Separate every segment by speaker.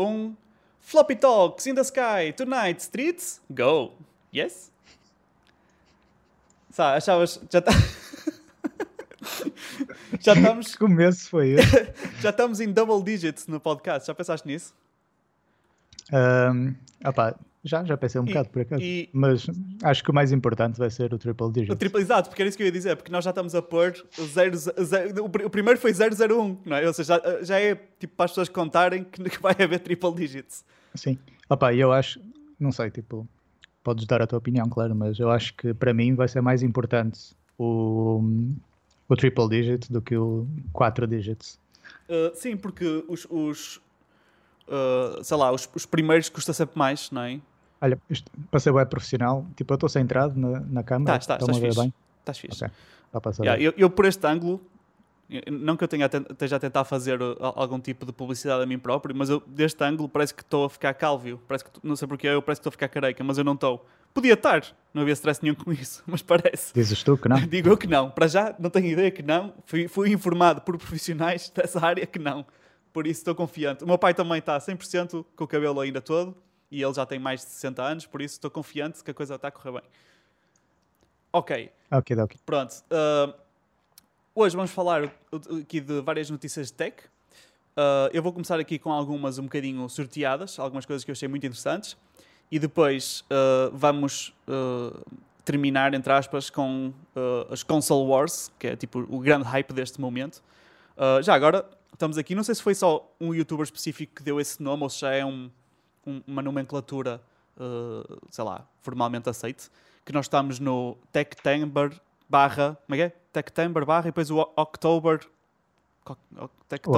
Speaker 1: 1. Floppy Talks in the Sky, Tonight, Streets, Go. Yes? Sabe, achavas. Já está. já estamos.
Speaker 2: Que começo foi esse?
Speaker 1: já estamos em double digits no podcast. Já pensaste nisso?
Speaker 2: Um, opa, já, já pensei um
Speaker 1: E-
Speaker 2: bocado por acaso.
Speaker 1: e-
Speaker 2: Mas acho que o mais importante vai ser o triple digit.
Speaker 1: O triplo, exato, porque era isso que eu ia dizer, porque nós já estamos a pôr o, zero, zero- o primeiro foi 001, não é? Ou seja, já, já é tipo para as pessoas contarem que, que vai haver triple digits.
Speaker 2: Sim. Opa, eu acho, não sei, tipo, podes dar a tua opinião, claro, mas eu acho que para mim vai ser mais importante o, o triple digit do que o 4 digits.
Speaker 1: Uh, sim, porque os, os uh, sei lá, os, os primeiros custa sempre mais, não é?
Speaker 2: Olha, para ser web profissional, tipo, eu estou centrado na, na câmera,
Speaker 1: Tá, tá,
Speaker 2: estão a
Speaker 1: estás
Speaker 2: ver
Speaker 1: fixe.
Speaker 2: bem?
Speaker 1: Estás fixe.
Speaker 2: Ok, dá para saber.
Speaker 1: Yeah, eu, eu por este ângulo, não que eu tenha, a ten- esteja a tentar fazer uh, al- algum tipo de publicidade a mim próprio, mas eu, deste ângulo parece que estou a ficar cálvio. Parece que, não sei porque eu parece que estou a ficar careca, mas eu não estou. Podia estar, não havia stress nenhum com isso, mas parece.
Speaker 2: Dizes tu que não?
Speaker 1: Digo eu que não. Para já, não tenho ideia que não. Fui, fui informado por profissionais dessa área que não. Por isso estou confiante. O meu pai também está 100% com o cabelo ainda todo e ele já tem mais de 60 anos, por isso estou confiante que a coisa está a correr bem. Ok,
Speaker 2: Ok, ok.
Speaker 1: pronto. Ah, hoje vamos falar uh, aqui de várias notícias de tech. Ah, eu vou começar aqui com algumas um bocadinho sorteadas, algumas coisas que eu achei muito interessantes. E depois ah, vamos terminar, entre aspas, com as Console Wars, que é tipo o grande hype deste momento. Já agora, estamos aqui, não sei se foi só um youtuber específico que deu esse nome ou se já é um- uma nomenclatura, ah, sei lá, formalmente aceite, que nós estamos no Techtember barra, como é que é? Barra e depois o October... Co- o-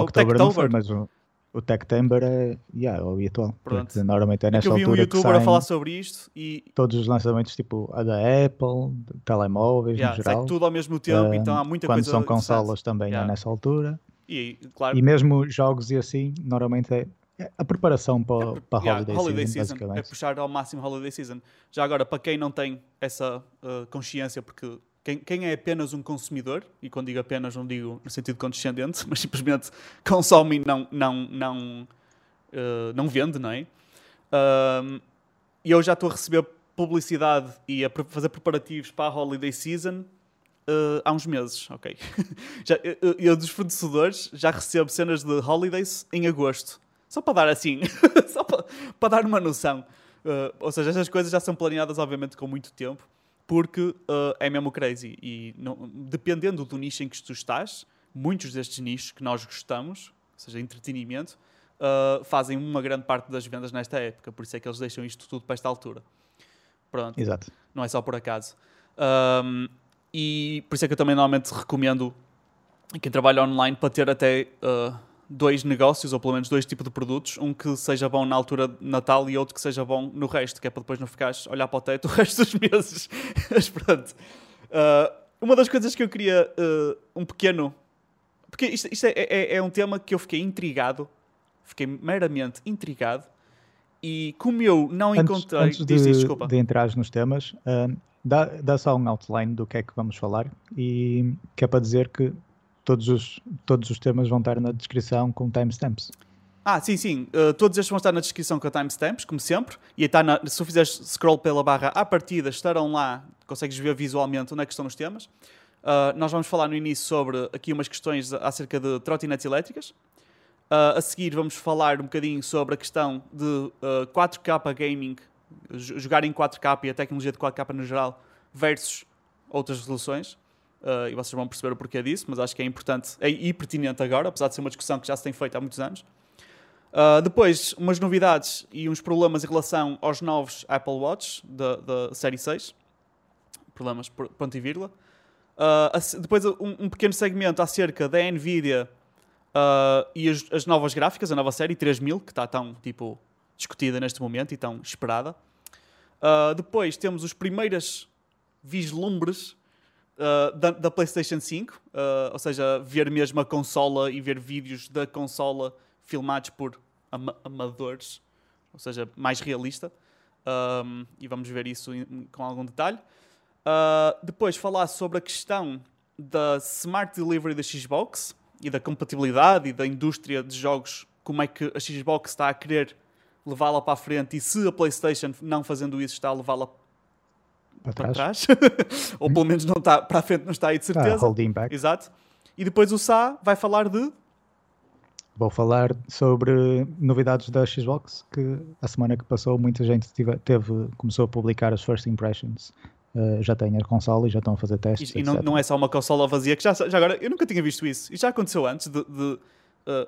Speaker 2: October não
Speaker 1: Techtober.
Speaker 2: mas o, o Techtember é, yeah, é o habitual.
Speaker 1: Pronto.
Speaker 2: Porque normalmente é
Speaker 1: É
Speaker 2: nessa
Speaker 1: eu vi um
Speaker 2: altura
Speaker 1: youtuber a falar sobre isto e
Speaker 2: todos os lançamentos, tipo a da Apple, telemóveis
Speaker 1: yeah,
Speaker 2: no
Speaker 1: sai
Speaker 2: geral.
Speaker 1: tudo ao mesmo tempo,
Speaker 2: Ah,
Speaker 1: então há muita
Speaker 2: Quando
Speaker 1: coisa
Speaker 2: são
Speaker 1: interessante.
Speaker 2: consolas também
Speaker 1: Yeah.
Speaker 2: é nessa altura.
Speaker 1: E, claro,
Speaker 2: E mesmo jogos e assim, normalmente é é a preparação para, para a
Speaker 1: Yeah,
Speaker 2: Holiday, Season,
Speaker 1: é puxar ao máximo Holiday Season. Já agora, para quem não tem essa uh, consciência, porque quem, quem é apenas um consumidor, e quando digo apenas não digo no sentido condescendente, mas simplesmente consome e não, não, não, uh, não vende, não é? E eu já estou a receber publicidade e a fazer preparativos para a Holiday Season uh, há uns meses, ok? já, eu, eu dos fornecedores já recebo cenas de Holidays em agosto. Só para dar assim, só para, para dar uma noção. Uh, ou seja, estas coisas já são planeadas, obviamente, com muito tempo, porque uh, é mesmo crazy. E não- dependendo do nicho em que tu estás, muitos destes nichos que nós gostamos, ou seja, entretenimento, uh, fazem uma grande parte das vendas nesta época. Por isso é que eles deixam isto tudo para esta altura. Pronto
Speaker 2: Exato.
Speaker 1: não é só por acaso. Um, e por isso é que eu também normalmente recomendo quem trabalha online para ter até uh, dois negócios, ou pelo menos dois tipos de produtos, um que seja bom na altura de Natal e outro que seja bom no resto, que é para depois não ficares a olhar para o teto o resto dos meses. Mas pronto. Uh, uma das coisas que eu queria uh, um pequeno. Porque isto, isto é, é- é um tema que eu fiquei intrigado, fiquei meramente intrigado, e como eu não
Speaker 2: Antes,
Speaker 1: encontrei.
Speaker 2: antes de,
Speaker 1: diz, desculpa.
Speaker 2: de entrar nos temas, ah, dá, dá só um outline do que é que vamos falar e que é para dizer que todos os, todos os temas vão estar na descrição com timestamps.
Speaker 1: Ah, sim, sim. Uh, todos estes vão estar na descrição com timestamps, como sempre. E está na, se tu fizeres scroll pela barra à partida, estarão lá, consegues ver visualmente onde é que estão os temas. Uh, nós vamos falar no início sobre aqui umas questões acerca de trotinetes elétricas. Uh, a seguir vamos falar um bocadinho sobre a questão de uh, 4K gaming, jogar em 4K e a tecnologia de 4K no geral, versus outras resoluções. Uh, e vocês vão perceber o porquê disso, mas acho que é importante é, e pertinente agora, apesar de ser uma discussão que já se tem feito há muitos anos. Uh, depois, umas novidades e uns problemas em relação aos novos Apple Watch da, da série 6. Problemas, ponto e vírgula. Uh, depois, um, um pequeno segmento acerca da Nvidia uh, e as, as novas gráficas, a nova série 3000, que está tão tipo, discutida neste momento e tão esperada. Depois temos os primeiros vislumbres uh, da, da PlayStation 5, uh, ou seja, ver mesmo a consola e ver vídeos da consola filmados por ama- amadores, ou seja, mais realista. Um, e vamos ver isso em- com algum detalhe. Uh, depois falar sobre a questão da Smart Delivery da Xbox e da compatibilidade e da indústria de jogos como é que a Xbox está a querer levá-la para a frente e se a PlayStation não fazendo isso está a levá-la
Speaker 2: Para
Speaker 1: para
Speaker 2: trás.
Speaker 1: trás, ou pelo menos não está, para a frente não está aí de
Speaker 2: Ah,
Speaker 1: certeza.
Speaker 2: holding back.
Speaker 1: Exato. E depois o Sá vai falar de.
Speaker 2: Vou falar sobre novidades da Xbox, que a semana que passou muita gente tive, teve, começou a publicar as first impressions. Uh, já tem a consola e já estão a fazer testes.
Speaker 1: E, e não, não é só uma consola vazia, que já, já agora eu nunca tinha visto isso. E já aconteceu antes de, de, uh,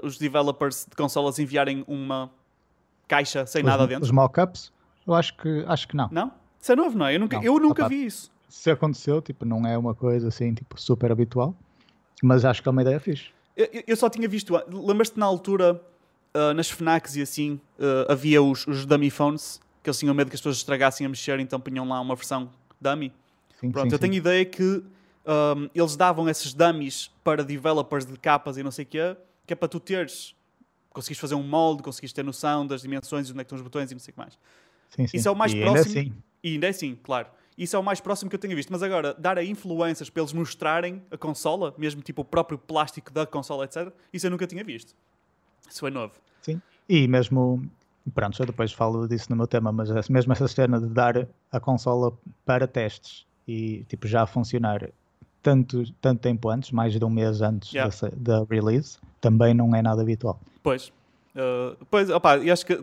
Speaker 1: os developers de consolas enviarem uma caixa sem
Speaker 2: os,
Speaker 1: nada dentro.
Speaker 2: Os mockups? Eu acho que, acho que não.
Speaker 1: Não? Isso é novo, não é? Eu nunca,
Speaker 2: Não.
Speaker 1: eu nunca vi isso.
Speaker 2: Se aconteceu, tipo, não é uma coisa assim, tipo, super habitual. Mas acho que é uma ideia fixe.
Speaker 1: Eu, eu- só tinha visto. Lembras-te na altura, uh, nas FNACs e assim, uh, havia os, os dummy phones, que eles tinham medo que as pessoas estragassem a mexer, então punham lá uma versão dummy.
Speaker 2: Sim,
Speaker 1: Pronto,
Speaker 2: sim,
Speaker 1: eu tenho
Speaker 2: sim.
Speaker 1: ideia que um, eles davam esses dummies para developers de capas e não sei o quê, que é para tu teres, conseguires fazer um molde, conseguires ter noção das dimensões, onde é que estão os botões e não sei o que mais.
Speaker 2: Sim, sim.
Speaker 1: Isso é o mais
Speaker 2: e ainda
Speaker 1: próximo.
Speaker 2: assim,
Speaker 1: E ainda é assim, claro. Isso é o mais próximo que eu tenho visto. Mas agora, dar a influencers para eles mostrarem a consola, mesmo tipo o próprio plástico da consola, etc., isso eu nunca tinha visto. Isso foi novo.
Speaker 2: Sim. E mesmo, pronto, eu depois falo disso no meu tema, mas mesmo essa cena de dar a consola para testes e tipo já funcionar tanto, tanto tempo antes, mais de um mês antes
Speaker 1: Yeah.
Speaker 2: da, da release, também não é nada habitual.
Speaker 1: Pois. Uh, pois, opá, e acho que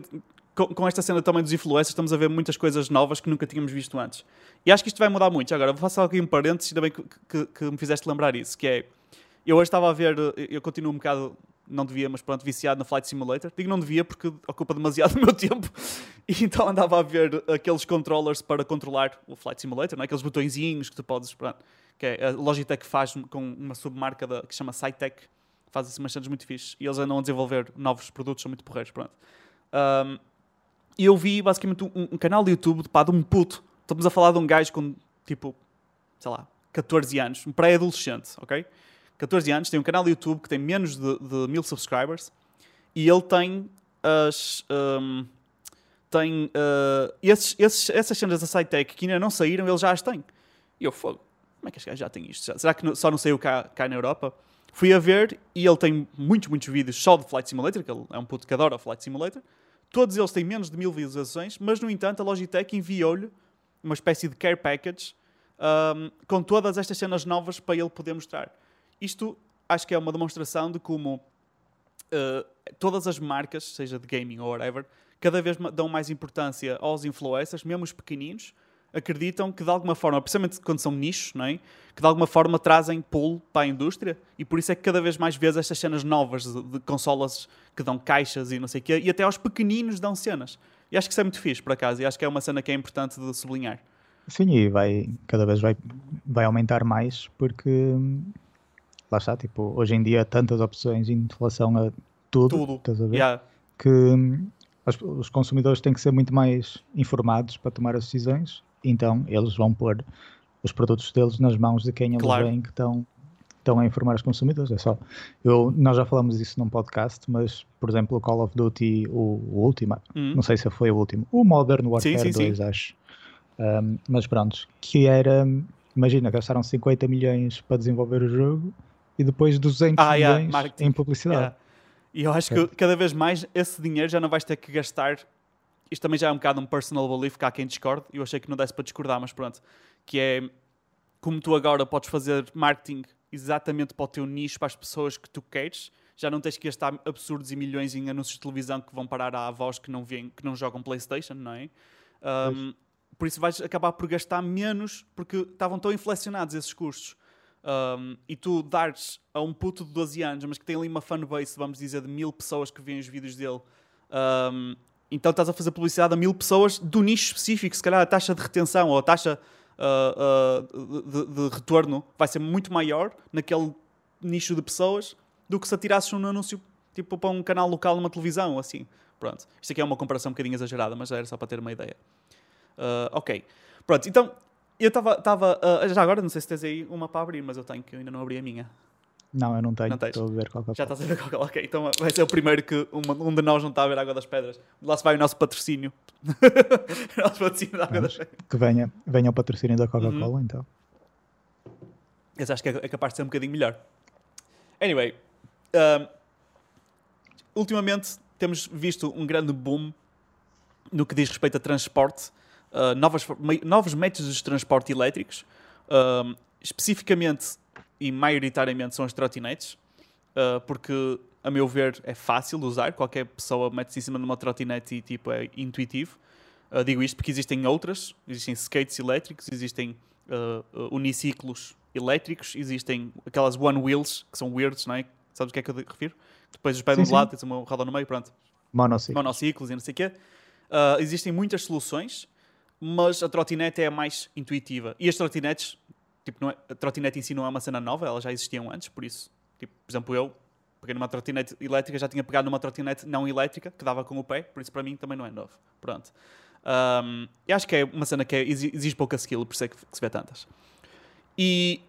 Speaker 1: com, com esta cena também dos influencers estamos a ver muitas coisas novas que nunca tínhamos visto antes. E acho que isto vai mudar muito. Agora, vou fazer aqui um parênteses, ainda bem que, que- que me fizeste lembrar isso, que é, eu hoje estava a ver, eu continuo um bocado, não devia, mas pronto, viciado na Flight Simulator. Digo não devia porque ocupa demasiado o meu tempo. E então andava a ver aqueles controllers para controlar o Flight Simulator, não é? aqueles botõezinhos que tu podes, pronto, que é, a Logitech faz com uma submarca da, que chama Cytec, faz assim umas cenas muito fixes e eles andam a desenvolver novos produtos, são muito porreiros, pronto. Um, e eu vi basicamente um, um canal de YouTube pá, de um puto. Estamos a falar de um gajo com tipo, sei lá, 14 anos, um pré-adolescente, ok? 14 anos, tem um canal de YouTube que tem menos de, de mil subscribers e ele tem as. um, tem uh, esses, esses, essas cenas da SciTech que ainda não saíram, ele já as tem. E eu fogo. Como é que este gajo já tem isto? Será que só não saiu cá, cá na Europa? Fui a ver e ele tem muitos, muitos vídeos só de Flight Simulator, que ele é um puto que adora Flight Simulator. Todos eles têm menos de mil visualizações, mas no entanto a Logitech enviou-lhe uma espécie de care package um, com todas estas cenas novas para ele poder mostrar. Isto acho que é uma demonstração de como uh, todas as marcas, seja de gaming ou whatever, cada vez dão mais importância aos influencers, mesmo os pequeninos, acreditam que de alguma forma, principalmente quando são nichos, não é? que de alguma forma trazem pulo para a indústria e por isso é que cada vez mais vês estas cenas novas de, de consolas que dão caixas e não sei o quê, e até aos pequeninos dão cenas. E acho que isso é muito fixe, por acaso, e acho que é uma cena que é importante de sublinhar.
Speaker 2: Sim, e vai, cada vez vai, vai aumentar mais porque hum, lá está, tipo, hoje em dia há tantas opções em relação a tudo,
Speaker 1: Tudo.
Speaker 2: estás a ver?
Speaker 1: Yeah.
Speaker 2: que hum, os, os consumidores têm que ser muito mais informados para tomar as decisões, então eles vão pôr os produtos deles nas mãos de quem eles
Speaker 1: Claro.
Speaker 2: veem que estão, estão a informar os consumidores. É só. Eu, nós já falamos disso num podcast, mas, por exemplo, o Call of Duty, o, o último,
Speaker 1: Uhum.
Speaker 2: não sei se foi o último, o Modern Warfare
Speaker 1: sim, sim.
Speaker 2: 2, acho. Um, mas pronto, que era, imagina, gastaram 50 milhões para desenvolver o jogo e depois 200
Speaker 1: Ah, yeah,
Speaker 2: milhões
Speaker 1: marketing.
Speaker 2: em publicidade.
Speaker 1: Yeah. E eu acho que cada vez mais esse dinheiro já não vais ter que gastar. Isto também já é um bocado um personal belief, que há quem discorde. Eu achei que não desse para discordar, mas pronto. Que é como tu agora podes fazer marketing exatamente para o teu nicho, para as pessoas que tu queres. Já não tens que gastar absurdos e milhões em anúncios de televisão que vão parar a avós que não, vêem, que não jogam Playstation, não é? Um, por isso vais acabar por gastar menos porque estavam tão inflacionados esses custos. Um, e tu dares a um puto de 12 anos, mas que tem ali uma fanbase, vamos dizer, de mil pessoas que veem os vídeos dele, um, então estás a fazer publicidade a mil pessoas do nicho específico. Se calhar a taxa de retenção ou a taxa uh, uh, de, de- retorno vai ser muito maior naquele nicho de pessoas do que se atirasses um anúncio tipo para um canal local numa televisão assim. Pronto. Isto aqui é uma comparação um bocadinho exagerada, mas era só para ter uma ideia. Uh, ok. Pronto, então eu estava. Uh, já agora, não sei se tens aí uma para abrir, mas eu tenho que eu ainda não abri a minha.
Speaker 2: Não, eu não tenho,
Speaker 1: Não tens?
Speaker 2: estou a é
Speaker 1: Já estás a ver é? Ok, então vai ser o primeiro que uma- um de nós não está a ver a Água das Pedras. Lá se vai o nosso patrocínio. o nosso patrocínio da Água das. Pedras.
Speaker 2: que venha, venha o patrocínio da Coca-Cola,
Speaker 1: Uhum.
Speaker 2: então.
Speaker 1: Esse acho que é, é capaz de ser um bocadinho melhor. Anyway, um, ultimamente temos visto um grande boom no que diz respeito a transporte, uh, novas, novos métodos de transporte elétricos, uh, especificamente e maioritariamente são as trotinetes, uh, porque, a meu ver, é fácil de usar. Qualquer pessoa mete-se em cima de uma trotinete e tipo, é intuitivo. Uh, digo isto porque existem outras, existem skates elétricos, existem uh, uniciclos elétricos, existem aquelas one wheels que são weirds, não é? Sabes o que é que eu refiro? Depois os pés de um lado, tens uma roda no meio, pronto.
Speaker 2: Monociclos.
Speaker 1: Monociclos e não sei o quê. Uh, existem muitas soluções, mas a trotinete é a mais intuitiva. E as trotinetes, tipo, é, a trotinete em si não é uma cena nova, elas já existiam antes, por isso, tipo, por exemplo, eu peguei numa trotinete elétrica, já tinha pegado numa trotinete não elétrica, que dava com o pé, por isso para mim também não é novo. Pronto. Um, e acho que é uma cena que é, exige pouca skill, por isso é que, se vê tantas. E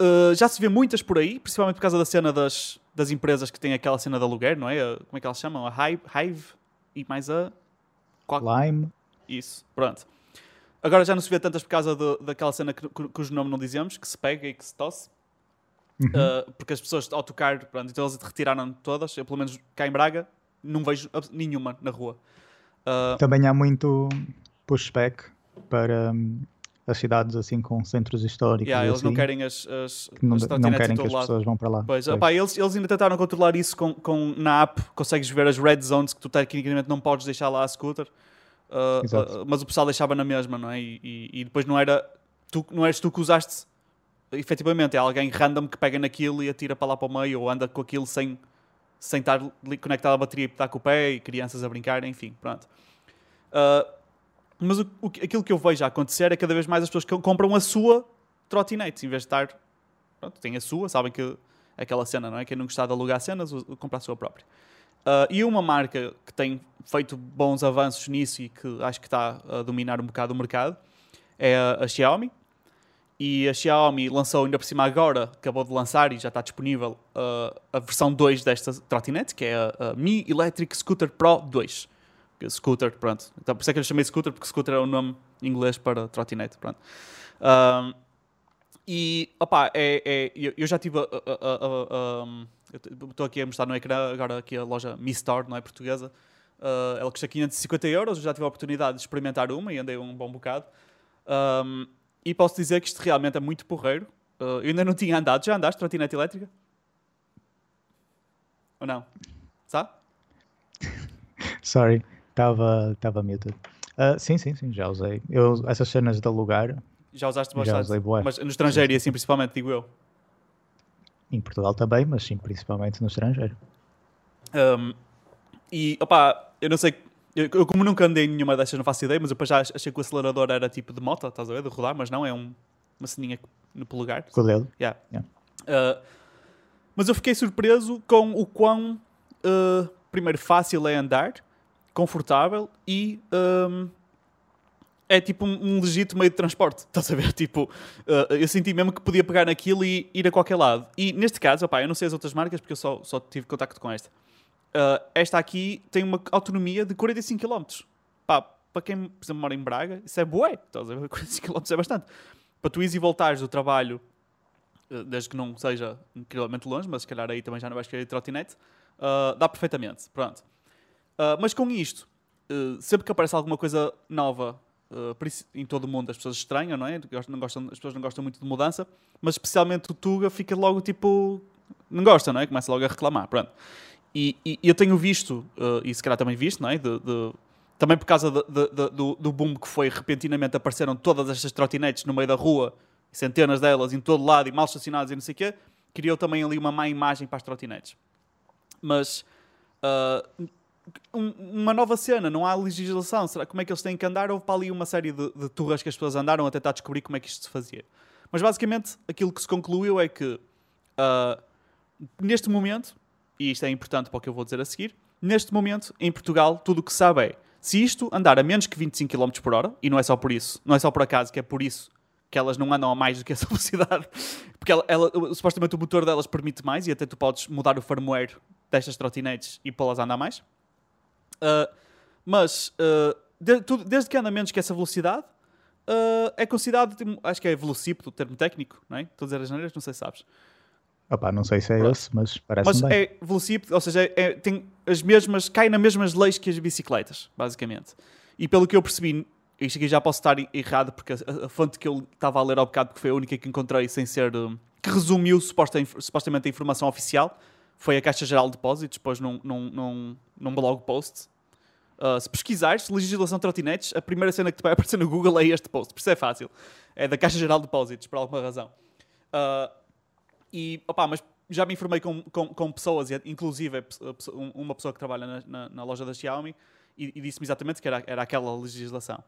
Speaker 1: uh, já se vê muitas por aí, principalmente por causa da cena das, das empresas que têm aquela cena de aluguer, não é? Como é que elas chamam? A Hive, Hive e mais a.
Speaker 2: Qual? Lime.
Speaker 1: Isso, pronto. Agora já não se vê tantas por causa de, daquela cena que, cujo nome não dizemos, que se pega e que se tosse. Uhum. Uh, porque as pessoas ao tocar, pronto, então elas retiraram todas. Eu, pelo menos cá em Braga, não vejo nenhuma na rua.
Speaker 2: Uh, Também há muito pushback para um, as cidades assim com centros históricos.
Speaker 1: Yeah, eles
Speaker 2: assim,
Speaker 1: não querem as, as,
Speaker 2: não,
Speaker 1: as
Speaker 2: não querem que as lado. pessoas vão para lá.
Speaker 1: Pois, pois. Opa, eles, eles ainda tentaram controlar isso com, com, na app, consegues ver as red zones que tu tecnicamente não podes deixar lá a scooter. Uh, uh, mas o pessoal deixava na mesma, não é? E, e, e, depois não era tu, não eras tu que usaste efetivamente, é alguém random que pega naquilo e atira para lá para o meio ou anda com aquilo sem, sem estar conectado à bateria e está com o pé e crianças a brincar, enfim, pronto. Uh, mas o, o, aquilo que eu vejo a acontecer é cada vez mais as pessoas compram a sua trotinete, em vez de estar. Pronto, tem a sua, sabem que aquela cena, não é? Quem não gostar de alugar cenas, compra a sua própria. Uh, e uma marca que tem feito bons avanços nisso e que acho que está a dominar um bocado o mercado é a, Xiaomi. E a Xiaomi lançou ainda por cima agora, acabou de lançar e já está disponível uh, a versão 2 desta trotinete, que é a, a Mi Electric Scooter Pro 2 scooter, pronto. Então, por isso é que eu chamei scooter, porque scooter é o nome inglês para trotinete, pronto. Um, e, opá, é, é, eu, eu já tive a, a, a, estou aqui a mostrar no ecrã agora aqui a loja Mi Store, não é portuguesa. Uh, ela custa 550 euros, eu já tive a oportunidade de experimentar uma e andei um bom bocado. Um, e posso dizer que isto realmente é muito porreiro. Uh, eu ainda não tinha andado, já andaste trotinete elétrica? Ou não? Sabe?
Speaker 2: Sorry. Estava estava muted. Uh, sim, sim, sim, já usei. Eu, essas cenas de alugar.
Speaker 1: Já usaste bastante. Já usei bué. Mas no estrangeiro e assim principalmente, digo eu.
Speaker 2: Em Portugal também, mas sim, principalmente no estrangeiro.
Speaker 1: Um, e, opá, eu não sei. Eu, eu, como nunca andei em nenhuma destas, não faço ideia, mas eu já achei que o acelerador era tipo de moto, estás a ver? De rodar, mas não, é um, uma ceninha no polegar.
Speaker 2: Com o dedo.
Speaker 1: Yeah. yeah. Uh, mas eu fiquei surpreso com o quão, uh, primeiro, fácil é andar confortável e um, é tipo um, legítimo meio de transporte. Estás a ver? Tipo, uh, eu senti mesmo que podia pegar naquilo e ir a qualquer lado. E neste caso, opa, eu não sei as outras marcas porque eu só, só tive contacto com esta. Uh, esta aqui tem uma autonomia de 45 km. Pá, para quem, por exemplo, mora em Braga, isso é bué. Estás a ver? 45 km é bastante. Para tu ires e voltares do trabalho, uh, desde que não seja incrívelmente longe, mas se calhar aí também já não vais querer trotinete, uh, dá perfeitamente. Pronto. Mas com isto, sempre que aparece alguma coisa nova uh, em todo o mundo, as pessoas estranham, não é? Não gostam, as pessoas não gostam muito de mudança, mas especialmente o Tuga fica logo tipo. Não gosta, não é? Começa logo a reclamar. Pronto. E, e, eu tenho visto, e se calhar também visto, não é? De, de, também por causa de, do, do boom que foi, repentinamente apareceram todas estas trotinetes no meio da rua, centenas delas em todo lado e mal estacionadas e não sei o quê, criou também ali uma má imagem para as trotinetes. Mas uh, um, uma nova cena, não há legislação. Será, como é que eles têm que andar? Houve para ali uma série de, de turras que as pessoas andaram a tentar descobrir como é que isto se fazia. Mas basicamente aquilo que se concluiu é que uh, neste momento, e isto é importante para o que eu vou dizer a seguir, neste momento, em Portugal, tudo o que se sabe é se isto andar a menos que 25 km por hora, e não é só por isso, não é só por acaso que é por isso que elas não andam a mais do que essa velocidade, porque ela, ela, supostamente o motor delas permite mais e até tu podes mudar o firmware destas trotinetes e pô-las a andar mais. Uh, mas uh, de, tudo, desde que anda menos que essa velocidade, uh, é considerado, tipo, acho que é velocípedo o termo técnico, não é? Estou a dizer as não sei se sabes.
Speaker 2: Opa, não sei se é esse, mas parece
Speaker 1: Mas
Speaker 2: bem.
Speaker 1: é velocípede, ou seja, é- tem as mesmas, cai nas mesmas leis que as bicicletas, basicamente. E pelo que eu percebi, isto aqui já posso estar errado, porque a, a fonte que eu estava a ler ao bocado, porque foi a única que encontrei sem ser. um, que resumiu suposta, supostamente a informação oficial, foi a Caixa Geral de Depósitos, depois num, num, num, num blog post. Uh, se pesquisares legislação de trotinetes, a primeira cena que te vai aparecer no Google é este post, por isso é fácil. É da Caixa Geral de Depósitos, por alguma razão. Uh, e, opá, mas já me informei com, com, com pessoas, inclusive um- uma pessoa que trabalha na, na- na loja da Xiaomi, e, e disse-me exatamente que era, era aquela legislação.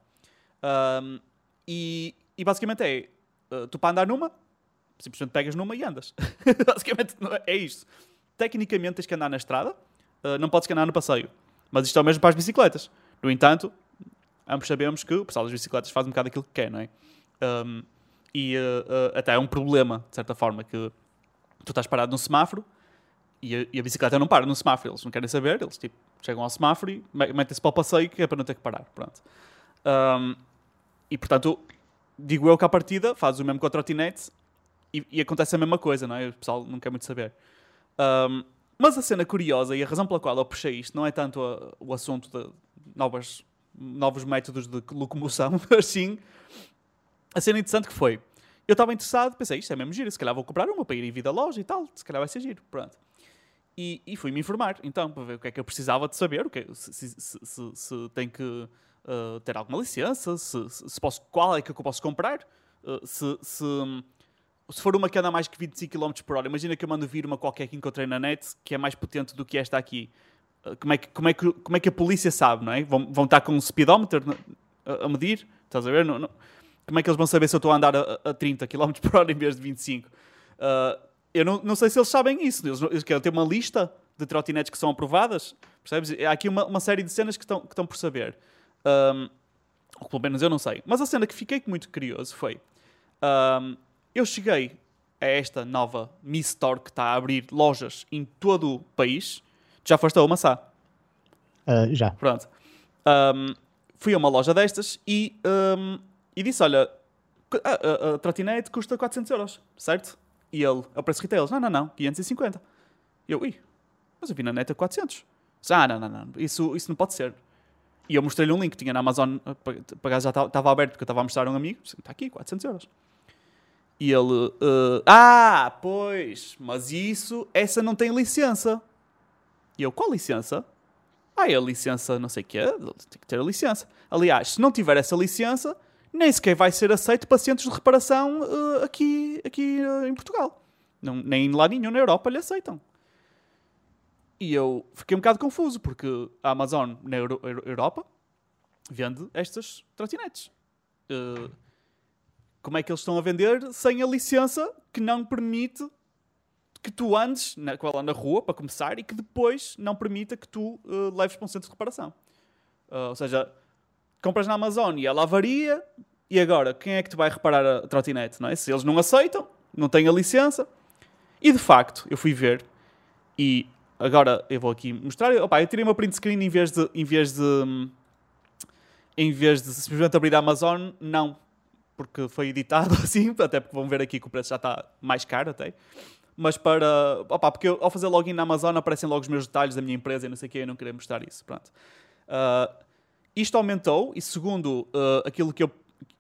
Speaker 1: Um, e, e basicamente é, uh, tu para andar numa, simplesmente pegas numa e andas. basicamente é- é isto. Tecnicamente tens que andar na estrada, uh, não podes andar no passeio. Mas isto é o mesmo para as bicicletas. No entanto, ambos sabemos que o pessoal das bicicletas faz um bocado aquilo que quer, não é? Um, e uh, uh, até é um problema, de certa forma, que tu estás parado num semáforo e a, e a bicicleta não para no semáforo. Eles não querem saber, eles tipo, chegam ao semáforo e me- metem-se para o passeio que é para não ter que parar. Pronto. Um, e portanto, digo eu que à partida fazes o mesmo com a trotinete e, e acontece a mesma coisa, não é? O pessoal não quer muito saber. Um, mas a cena curiosa e a razão pela qual eu puxei isto não é tanto a- o assunto de novas, novos métodos de locomoção, mas sim a cena interessante que foi. Eu estava interessado, pensei, isto é mesmo giro, se calhar vou comprar uma para ir em vida loja e tal, se calhar vai ser giro, pronto. E, e fui-me informar, então, para ver o que é que eu precisava de saber, o que é- se, se, se, se, tem que uh, ter alguma licença, se, se posso, qual é que eu posso comprar, uh, se, se, se for uma que anda mais que 25 km por hora, imagina que eu mando vir uma qualquer que encontrei na net, que é mais potente do que esta aqui. Uh, Como é que, como é que, como é que a polícia sabe, não é? Vão, vão estar com um speedometer a medir, estás a ver? Não- não- como é que eles vão saber se eu estou a andar a, a 30 km por hora em vez de 25? Uh, eu não, não sei se eles sabem isso. Eles, eles querem ter uma lista de trotinetes que são aprovadas. Percebes? Há aqui uma, uma série de cenas que estão, que estão por saber. Um, ou pelo menos eu não sei. Mas a cena que fiquei muito curioso foi... um, eu cheguei a esta nova Mi Store que está a abrir lojas em todo o país. Já foste a uma, Sá?
Speaker 2: Ah, já.
Speaker 1: Pronto. Um, fui a uma loja destas e, um, e disse: Olha, a, a, a trotinete custa 400 euros, certo? E ele, a preço retail, não, não, não, 550. E eu, ui, mas eu vi na net a 400. Disse, ah, não, não, não, isso, isso não pode ser. E eu mostrei-lhe um link que tinha na Amazon, para já estava aberto porque eu estava a mostrar a um amigo. Está aqui, 400 euros. E ele, eh, ah, pois, mas isso, essa não tem licença. E eu, qual licença? Ah, é a licença não sei o quê, tem que ter a licença. Aliás, se não tiver essa licença, nem sequer vai ser aceito para centros de reparação eh, aqui, aqui eh, em Portugal. Não, nem lá nenhum na Europa lhe aceitam. E eu fiquei um bocado confuso, porque a Amazon na Euro- Euro- Europa vende estas trotinetes. Eh, como é que eles estão a vender sem a licença que não permite que tu andes na, com ela na rua, para começar, e que depois não permita que tu eh, leves para um centro de reparação. Ah, ou seja, compras na Amazon e ela avaria, e agora, quem é que te vai reparar a trotinete, não é? Se eles não aceitam, não têm a licença. E de facto, eu fui ver, e agora eu vou aqui mostrar. Opa, eu tirei uma print screen em vez de. Em vez de em vez de simplesmente abrir a Amazon, não. Porque foi editado assim, até porque vão ver aqui que o preço já está mais caro até. Mas para. Opa, porque eu, ao fazer login na Amazon aparecem logo os meus detalhes da minha empresa e não sei o que, eu não queria mostrar isso. Pronto. Ah, isto aumentou e segundo ah, aquilo que eu.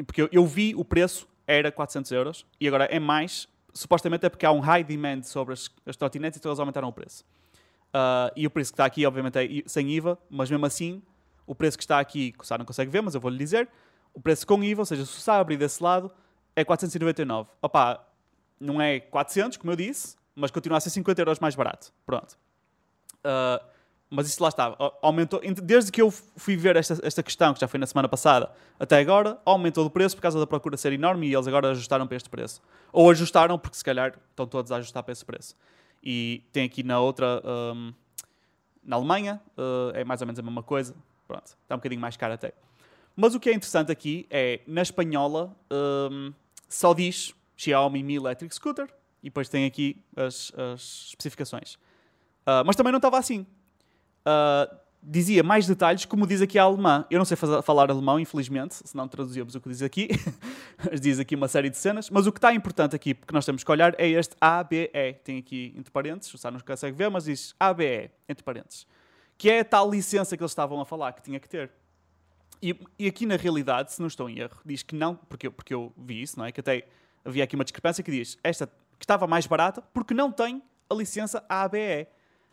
Speaker 1: Porque eu, eu vi o preço era 400 euros e agora é mais. Supostamente é porque há um high demand sobre as, as trotinetes então eles aumentaram o preço. Ah, e o preço que está aqui, obviamente, é sem IVA, mas mesmo assim, o preço que está aqui, que o Sá não consegue ver, mas eu vou-lhe dizer, o preço com IVA, ou seja, se Sá abrir desse lado, é 499. Opa, não é 400, como eu disse, mas continua a ser 50 euros mais barato. Pronto. Ah, mas isso lá está. Aumentou, ent- desde que eu fui ver esta, esta questão, que já foi na semana passada, até agora, aumentou o preço por causa da procura ser enorme e eles agora ajustaram para este preço. Ou ajustaram, porque se calhar estão todos a ajustar para esse preço. E tem aqui na outra, ahm, na Alemanha, ah, é mais ou menos a mesma coisa. Pronto, está um bocadinho mais caro até. Mas o que é interessante aqui é, na espanhola, ahm, só diz Xiaomi Mi Electric Scooter e depois tem aqui as, as especificações. Ah, mas também não estava assim. Ah, dizia mais detalhes, como diz aqui a alemã. Eu não sei falar alemão, infelizmente, se não traduzíamos o que diz aqui. diz aqui uma série de cenas. Mas o que está importante aqui, porque nós temos que olhar, é este ABE. Tem aqui entre parênteses, o Sá não consegue ver, mas diz ABE, entre parênteses. Que é a tal licença que eles estavam a falar, que tinha que ter. E, e aqui, na realidade, se não estou em erro, diz que não, porque eu, porque eu vi isso, não é? Que até havia aqui uma discrepância que diz esta que estava mais barata porque não tem a licença ABE.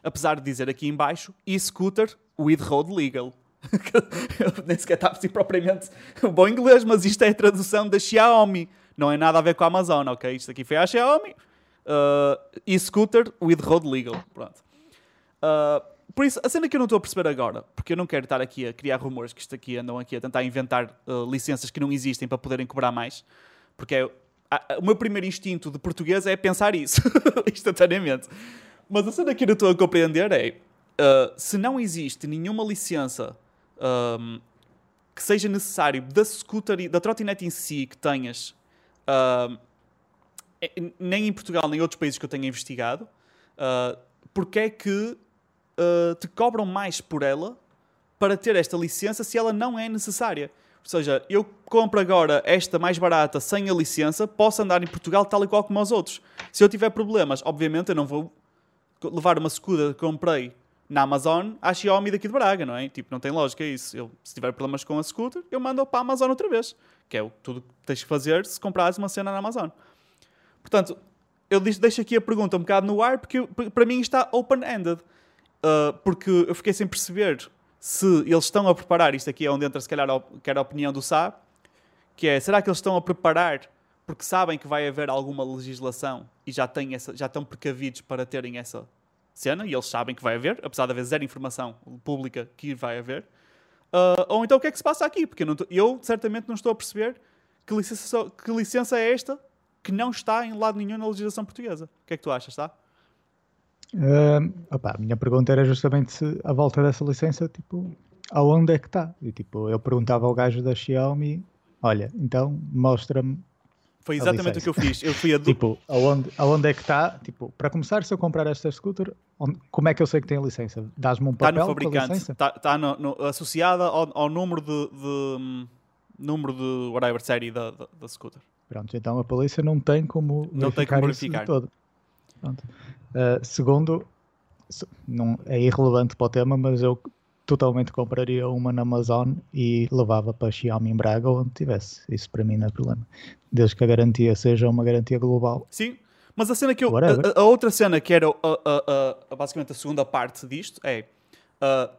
Speaker 1: Apesar de dizer aqui embaixo, e-scooter with road legal. nem sequer está assim propriamente bom inglês, mas isto é a tradução da Xiaomi. Não é nada a ver com a Amazon, ok? Isto aqui foi a Xiaomi. Uh, e-scooter with road legal. Pronto. Uh, por isso, a cena que eu não estou a perceber agora, porque eu não quero estar aqui a criar rumores que isto aqui andam aqui a tentar inventar uh, licenças que não existem para poderem cobrar mais, porque é, o meu primeiro instinto de português é pensar isso, instantaneamente. Mas a cena que eu não estou a compreender é uh, se não existe nenhuma licença um, que seja necessário da scooter, da trotinete em si que tenhas, nem em Portugal nem em outros países que eu tenha investigado, uh, porque é que uh, te cobram mais por ela para ter esta licença se ela não é necessária? Ou seja, eu compro agora esta mais barata sem a licença, posso andar em Portugal tal e qual como os outros. Se eu tiver problemas, obviamente eu não vou levar uma scooter que comprei na Amazon à Xiaomi daqui de Braga, não é? Tipo, não tem lógica isso. Eu, se tiver problemas com a scooter, eu mando para a Amazon outra vez. Que é o, tudo que tens que fazer se comprares uma cena na Amazon. Portanto, eu deixo aqui a pergunta um bocado no ar, porque para mim está open-ended. Uh, porque eu fiquei sem perceber se eles estão a preparar, isto aqui é onde entra se calhar a, a opinião do Sá, que é, será que eles estão a preparar porque sabem que vai haver alguma legislação e já, têm essa, já estão precavidos para terem essa cena, e eles sabem que vai haver, apesar de haver zero informação pública que vai haver. Uh, ou então o que é que se passa aqui? Porque eu, eu, certamente não estou a perceber que licença, que licença é esta que não está em lado nenhum na legislação portuguesa. O que é que tu achas, está?
Speaker 2: Uh, opa, a minha pergunta era justamente se a volta dessa licença, tipo, aonde é que está? E tipo, eu perguntava ao gajo da Xiaomi, olha, então mostra-me
Speaker 1: foi exatamente o que eu fiz. Eu fui a
Speaker 2: Tipo, aonde, aonde é que está? Tipo, para começar, se eu comprar esta scooter, onde, como é que eu sei que tem a licença? Dás-me um papel Está no fabricante.
Speaker 1: Está, no, associada ao, ao, número de, de número de whatever série da, da, da, scooter.
Speaker 2: Pronto, então a polícia não tem como não tem como verificar. todo. Pronto. Uh, segundo, não, é irrelevante para o tema, mas eu totalmente compraria uma na Amazon e levava para Xiaomi em Braga onde tivesse. Isso para mim não é problema. Desde que a garantia seja uma garantia global.
Speaker 1: Sim, mas a cena que eu. A, a, outra cena que era a, a, basicamente a segunda parte disto é. Uh,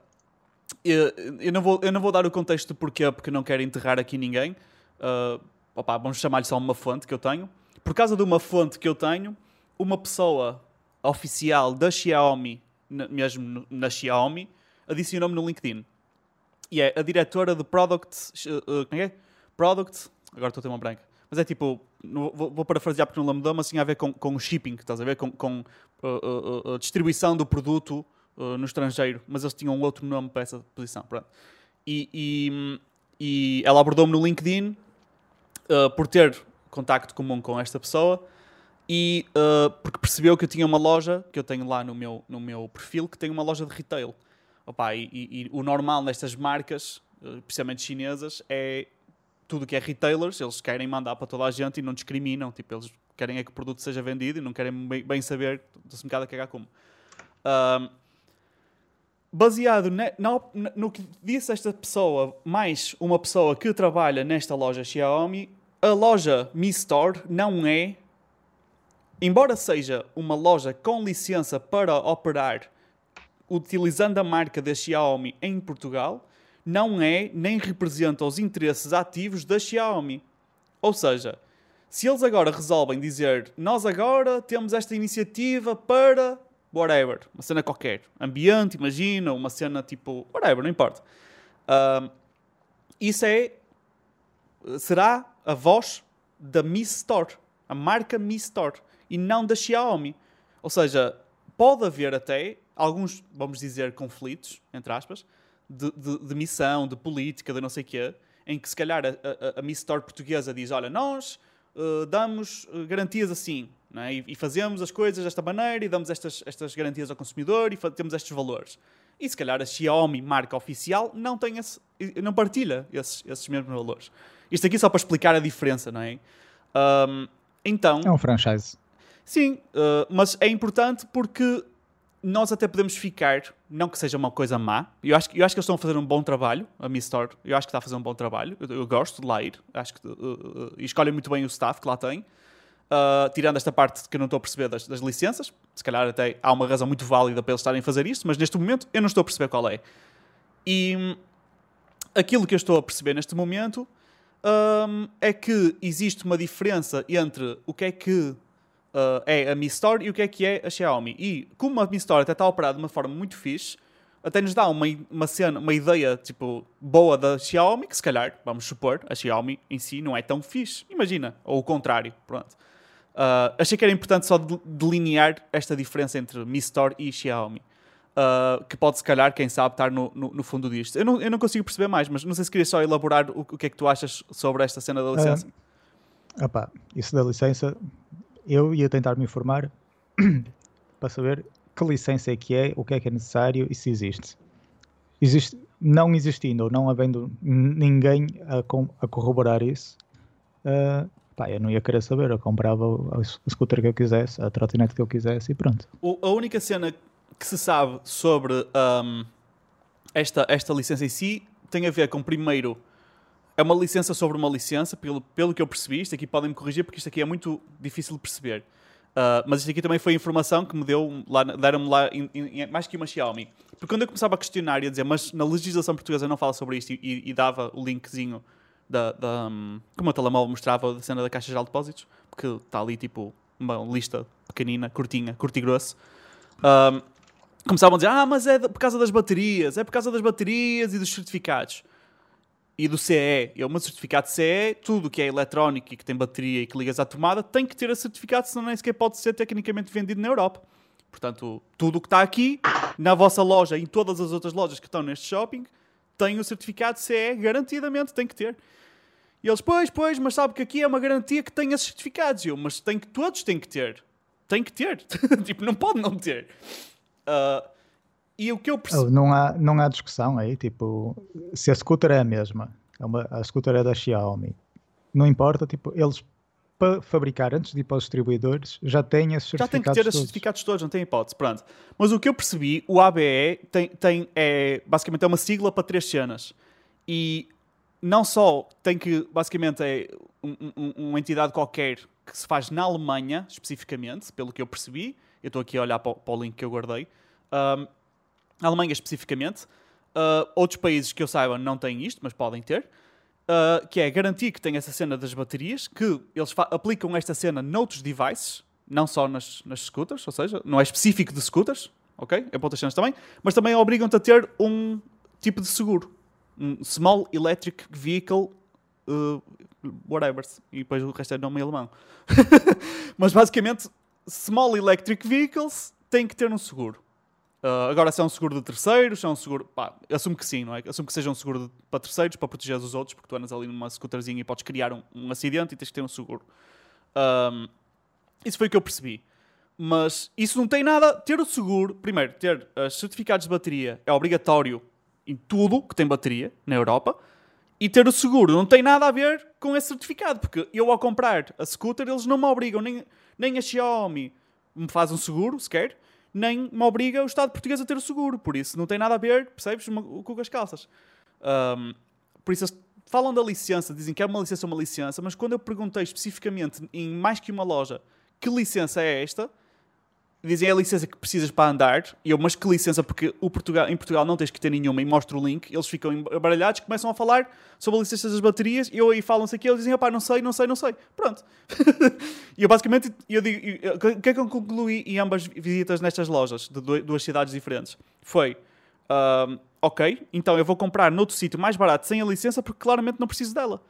Speaker 1: eu, eu, não vou, eu não vou dar o contexto de porquê, porque não quero enterrar aqui ninguém. Uh, opa, vamos chamar-lhe só uma fonte que eu tenho. Por causa de uma fonte que eu tenho, uma pessoa oficial da Xiaomi, mesmo na Xiaomi, adicionou-me no LinkedIn. E é a diretora de Product. Uh, é? Product. Agora estou a ter uma branca. Mas é tipo. Vou, vou parafrasear porque não lembro mas assim a ver com, com o shipping, estás a ver? Com, com uh, uh, distribuição do produto no estrangeiro. Mas eles tinham um outro nome para essa posição. Pronto. E, e, e ela abordou-me no LinkedIn por ter contacto comum com esta pessoa e uh, porque percebeu que eu tinha uma loja que eu tenho lá no meu, no meu perfil que tem uma loja de retail. Opa, e, e, e o normal nestas marcas, eh, principalmente chinesas, é tudo que é retailers, eles querem mandar para toda a gente e não discriminam. Tipo, eles querem é que o produto seja vendido e não querem bem, bem saber, estou-se um bocado a cagar como. baseado ne, no, no que disse esta pessoa, mais uma pessoa que trabalha nesta loja Xiaomi, a loja Mi Store não é, embora seja uma loja com licença para operar utilizando a marca da Xiaomi em Portugal, não é nem representa os interesses ativos da Xiaomi. Ou seja, se eles agora resolvem dizer nós agora temos esta iniciativa para whatever, uma cena qualquer, ambiente, imagina, uma cena tipo whatever, não importa. Isso é será a voz da Mi Store, a marca Mi Store, e não da Xiaomi. Ou seja, pode haver até alguns, vamos dizer, conflitos, entre aspas, de, de, de missão, de política, de não sei o quê, em que se calhar a, a, a Miss Store portuguesa diz, olha, nós uh, damos uh, garantias assim, é? e, e, fazemos as coisas desta maneira, e damos estas, estas garantias ao consumidor, e temos estes valores. E se calhar a Xiaomi, marca oficial, não, tem esse, não partilha esses, esses mesmos valores. Isto aqui só para explicar a diferença, não é? Um, então.
Speaker 2: É um franchise.
Speaker 1: Sim, uh, mas é importante porque nós até podemos ficar, não que seja uma coisa má, eu acho, eu acho que eles estão a fazer um bom trabalho, a Mi Store, eu acho que está a fazer um bom trabalho, eu, eu gosto de lá ir, acho que uh, uh, escolhem muito bem o staff que lá tem, uh, tirando esta parte que eu não estou a perceber das, das, licenças, se calhar até há uma razão muito válida para eles estarem a fazer isto, mas neste momento eu não estou a perceber qual é. E aquilo que eu estou a perceber neste momento um, é que existe uma diferença entre o que é que uh, é a Mi Store e o que é que é a Xiaomi. E como a Mi Store até está operada de uma forma muito fixe, até nos dá uma, uma, cena, uma ideia tipo, boa da Xiaomi, que se calhar, vamos supor, a Xiaomi em si não é tão fixe. Imagina, ou o contrário, pronto. Uh, achei que era importante só delinear esta diferença entre Mi Store e Xiaomi. Uh, que pode, se calhar, quem sabe, estar no, no, no, fundo disto. Eu não, eu não consigo perceber mais, mas não sei se queria só elaborar o, o que é que tu achas sobre esta cena da licença.
Speaker 2: Uh, opa, isso da licença, eu ia tentar me informar para saber que licença é que é, o que é que é necessário e se existe. existe não existindo ou não havendo ninguém a, a corroborar isso, uh, pá, eu não ia querer saber. Eu comprava o, o scooter que eu quisesse, a trotinete que eu quisesse e pronto.
Speaker 1: O, a única cena que se sabe sobre um, esta, esta licença em si tem a ver com, primeiro, é uma licença sobre uma licença, pelo, pelo que eu percebi. Isto aqui podem me corrigir porque isto aqui é muito difícil de perceber. Uh, mas isto aqui também foi informação que me deu, lá, deram-me lá in, in, mais que uma Xiaomi. Porque quando eu começava a questionar e a dizer, mas na legislação portuguesa não fala sobre isto, e, e dava o linkzinho da, da um, como o telemóvel mostrava a cena da caixa de depósitos, porque está ali tipo uma lista pequenina, curtinha, curto e grosso. Um, começavam a dizer, ah, mas é por causa das baterias, é por causa das baterias e dos certificados. E do CE, é meu certificado CE, tudo que é eletrónico e que tem bateria e que ligas à tomada, tem que ter a certificado, senão nem sequer pode ser tecnicamente vendido na Europa. Portanto, tudo o que está aqui, na vossa loja e em todas as outras lojas que estão neste shopping, tem o certificado CE, garantidamente tem que ter. E eles, pois, pois, mas sabe que aqui é uma garantia que tem esses certificados. E eu, mas tem que, todos têm que ter. Tem que ter. tipo, não pode não ter. Uh, e o que eu percebo...
Speaker 2: Oh, não, há, não há discussão aí, tipo, se a scooter é a mesma, é uma, a scooter é da Xiaomi, não importa, tipo, eles para fabricar antes de ir para os distribuidores já têm esses certificados
Speaker 1: Já tem que ter
Speaker 2: todos.
Speaker 1: esses certificados todos, não tem hipótese, pronto. Mas o que eu percebi, o ABE tem, tem, é, basicamente é uma sigla para três cenas. E não só tem que, basicamente, é um, um, uma entidade qualquer que se faz na Alemanha, especificamente, pelo que eu percebi. Eu estou aqui a olhar para o, para o link que eu guardei. Um, Alemanha especificamente. Uh, outros países que eu saiba não têm isto, mas podem ter. Uh, que é garantir que tem essa cena das baterias, que eles aplicam esta cena noutros devices, não só nas, nas scooters, ou seja, não é específico de scooters, ok? É para outras cenas também, mas também obrigam-te a ter um tipo de seguro. Um Small Electric Vehicle uh, whatever. E depois o resto é nome alemão. mas basicamente, Small Electric Vehicles têm que ter um seguro. Uh, agora, se é um seguro de terceiros, se é um seguro. Pá, assumo que sim, não é? Assumo que seja um seguro de, para terceiros, para proteger os outros, porque tu andas ali numa scooterzinha e podes criar um, um acidente e tens que ter um seguro. Um, isso foi o que eu percebi. Mas isso não tem nada. Ter o seguro, primeiro, ter os certificados de bateria é obrigatório em tudo que tem bateria na Europa. E ter o seguro não tem nada a ver com esse certificado, porque eu ao comprar a scooter eles não me obrigam, nem, nem a Xiaomi me faz um seguro sequer nem me obriga o Estado português a ter o seguro. Por isso não tem nada a ver, percebes? Com as calças. Um, por isso falam da licença, dizem que é uma licença, uma licença, mas quando eu perguntei especificamente em mais que uma loja que licença é esta, dizem é a licença que precisas para andar, e eu, mas que licença, porque o Portugal, em Portugal não tens que ter nenhuma, e mostro o link, eles ficam embaralhados, começam a falar sobre a licença das baterias, e eu aí falam-se aqui, eles dizem, opá, não sei, não sei, não sei, pronto. e eu basicamente, eu digo, o que é que eu concluí em ambas visitas nestas lojas, de duas cidades diferentes? Foi, uh, ok, então eu vou comprar noutro sítio mais barato, sem a licença, porque claramente não preciso dela.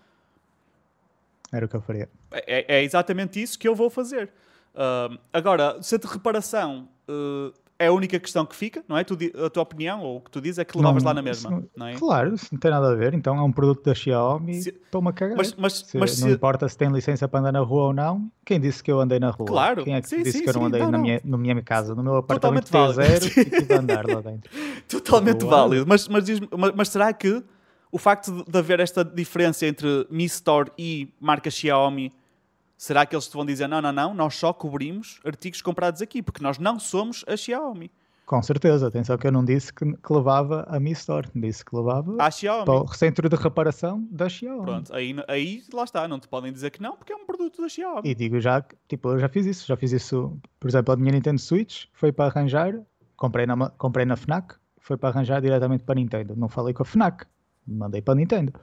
Speaker 2: Era o que eu faria.
Speaker 1: É, é exatamente isso que eu vou fazer. Uh, agora, se de reparação uh, é a única questão que fica, não é? Tu, a tua opinião, ou o que tu dizes, é que levavas
Speaker 2: Não-
Speaker 1: lá na mesma,
Speaker 2: isso-
Speaker 1: não é?
Speaker 2: Claro, isso não tem nada a ver. Então é um produto da Xiaomi,
Speaker 1: Se-
Speaker 2: estou-me a cagar.
Speaker 1: Mas, mas,
Speaker 2: Se-
Speaker 1: mas
Speaker 2: não
Speaker 1: se-
Speaker 2: importa se tem licença para andar na rua ou não. Quem disse que eu andei na rua?
Speaker 1: Claro.
Speaker 2: Quem é que
Speaker 1: Sim,
Speaker 2: disse
Speaker 1: sim,
Speaker 2: que eu não andei
Speaker 1: Não,
Speaker 2: na,
Speaker 1: não.
Speaker 2: Minha, na minha casa? No meu apartamento
Speaker 1: Totalmente válido.
Speaker 2: T0 e tive andar lá dentro.
Speaker 1: Totalmente válido. Mas, mas, diz-me- mas, mas será que o facto de haver esta diferença entre Mi Store e marca Xiaomi, será que eles te vão dizer não, não, não, nós só cobrimos artigos comprados aqui, porque nós não somos a Xiaomi.
Speaker 2: Com certeza, atenção que eu não disse que, que levava a Mi Store, disse que levava
Speaker 1: A Xiaomi.
Speaker 2: para o centro de reparação da Xiaomi.
Speaker 1: Pronto, aí, aí lá está, não te podem dizer que não, porque é um produto da Xiaomi.
Speaker 2: E digo já, que, tipo, eu já fiz isso, já fiz isso, por exemplo, a minha Nintendo Switch foi para arranjar, comprei na, comprei na FNAC, foi para arranjar diretamente para a Nintendo. Não falei com a FNAC, mandei para a Nintendo.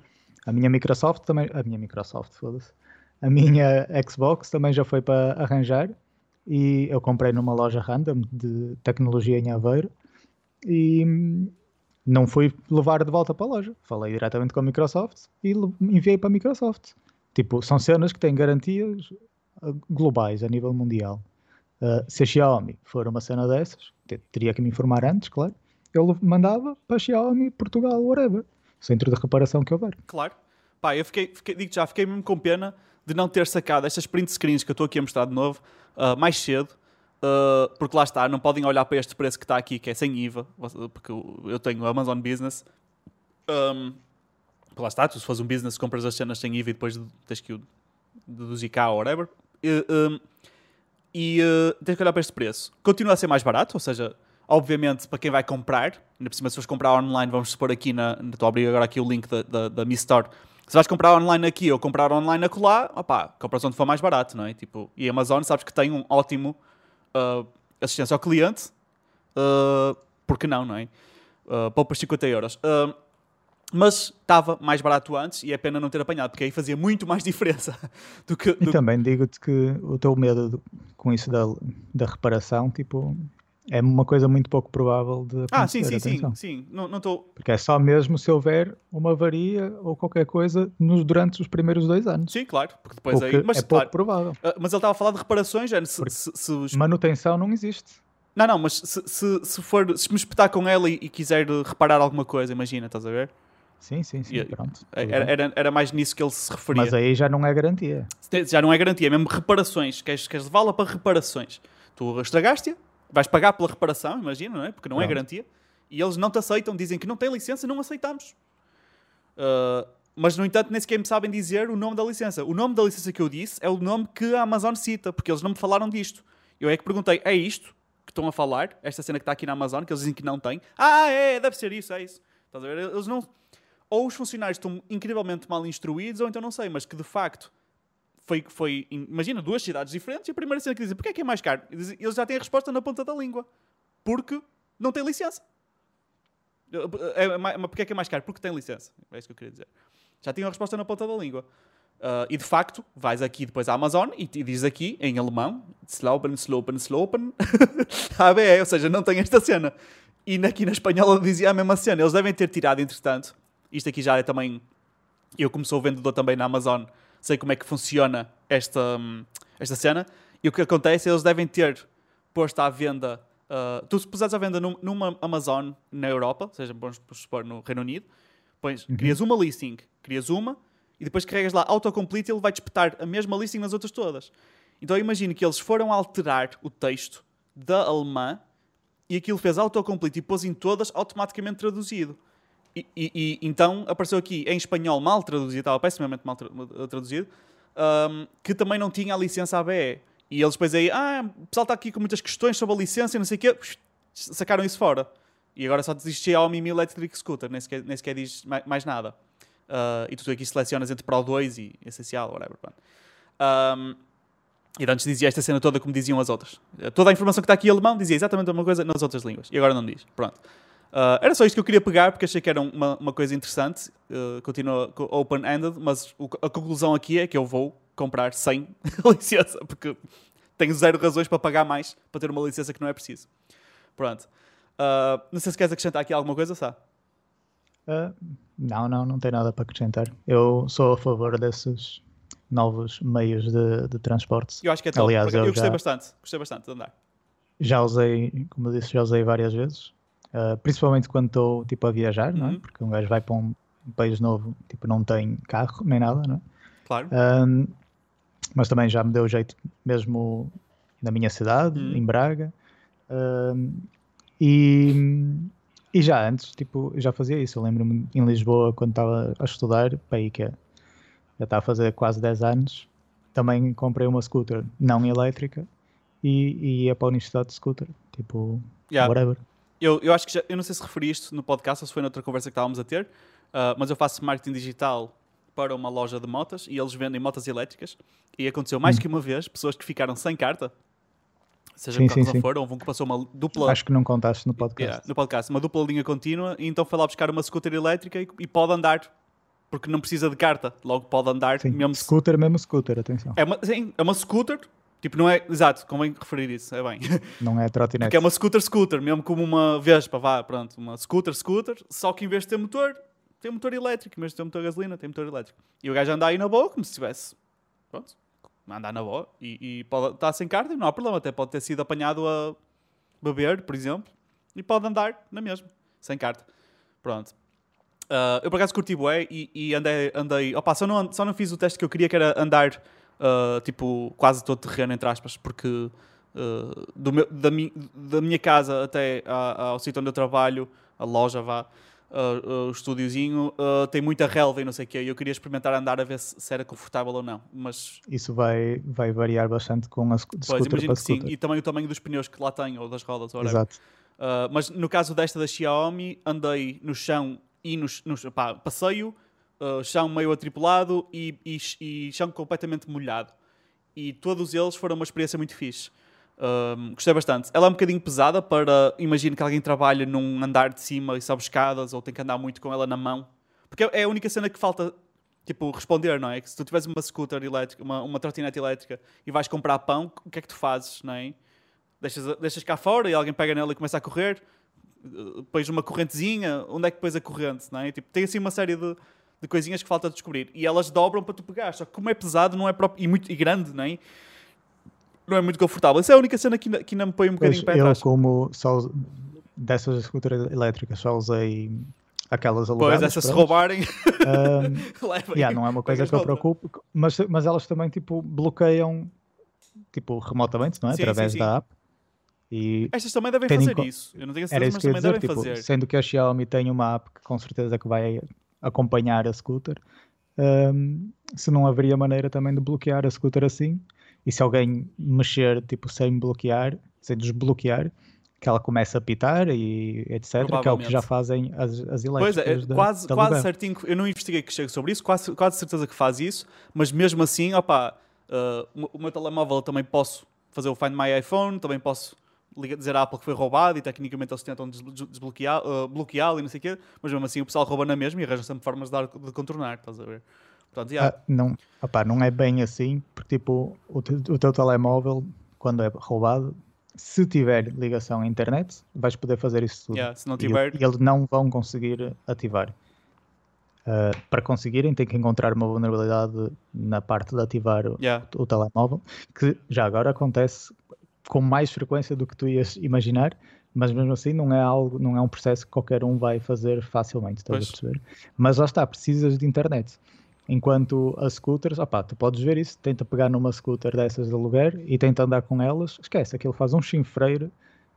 Speaker 2: A minha Microsoft também, a minha Microsoft, foda-se. A minha Xbox também já foi para arranjar e eu comprei numa loja random de tecnologia em Aveiro e não fui levar de volta para a loja. Falei diretamente com a Microsoft e enviei para a Microsoft. Tipo, são cenas que têm garantias uh, globais a nível mundial. Uh, se a Xiaomi for uma cena dessas, te- teria que me informar antes, claro. Eu mandava para a Xiaomi, Portugal, whatever. Centro de reparação que houver.
Speaker 1: Claro. Pá, eu fiquei, fiquei- digo já, fiquei mesmo com pena de não ter sacado estas print screens que eu estou aqui a mostrar de novo ah, mais cedo. ah, porque lá está, não podem olhar para este preço que está aqui, que é sem IVA, porque eu tenho Amazon Business. Um, lá está, tu se fores um business compras as cenas sem IVA e depois tens que o deduzir cá ou whatever. E, um, e uh, tens que olhar para este preço. Continua a ser mais barato, ou seja, obviamente para quem vai comprar, ainda por cima se fores comprar online, vamos supor aqui na. Estou a abrir agora aqui o link da, da, da Mi Store. Se vais comprar online aqui ou comprar online acolá, opá, compras onde for mais barato, não é? Tipo, e a Amazon sabes que tem um ótimo uh, assistência ao cliente, uh, porque não, não é? Uh, poupas 50 euros. Uh, mas estava mais barato antes e é pena não ter apanhado, porque aí fazia muito mais diferença do que.
Speaker 2: E
Speaker 1: do-
Speaker 2: também digo-te que o teu medo com isso da, da reparação, tipo, é uma coisa muito pouco provável de
Speaker 1: Ah, sim,
Speaker 2: acontecer,
Speaker 1: sim, sim,
Speaker 2: atenção.
Speaker 1: sim. Não estou.
Speaker 2: Porque é só mesmo se houver uma avaria ou qualquer coisa nos, durante os primeiros dois anos.
Speaker 1: Sim, claro, porque depois
Speaker 2: o
Speaker 1: aí. Mas,
Speaker 2: é
Speaker 1: claro,
Speaker 2: pouco provável.
Speaker 1: ah, mas ele estava a falar de reparações, já, se,
Speaker 2: Porque-
Speaker 1: se- se os-
Speaker 2: Manutenção não existe.
Speaker 1: Não, não, mas se, se, se for. Se me espetar com ela e, e quiser reparar alguma coisa, imagina, estás a ver?
Speaker 2: Sim, sim, sim, pronto. tudo
Speaker 1: Era, era, era mais nisso que ele se referia.
Speaker 2: Mas aí já não é garantia.
Speaker 1: Já não é garantia, é mesmo reparações. Queres, queres levá-la para reparações. Tu estragaste-a, vais pagar pela reparação, imagina, não é? Porque não é garantia. E eles não te aceitam, dizem que não tem licença, não aceitamos. Uh, mas, no entanto, nem sequer me sabem dizer o nome da licença. O nome da licença que eu disse é o nome que a Amazon cita, porque eles não me falaram disto. Eu é que perguntei, é isto que estão a falar? Esta cena que está aqui na Amazon, que eles dizem que não tem? Ah, é, deve ser isso, é isso. Estás a ver? Eles não... Ou os funcionários estão incrivelmente mal instruídos, ou então não sei, mas que de facto foi, foi, imagina, duas cidades diferentes e a primeira cena que dizem, porquê é que é mais caro? Eles já têm a resposta na ponta da língua. Porque não tem licença. É, mas porquê é que é mais caro? Porque tem licença. É isso que eu queria dizer. Já tinham a resposta na ponta da língua. Ah, e de facto, vais aqui depois à Amazon e, e diz aqui, em alemão, Slopen, Slopen, Slopen, ABE, ou seja, não tem esta cena. E aqui na espanhola dizia a mesma cena. Eles devem ter tirado, entretanto, isto aqui já é também eu como sou vendedor também na Amazon, sei como é que funciona esta, hum, esta cena. E o que acontece é eles devem ter posto à venda. ah, tu se puseres à venda num- numa Amazon na Europa, ou seja, vamos supor no Reino Unido, pões, crias uma listing, crias uma e depois carregas lá autocomplete e ele vai despetar a mesma listing nas outras todas. Então eu imagino que eles foram alterar o texto da alemã e aquilo fez autocomplete e pôs em todas automaticamente traduzido. E, e- então apareceu aqui em espanhol mal traduzido, estava pessimamente mal tra- traduzido, ahm, que também não tinha a licença ABE. E eles depois aí, ah, o pessoal está aqui com muitas questões sobre a licença e não sei o quê, sacaram isso fora. E agora só diz Xiaomi Mi Electric Scooter, nem sequer, nem sequer diz mais, mais nada. Ah, e tu aqui selecionas entre Pro 2 e Essencial, whatever. Ahm, e antes dizia esta cena toda como diziam as outras. Toda a informação que está aqui em alemão dizia exatamente a mesma coisa nas outras línguas. E agora não diz. Pronto. Ah, era só isto que eu queria pegar porque achei que era uma, uma coisa interessante. Uh, continua co- open-ended, mas o- a conclusão aqui é que eu vou comprar sem licença porque tenho zero razões para pagar mais para ter uma licença que não é preciso. Pronto. Ah, não sei se queres acrescentar aqui alguma coisa, Sá.
Speaker 2: Ah, não, não, não tem nada para acrescentar. Eu sou a favor desses novos meios de, de transporte.
Speaker 1: Eu acho que é top.
Speaker 2: Aliás,
Speaker 1: eu
Speaker 2: eu
Speaker 1: gostei
Speaker 2: já-
Speaker 1: bastante. Gostei bastante de andar.
Speaker 2: já usei, como eu disse, já usei várias vezes. Uh, principalmente quando estou tipo a viajar, uhum. não é? Porque um gajo vai para um país novo, tipo, não tem carro nem nada, não é?
Speaker 1: Claro.
Speaker 2: Um, mas também já me deu jeito mesmo na minha cidade, uhum. em Braga. Um, e, e já antes, tipo, já fazia isso. Eu lembro-me em Lisboa, quando estava a estudar, para aí que é, já está a fazer quase 10 anos, também comprei uma scooter não elétrica e, e ia para a universidade de scooter, tipo, yeah. whatever.
Speaker 1: Eu, eu acho que já, eu não sei se referi isto no podcast ou se foi noutra conversa que estávamos a ter, uh, mas eu faço marketing digital para uma loja de motas e eles vendem motas elétricas. E aconteceu mais hum. que uma vez pessoas que ficaram sem carta, seja sim, que sim, for, houve um que passou uma dupla.
Speaker 2: Acho que não contaste no podcast.
Speaker 1: Yeah, no podcast, uma dupla linha contínua, e então foi lá buscar uma scooter elétrica e, e pode andar porque não precisa de carta, logo pode andar
Speaker 2: sim, mesmo. Scooter, mesmo scooter, atenção.
Speaker 1: É uma, sim, é uma scooter, tipo, não é. Exato, convém referir isso, é bem.
Speaker 2: Não é trotinete.
Speaker 1: Porque é uma scooter, scooter, mesmo como uma Vespa, vá, pronto, uma scooter, scooter, só que em vez de ter motor, tem motor elétrico, em vez de ter motor gasolina, tem motor elétrico. E o gajo anda aí na boa, como se tivesse. Pronto, andar na boa. E, e pode estar sem carta, não há problema, até pode ter sido apanhado a beber, por exemplo, e pode andar na mesma, sem carta. Pronto. Uh, eu por acaso curti bué e, e, andei, andei opa, só não, só não fiz o teste que eu queria, que era andar uh, tipo quase todo terreno, entre aspas, porque uh, do meu, da, mi, da minha casa até ao sítio onde eu trabalho, a loja vá, o estúdiozinho, tem muita relva e não sei o quê, e eu queria experimentar andar a ver se, se, era confortável ou não, mas...
Speaker 2: Isso vai, vai variar bastante com a scooter pois, imagino que sim,
Speaker 1: e também o tamanho dos pneus que lá tem, ou das rodas, ou Exato. mas no caso desta da Xiaomi, andei no chão e nos, nos pá, passeio, uh, chão meio atripulado e, e, e, chão completamente molhado. E todos eles foram uma experiência muito fixe. Um, gostei bastante. Ela é um bocadinho pesada para. Imagino que alguém trabalha num andar de cima e sobe escadas ou tem que andar muito com ela na mão. Porque é a única cena que falta tipo, responder, não é? Que se tu tiveres uma scooter elétrica, uma, uma trotinete elétrica e vais comprar pão, o que é que tu fazes, não é? Deixas, deixas cá fora e alguém pega nela e começa a correr depois uma correntezinha, onde é que depois a corrente, não é? Tipo, tem assim uma série de, de coisinhas que falta descobrir. E elas dobram para tu pegar, só que como é pesado, não é próprio, e, muito, e grande, não é? Não é muito confortável. Essa é a única cena que ainda, que ainda me põe um bocadinho
Speaker 2: para trás. Eu, como só dessas esculturas elétricas, só usei aquelas alugadas.
Speaker 1: Pois, essas se roubarem,
Speaker 2: um, yeah, não é uma coisa que eu preocupo, mas, mas elas também, tipo, bloqueiam, tipo, remotamente, não é? Sim, Através sim, sim. da app. E
Speaker 1: Estas também devem fazer isso. Eu não tenho certeza, mas também dizer, devem tipo, fazer.
Speaker 2: Sendo que a Xiaomi tem uma app que com certeza que vai acompanhar a scooter, um, se não haveria maneira também de bloquear a scooter assim, e se alguém mexer tipo sem bloquear, sem desbloquear, que ela começa a pitar e etc, que é o que já fazem as, as elétricas. Pois é,
Speaker 1: da, quase, da quase certinho, eu não investiguei que chego sobre isso, quase, quase certeza que faz isso, mas mesmo assim, opa, uh, o meu telemóvel também posso fazer o Find My iPhone, também posso dizer à Apple que foi roubado e tecnicamente eles tentam desbloquear, uh, bloqueá-lo e não sei o quê, mas mesmo assim o pessoal rouba na mesma e arranja sempre formas de, de contornar, estás a ver?
Speaker 2: Portanto, yeah. ah, não, opá, não é bem assim, porque tipo, o, o teu telemóvel, quando é roubado, se tiver ligação à internet, vais poder fazer isso tudo.
Speaker 1: Yeah, se não tiver...
Speaker 2: E, eles não vão conseguir ativar. Uh, para conseguirem, tem que encontrar uma vulnerabilidade na parte de ativar yeah. o, o, telemóvel, que já agora acontece com mais frequência do que tu ias imaginar, mas mesmo assim não é algo, não é um processo que qualquer um vai fazer facilmente, estás a perceber? Mas lá está, precisas de internet. Enquanto as scooters, opá, tu podes ver isso, tenta pegar numa scooter dessas de aluguer e tenta andar com elas, esquece, aquilo faz um chinfreiro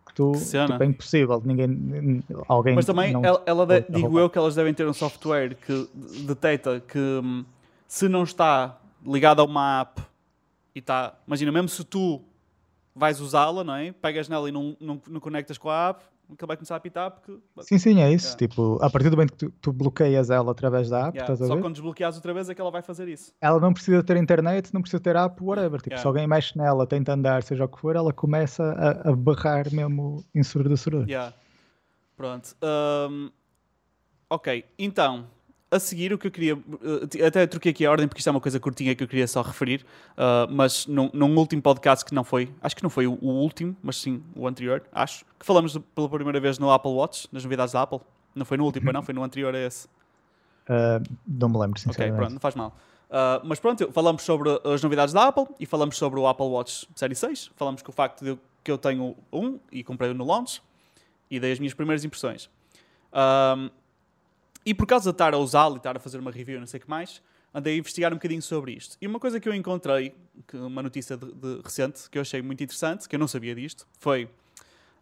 Speaker 2: que tu, tipo, é impossível, ninguém, alguém...
Speaker 1: Mas também, ela, ela de, digo eu que elas devem ter um software que detecta que hum, se não está ligado a uma app e está, imagina, mesmo se tu vais usá-la, não é? Pegas nela e não, não, não conectas com a app, aquilo vai começar a apitar porque...
Speaker 2: Sim, sim, é isso. Tipo, a partir do momento que tu, tu bloqueias ela através da app, yeah.
Speaker 1: Só quando desbloqueas outra vez é que ela vai fazer isso.
Speaker 2: Ela não precisa ter internet, não precisa ter app, whatever. Tipo, yeah. se alguém mexe nela, tenta andar, seja o que for, ela começa a, a barrar mesmo ensurdecedor.
Speaker 1: Yeah. Pronto. Um, ok, então, a seguir, o que eu queria. Uh, até troquei aqui a ordem porque isto é uma coisa curtinha que eu queria só referir. Uh, mas num, num, último podcast que não foi. Acho que não foi o, o, último, mas sim o anterior, acho. Que falamos pela primeira vez no Apple Watch, nas novidades da Apple. Não foi no último, não, foi no anterior a esse.
Speaker 2: Uh, não me lembro, sinceramente.
Speaker 1: Ok, pronto, não faz mal. mas pronto, falamos sobre as novidades da Apple e falamos sobre o Apple Watch Série 6. Falamos que o facto de que eu tenho um e comprei-o no launch e dei as minhas primeiras impressões. Um, e por causa de estar a usá-lo e estar a fazer uma review e não sei o que mais, andei a investigar um bocadinho sobre isto. E uma coisa que eu encontrei, uma notícia de, de recente, que eu achei muito interessante, que eu não sabia disto, foi...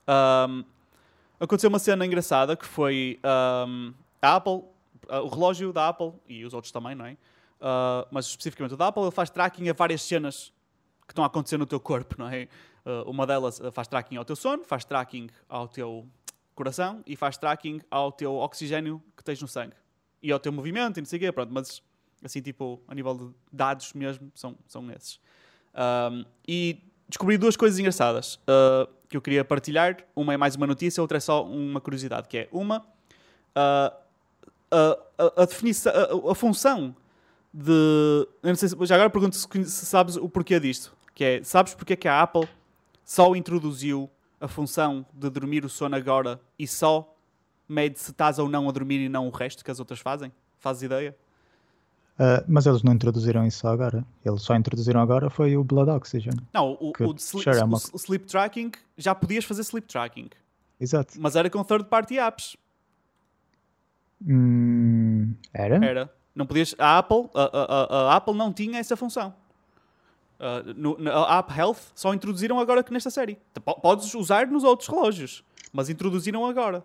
Speaker 1: Um, aconteceu uma cena engraçada que foi um, a Apple, o relógio da Apple, e os outros também, não é? Uh, mas especificamente o da Apple, ele faz tracking a várias cenas que estão a acontecer no teu corpo, não é? Uh, uma delas faz tracking ao teu sono, faz tracking ao teu coração e faz tracking ao teu oxigênio que tens no sangue e ao teu movimento e não sei o quê, pronto, mas assim, tipo, a nível de dados mesmo, são, são esses. Um, e descobri duas coisas engraçadas uh, que eu queria partilhar. Uma é mais uma notícia, outra é só uma curiosidade, que é uma, uh, a, a, definição, a, a, função de... Eu não sei se, já agora pergunto se, se sabes o porquê disto, que é, sabes porque é que a Apple só introduziu a função de dormir o sono agora e só mede se estás ou não a dormir e não o resto que as outras fazem? Fazes ideia?
Speaker 2: Uh, mas eles não introduziram isso só agora. Eles só introduziram agora foi o Blood Oxygen.
Speaker 1: Não, o, o, sleep, é uma... o, sleep tracking, já podias fazer sleep tracking.
Speaker 2: Exato.
Speaker 1: Mas era com third party apps.
Speaker 2: Hum, era?
Speaker 1: Era. Não podias. A Apple, a, a, a Apple não tinha essa função. Uh, no, na App Health só introduziram agora que nesta série. Podes usar nos outros relógios, mas introduziram agora.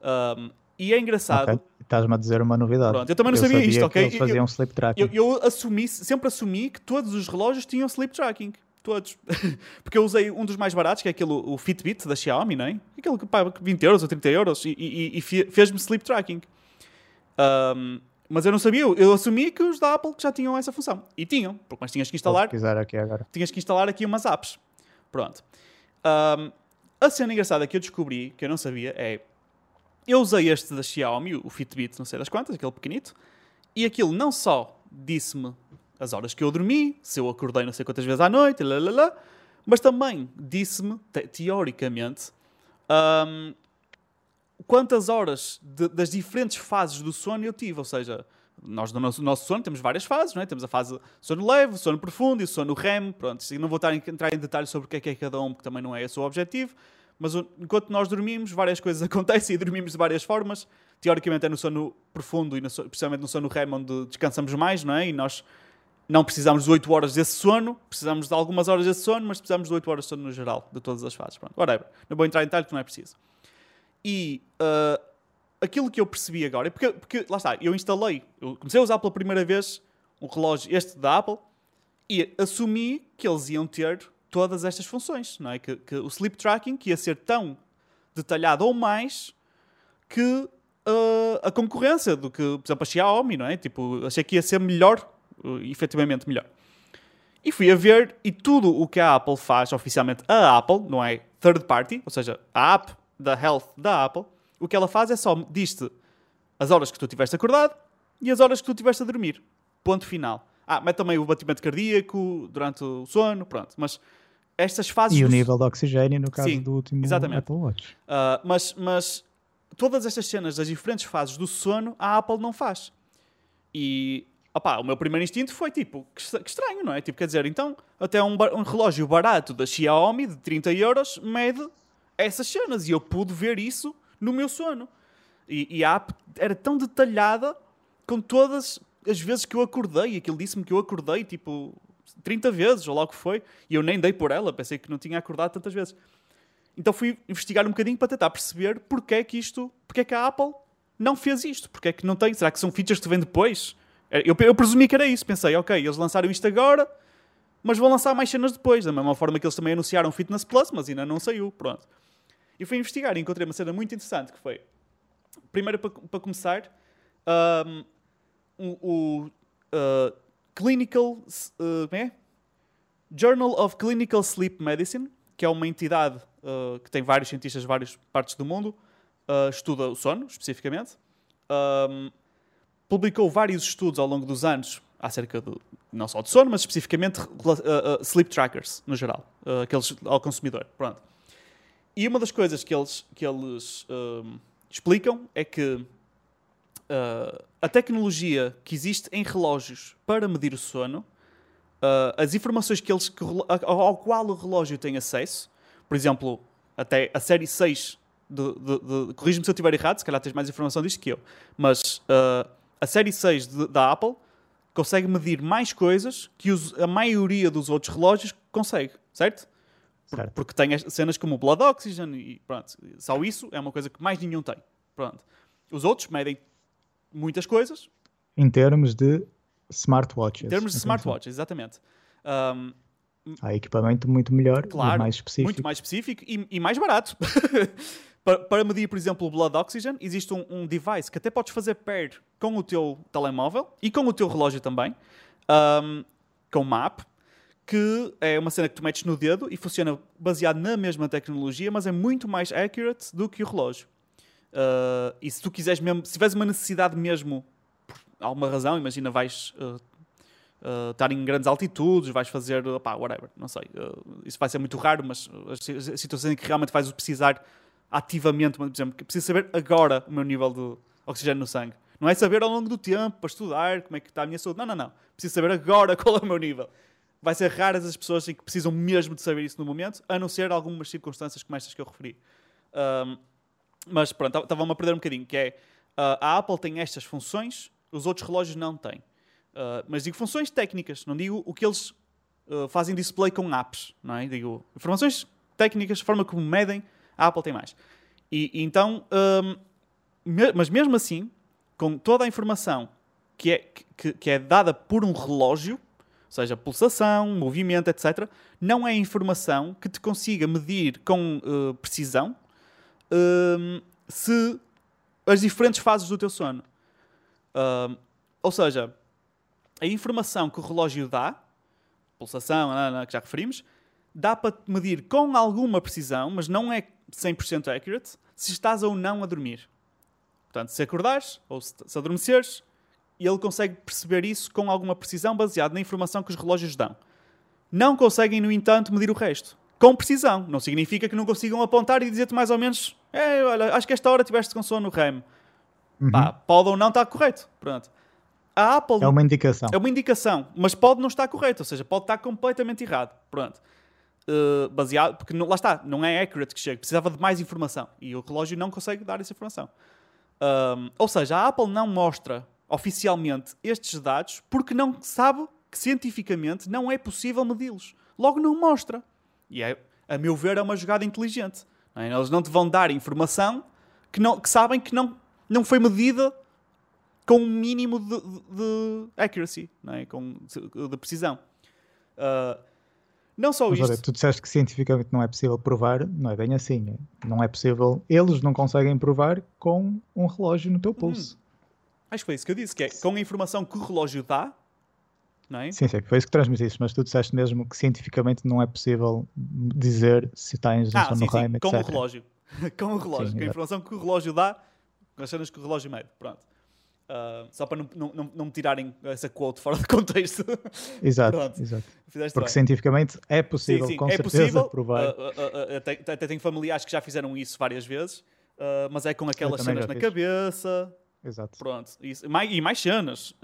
Speaker 1: Um, e é engraçado. Okay.
Speaker 2: Estás-me a dizer uma novidade.
Speaker 1: Pronto, eu também não eu sabia, isto, ok?
Speaker 2: Eles faziam eu, sleep tracking.
Speaker 1: Eu, eu, assumi, sempre assumi que todos os relógios tinham sleep tracking. Todos. Porque eu usei um dos mais baratos, que é aquele, o Fitbit da Xiaomi, não é? Aquele que paga 20 euros ou 30 euros e, e, e fez-me sleep tracking. Um, mas eu não sabia, eu assumi que os da Apple já tinham essa função. E tinham, porque mas tinhas que instalar.
Speaker 2: Aqui agora.
Speaker 1: Tinhas que instalar aqui umas apps. Pronto. Um, a cena engraçada que eu descobri, que eu não sabia, é eu usei este da Xiaomi, o Fitbit, não sei das quantas, aquele pequenito, e aquilo não só disse-me as horas que eu dormi, se eu acordei não sei quantas vezes à noite, lalala, mas também disse-me, te teoricamente, um, quantas horas de, das diferentes fases do sono eu tive. Ou seja, nós no nosso, nosso sono temos várias fases, não é? Temos a fase sono leve, sono profundo e sono REM. Pronto, não vou estar entrar em detalhes sobre o que é, que é cada um, porque também não é esse o objetivo. Mas enquanto nós dormimos, várias coisas acontecem e dormimos de várias formas. Teoricamente é no sono profundo e no, principalmente no sono REM onde descansamos mais, não é? E nós não precisamos de 8 horas desse sono, precisamos de algumas horas desse sono, mas precisamos de 8 horas de sono no geral, de todas as fases. Pronto, whatever. Não vou entrar em detalhes porque não é preciso. E uh, aquilo que eu percebi agora, porque, porque lá está, eu instalei, eu comecei a usar pela primeira vez um relógio, este da Apple, e assumi que eles iam ter todas estas funções, não é? Que, que o sleep tracking ia ser tão detalhado ou mais que uh, a concorrência do que, por exemplo, a Xiaomi, não é? Tipo, achei que ia ser melhor, uh, efetivamente melhor. E fui a ver, e tudo o que a Apple faz oficialmente, a Apple, não é third party, ou seja, a app da Health da Apple, o que ela faz é só diz-te as horas que tu tiveste acordado e as horas que tu tiveste a dormir. Ponto final. Ah, mete também o batimento cardíaco durante o sono, pronto. Mas estas fases.
Speaker 2: E o nível de oxigênio, no caso Sim, do último exatamente. Apple Watch.
Speaker 1: Uh, mas, mas todas estas cenas das diferentes fases do sono, a Apple não faz. E opá, o meu primeiro instinto foi tipo, que estranho, não é? Tipo, quer dizer, então, até um, um relógio barato da Xiaomi de 30 euros mede essas cenas e eu pude ver isso no meu sono. E, e a app era tão detalhada com todas as vezes que eu acordei. Aquilo disse-me que eu acordei tipo 30 vezes, ou logo foi, e eu nem dei por ela, pensei que não tinha acordado tantas vezes. Então fui investigar um bocadinho para tentar perceber porque é que isto, porque é que a Apple não fez isto, porque é que não tem, será que são features que vem depois? Eu, eu presumi que era isso, pensei, ok, eles lançaram isto agora, mas vão lançar mais cenas depois, da mesma forma que eles também anunciaram Fitness Plus, mas ainda não saiu, pronto. E fui investigar e encontrei uma cena muito interessante que foi, primeiro para, para começar, um, o uh, Clinical uh, é? Journal of Clinical Sleep Medicine, que é uma entidade uh, que tem vários cientistas de várias partes do mundo, uh, estuda o sono especificamente. Um, publicou vários estudos ao longo dos anos acerca do não só de sono, mas especificamente sleep trackers no geral, aqueles ao consumidor. Pronto. E uma das coisas que eles, que eles um, explicam é que uh, a tecnologia que existe em relógios para medir o sono, uh, as informações que eles, ao qual o relógio tem acesso, por exemplo, até a série 6 de, de, de corrige-me se eu estiver errado, se calhar tens mais informação disto que eu, mas uh, a série 6 de, da Apple consegue medir mais coisas que os, a maioria dos outros relógios consegue, certo?
Speaker 2: Certo.
Speaker 1: Porque tem cenas como o Blood Oxygen e pronto. Só isso é uma coisa que mais nenhum tem. Pronto. Os outros medem muitas coisas.
Speaker 2: Em termos de smartwatches.
Speaker 1: Em termos de smartwatches, exatamente. Um,
Speaker 2: Há equipamento muito melhor
Speaker 1: claro,
Speaker 2: mais específico.
Speaker 1: Muito mais específico e, e mais barato. para, para, medir, por exemplo, o Blood Oxygen, existe um, um, device que até podes fazer pair com o teu telemóvel e com o teu relógio também, um, com uma app, que é uma cena que tu metes no dedo e funciona baseado na mesma tecnologia, mas é muito mais accurate do que o relógio. Uh, e se tu quiseres mesmo, se tiveres uma necessidade mesmo, por alguma razão, imagina vais uh, uh, estar em grandes altitudes, vais fazer, opá, whatever, não sei. isso vai ser muito raro, mas as situações em que realmente vais precisar ativamente, por exemplo, preciso saber agora o meu nível de oxigênio no sangue. Não é saber ao longo do tempo, para estudar, como é que está a minha saúde. Não, não, não. Preciso saber agora qual é o meu nível vai ser raras as pessoas que precisam mesmo de saber isso no momento, a não ser algumas circunstâncias como estas que eu referi. Um, mas pronto, estava-me a perder um bocadinho, que é uh, a Apple tem estas funções, os outros relógios não têm. Uh, mas digo funções técnicas, não digo o que eles uh, fazem display com apps, não é? Digo informações técnicas, forma como medem, a Apple tem mais. E, e então, um, me, mas mesmo assim, com toda a informação que é, que, que é dada por um relógio, seja pulsação, movimento, etc., não é informação que te consiga medir com uh, precisão uh, se as diferentes fases do teu sono. Uh, ou seja, a informação que o relógio dá, pulsação, que já referimos, dá para medir com alguma precisão, mas não é 100% accurate, se estás ou não a dormir. Portanto, se acordares ou se, se adormeceres, e ele consegue perceber isso com alguma precisão baseado na informação que os relógios dão. Não conseguem, no entanto, medir o resto. Com precisão. Não significa que não consigam apontar e dizer-te mais ou menos é, olha, acho que esta hora tiveste com sono no REM. Uhum. Pá, pode ou não estar correto. Pronto. A Apple...
Speaker 2: É uma indicação.
Speaker 1: É uma indicação, mas pode não estar correto, ou seja, pode estar completamente errado. Pronto. Uh, baseado, porque não, lá está, não é accurate que chega, precisava de mais informação e o relógio não consegue dar essa informação. Um, ou seja, a Apple não mostra oficialmente estes dados porque não sabe que cientificamente não é possível medi-los. Logo não mostra. E é, a meu ver, é uma jogada inteligente. Não é? Eles não te vão dar informação que, não, que sabem que não, não foi medida com um mínimo de, de, de accuracy, não é? com, de, de precisão. Uh, não só.
Speaker 2: Olha, tu disseste que cientificamente não é possível provar, não é bem assim. Não é possível, eles não conseguem provar com um relógio no teu pulso. Hum.
Speaker 1: Acho que foi isso que eu disse, que é com a informação que o relógio dá, não é?
Speaker 2: Sim, sim, foi isso que transmitiste, mas tu disseste mesmo que cientificamente não é possível dizer se tens
Speaker 1: ah, sim, no sim, com o relógio. com o relógio, sim, com a informação que o relógio dá, com as cenas que o relógio mede, pronto. Uh, só para não, não, não me tirarem essa quote fora de contexto.
Speaker 2: Exato, exato. Porque bem. cientificamente é possível, sim, sim. com é certeza, possível, provar. Uh,
Speaker 1: uh, até, até tenho familiares que já fizeram isso várias vezes, mas é com aquelas cenas na fiz. cabeça,
Speaker 2: Exato.
Speaker 1: Pronto. Isso, e mais cenas,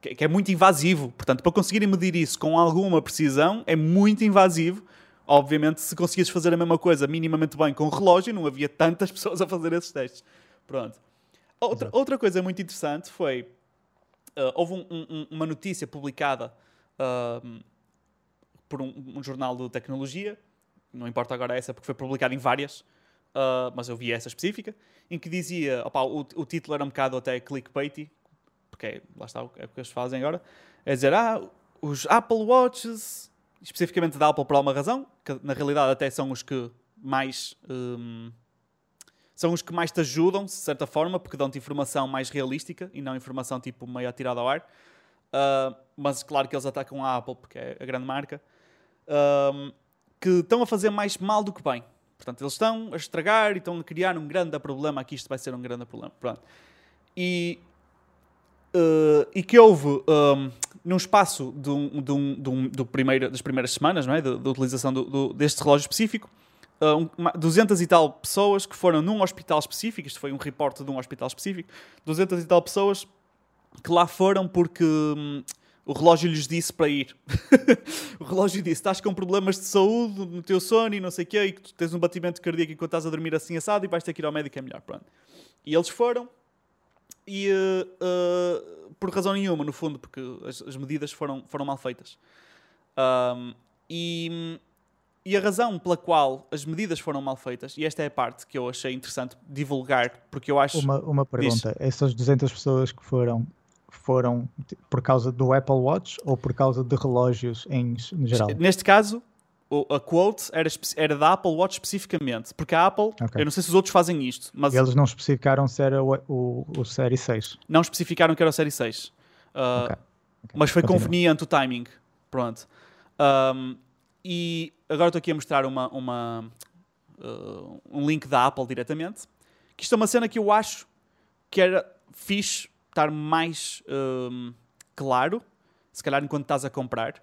Speaker 1: que, que, é muito invasivo. Portanto, para conseguirem medir isso com alguma precisão, é muito invasivo. Obviamente, se conseguisses fazer a mesma coisa minimamente bem com o relógio, não havia tantas pessoas a fazer esses testes. Pronto. Outra, outra coisa muito interessante foi. Uh, houve um, um, uma notícia publicada uh, por um, um, jornal de tecnologia, não importa agora essa, porque foi publicada em várias, uh, mas eu vi essa específica, em que dizia, opa, o, o título era um bocado até clickbaity, porque é, lá está, é o que eles fazem agora, é dizer, ah, os Apple Watches, especificamente da Apple por alguma razão, que na realidade até são os que mais... Um, são os que mais te ajudam, de certa forma, porque dão-te informação mais realística e não informação tipo meio atirada ao ar. Uh, mas claro que eles atacam a Apple, porque é a grande marca. Uh, que estão a fazer mais mal do que bem. Portanto, eles estão a estragar e estão a criar um grande problema. Aqui isto vai ser um grande problema. Pronto. E, uh, e que houve, um, ehm, num espaço de um, de um, de um, do primeiro, das primeiras semanas, não é? da, utilização do, do, deste relógio específico, uh, uma, 200 e tal pessoas que foram num hospital específico, isto foi um reporte de um hospital específico, 200 e tal pessoas que lá foram porque um, O relógio lhes disse para ir. o relógio disse: estás com problemas de saúde no teu sono e não sei o quê, e que tu tens um batimento cardíaco enquanto estás a dormir assim assado e vais ter que ir ao médico, é melhor. Pronto. E eles foram, e uh, uh, por razão nenhuma, no fundo, porque as, as medidas foram, foram mal feitas. Um, e, e a razão pela qual as medidas foram mal feitas, e esta é a parte que eu achei interessante divulgar, porque eu acho.
Speaker 2: Uma, uma pergunta: diz, essas 200 pessoas que foram foram por causa do Apple Watch ou por causa de relógios em, geral?
Speaker 1: Neste caso, a quote era, era da Apple Watch especificamente, porque a Apple, okay. eu não sei se os outros fazem isto, mas...
Speaker 2: Eles não especificaram se era o, o, o Série 6.
Speaker 1: Não especificaram que era o Série 6. Uh, okay. Okay. Mas foi Continua. conveniente o timing. Pronto. Um, e agora estou aqui a mostrar uma, uma uh, um link da Apple diretamente, que isto é uma cena que eu acho que era fixe estar mais um, claro, se calhar enquanto estás a comprar.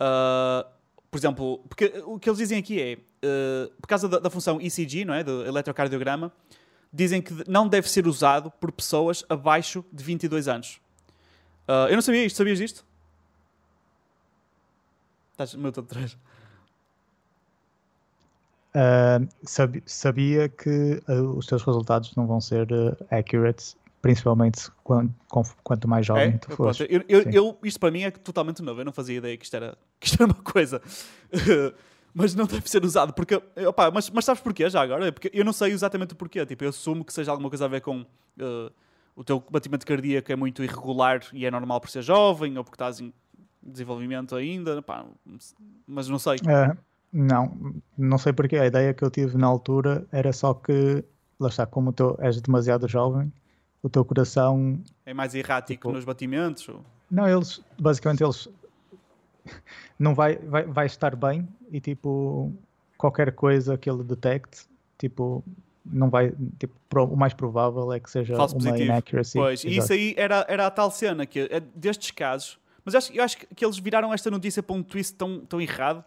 Speaker 1: Uh, por exemplo, porque o que eles dizem aqui é, uh, por causa da, da, função ECG, não é, do eletrocardiograma, dizem que não deve ser usado por pessoas abaixo de 22 anos. Uh, eu não sabia isto, sabias disto? Estás muito atrás.
Speaker 2: Uh, sabia que uh, os teus resultados não vão ser uh, accurate principalmente quanto, quanto mais jovem é? tu fores.
Speaker 1: Eu, eu, eu, isto para mim é totalmente novo, eu não fazia ideia que isto era, que isto era uma coisa. mas não deve ser usado, porque, opa, mas, mas sabes porquê já agora? É porque eu não sei exatamente o porquê, tipo, eu assumo que seja alguma coisa a ver com uh, o teu batimento cardíaco é muito irregular e é normal por ser jovem, ou porque estás em desenvolvimento ainda, mas não sei.
Speaker 2: É, não, não sei porquê, a ideia que eu tive na altura era só que, lá está, como tu és demasiado jovem, o teu coração
Speaker 1: é mais errático tipo, nos batimentos? Ou?
Speaker 2: Não, eles basicamente eles não vai, vai, vai estar bem e tipo qualquer coisa que ele detecte, tipo não vai, tipo, o mais provável é que seja Falso uma positivo. inaccuracy.
Speaker 1: Pois, e isso aí era, era a tal cena que é destes casos, mas eu acho, eu acho que eles viraram esta notícia para um twist tão, tão errado,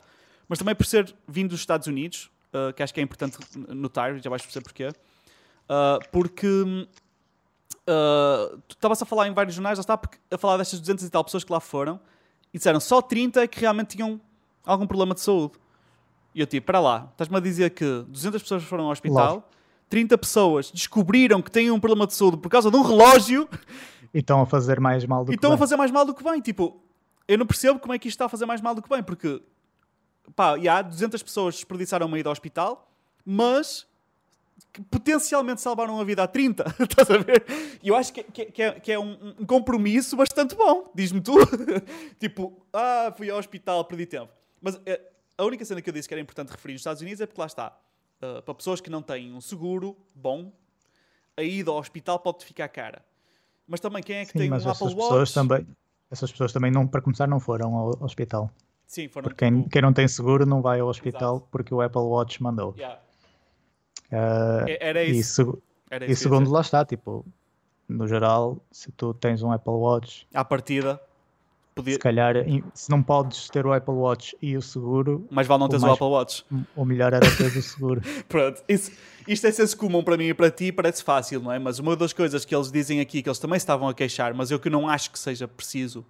Speaker 1: mas também por ser vindo dos Estados Unidos, uh, que acho que é importante notar, já vais perceber porquê, uh, porque Uh, tu estavas a falar em vários jornais, já está a falar destas 200 e tal pessoas que lá foram e disseram só 30 que realmente tinham algum problema de saúde. E eu tipo, para lá, estás-me a dizer que 200 pessoas foram ao hospital, Love. 30 pessoas descobriram que têm um problema de saúde por causa de um relógio
Speaker 2: e estão a fazer mais mal do que
Speaker 1: bem. estão a fazer mais mal do que bem. Tipo, eu não percebo como é que isto está a fazer mais mal do que bem, porque pá, e há 200 pessoas desperdiçaram uma ida ao hospital, mas que potencialmente salvaram a vida a 30, estás a ver? E eu acho que, que, que é, que é um, um, compromisso bastante bom, diz-me tu. tipo, ah, fui ao hospital, perdi tempo. Mas é, a única cena que eu disse que era importante referir nos Estados Unidos é porque lá está, uh, para pessoas que não têm um seguro bom, a ida ao hospital pode ficar cara. Mas também quem é que Sim, tem um Apple Watch?
Speaker 2: Também, essas pessoas também, não, para começar, não foram ao hospital.
Speaker 1: Sim, foram.
Speaker 2: Porque quem, tipo quem não tem seguro não vai ao hospital Exato. porque o Apple Watch mandou.
Speaker 1: Yeah.
Speaker 2: Uh, era isso. E, Era isso e segundo, lá está, tipo, no geral, se tu tens um Apple Watch.
Speaker 1: À partida.
Speaker 2: Podia... Se calhar, se não podes ter o Apple Watch e o seguro.
Speaker 1: Mais vale não teres mais, o Apple Watch.
Speaker 2: O melhor era ter o seguro.
Speaker 1: Pronto, isso, isto é senso comum para mim e para ti, parece fácil, não é? Mas uma das coisas que eles dizem aqui, que eles também estavam a queixar, mas eu que não acho que seja preciso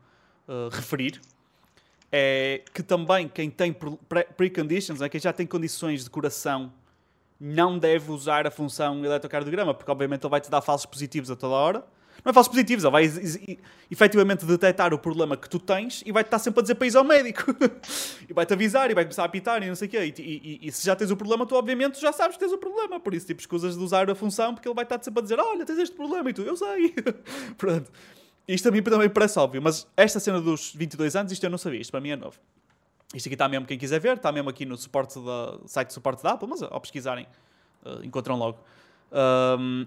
Speaker 1: uh, referir, é que também quem tem preconditions, é, quem já tem condições de coração não deve usar a função eletrocardiograma, porque obviamente ele vai te dar falsos positivos a toda hora. Não é falsos positivos, ele vai efetivamente detectar o problema que tu tens e vai-te estar sempre a dizer para ir ao médico. e vai-te avisar e vai começar a apitar e não sei o quê. E, e, e, se já tens o problema, tu obviamente já sabes que tens o problema. Por isso, tipo, escusas de usar a função porque ele vai estar sempre a dizer: Olha, tens este problema e tu, eu sei. Pronto. Isto a mim também parece óbvio, mas esta cena dos 22 anos, isto eu não sabia, isto para mim é novo. Isto aqui está mesmo, quem quiser ver, está mesmo aqui no suporte da, site de suporte da Apple, mas ao pesquisarem uh, encontram logo. Um,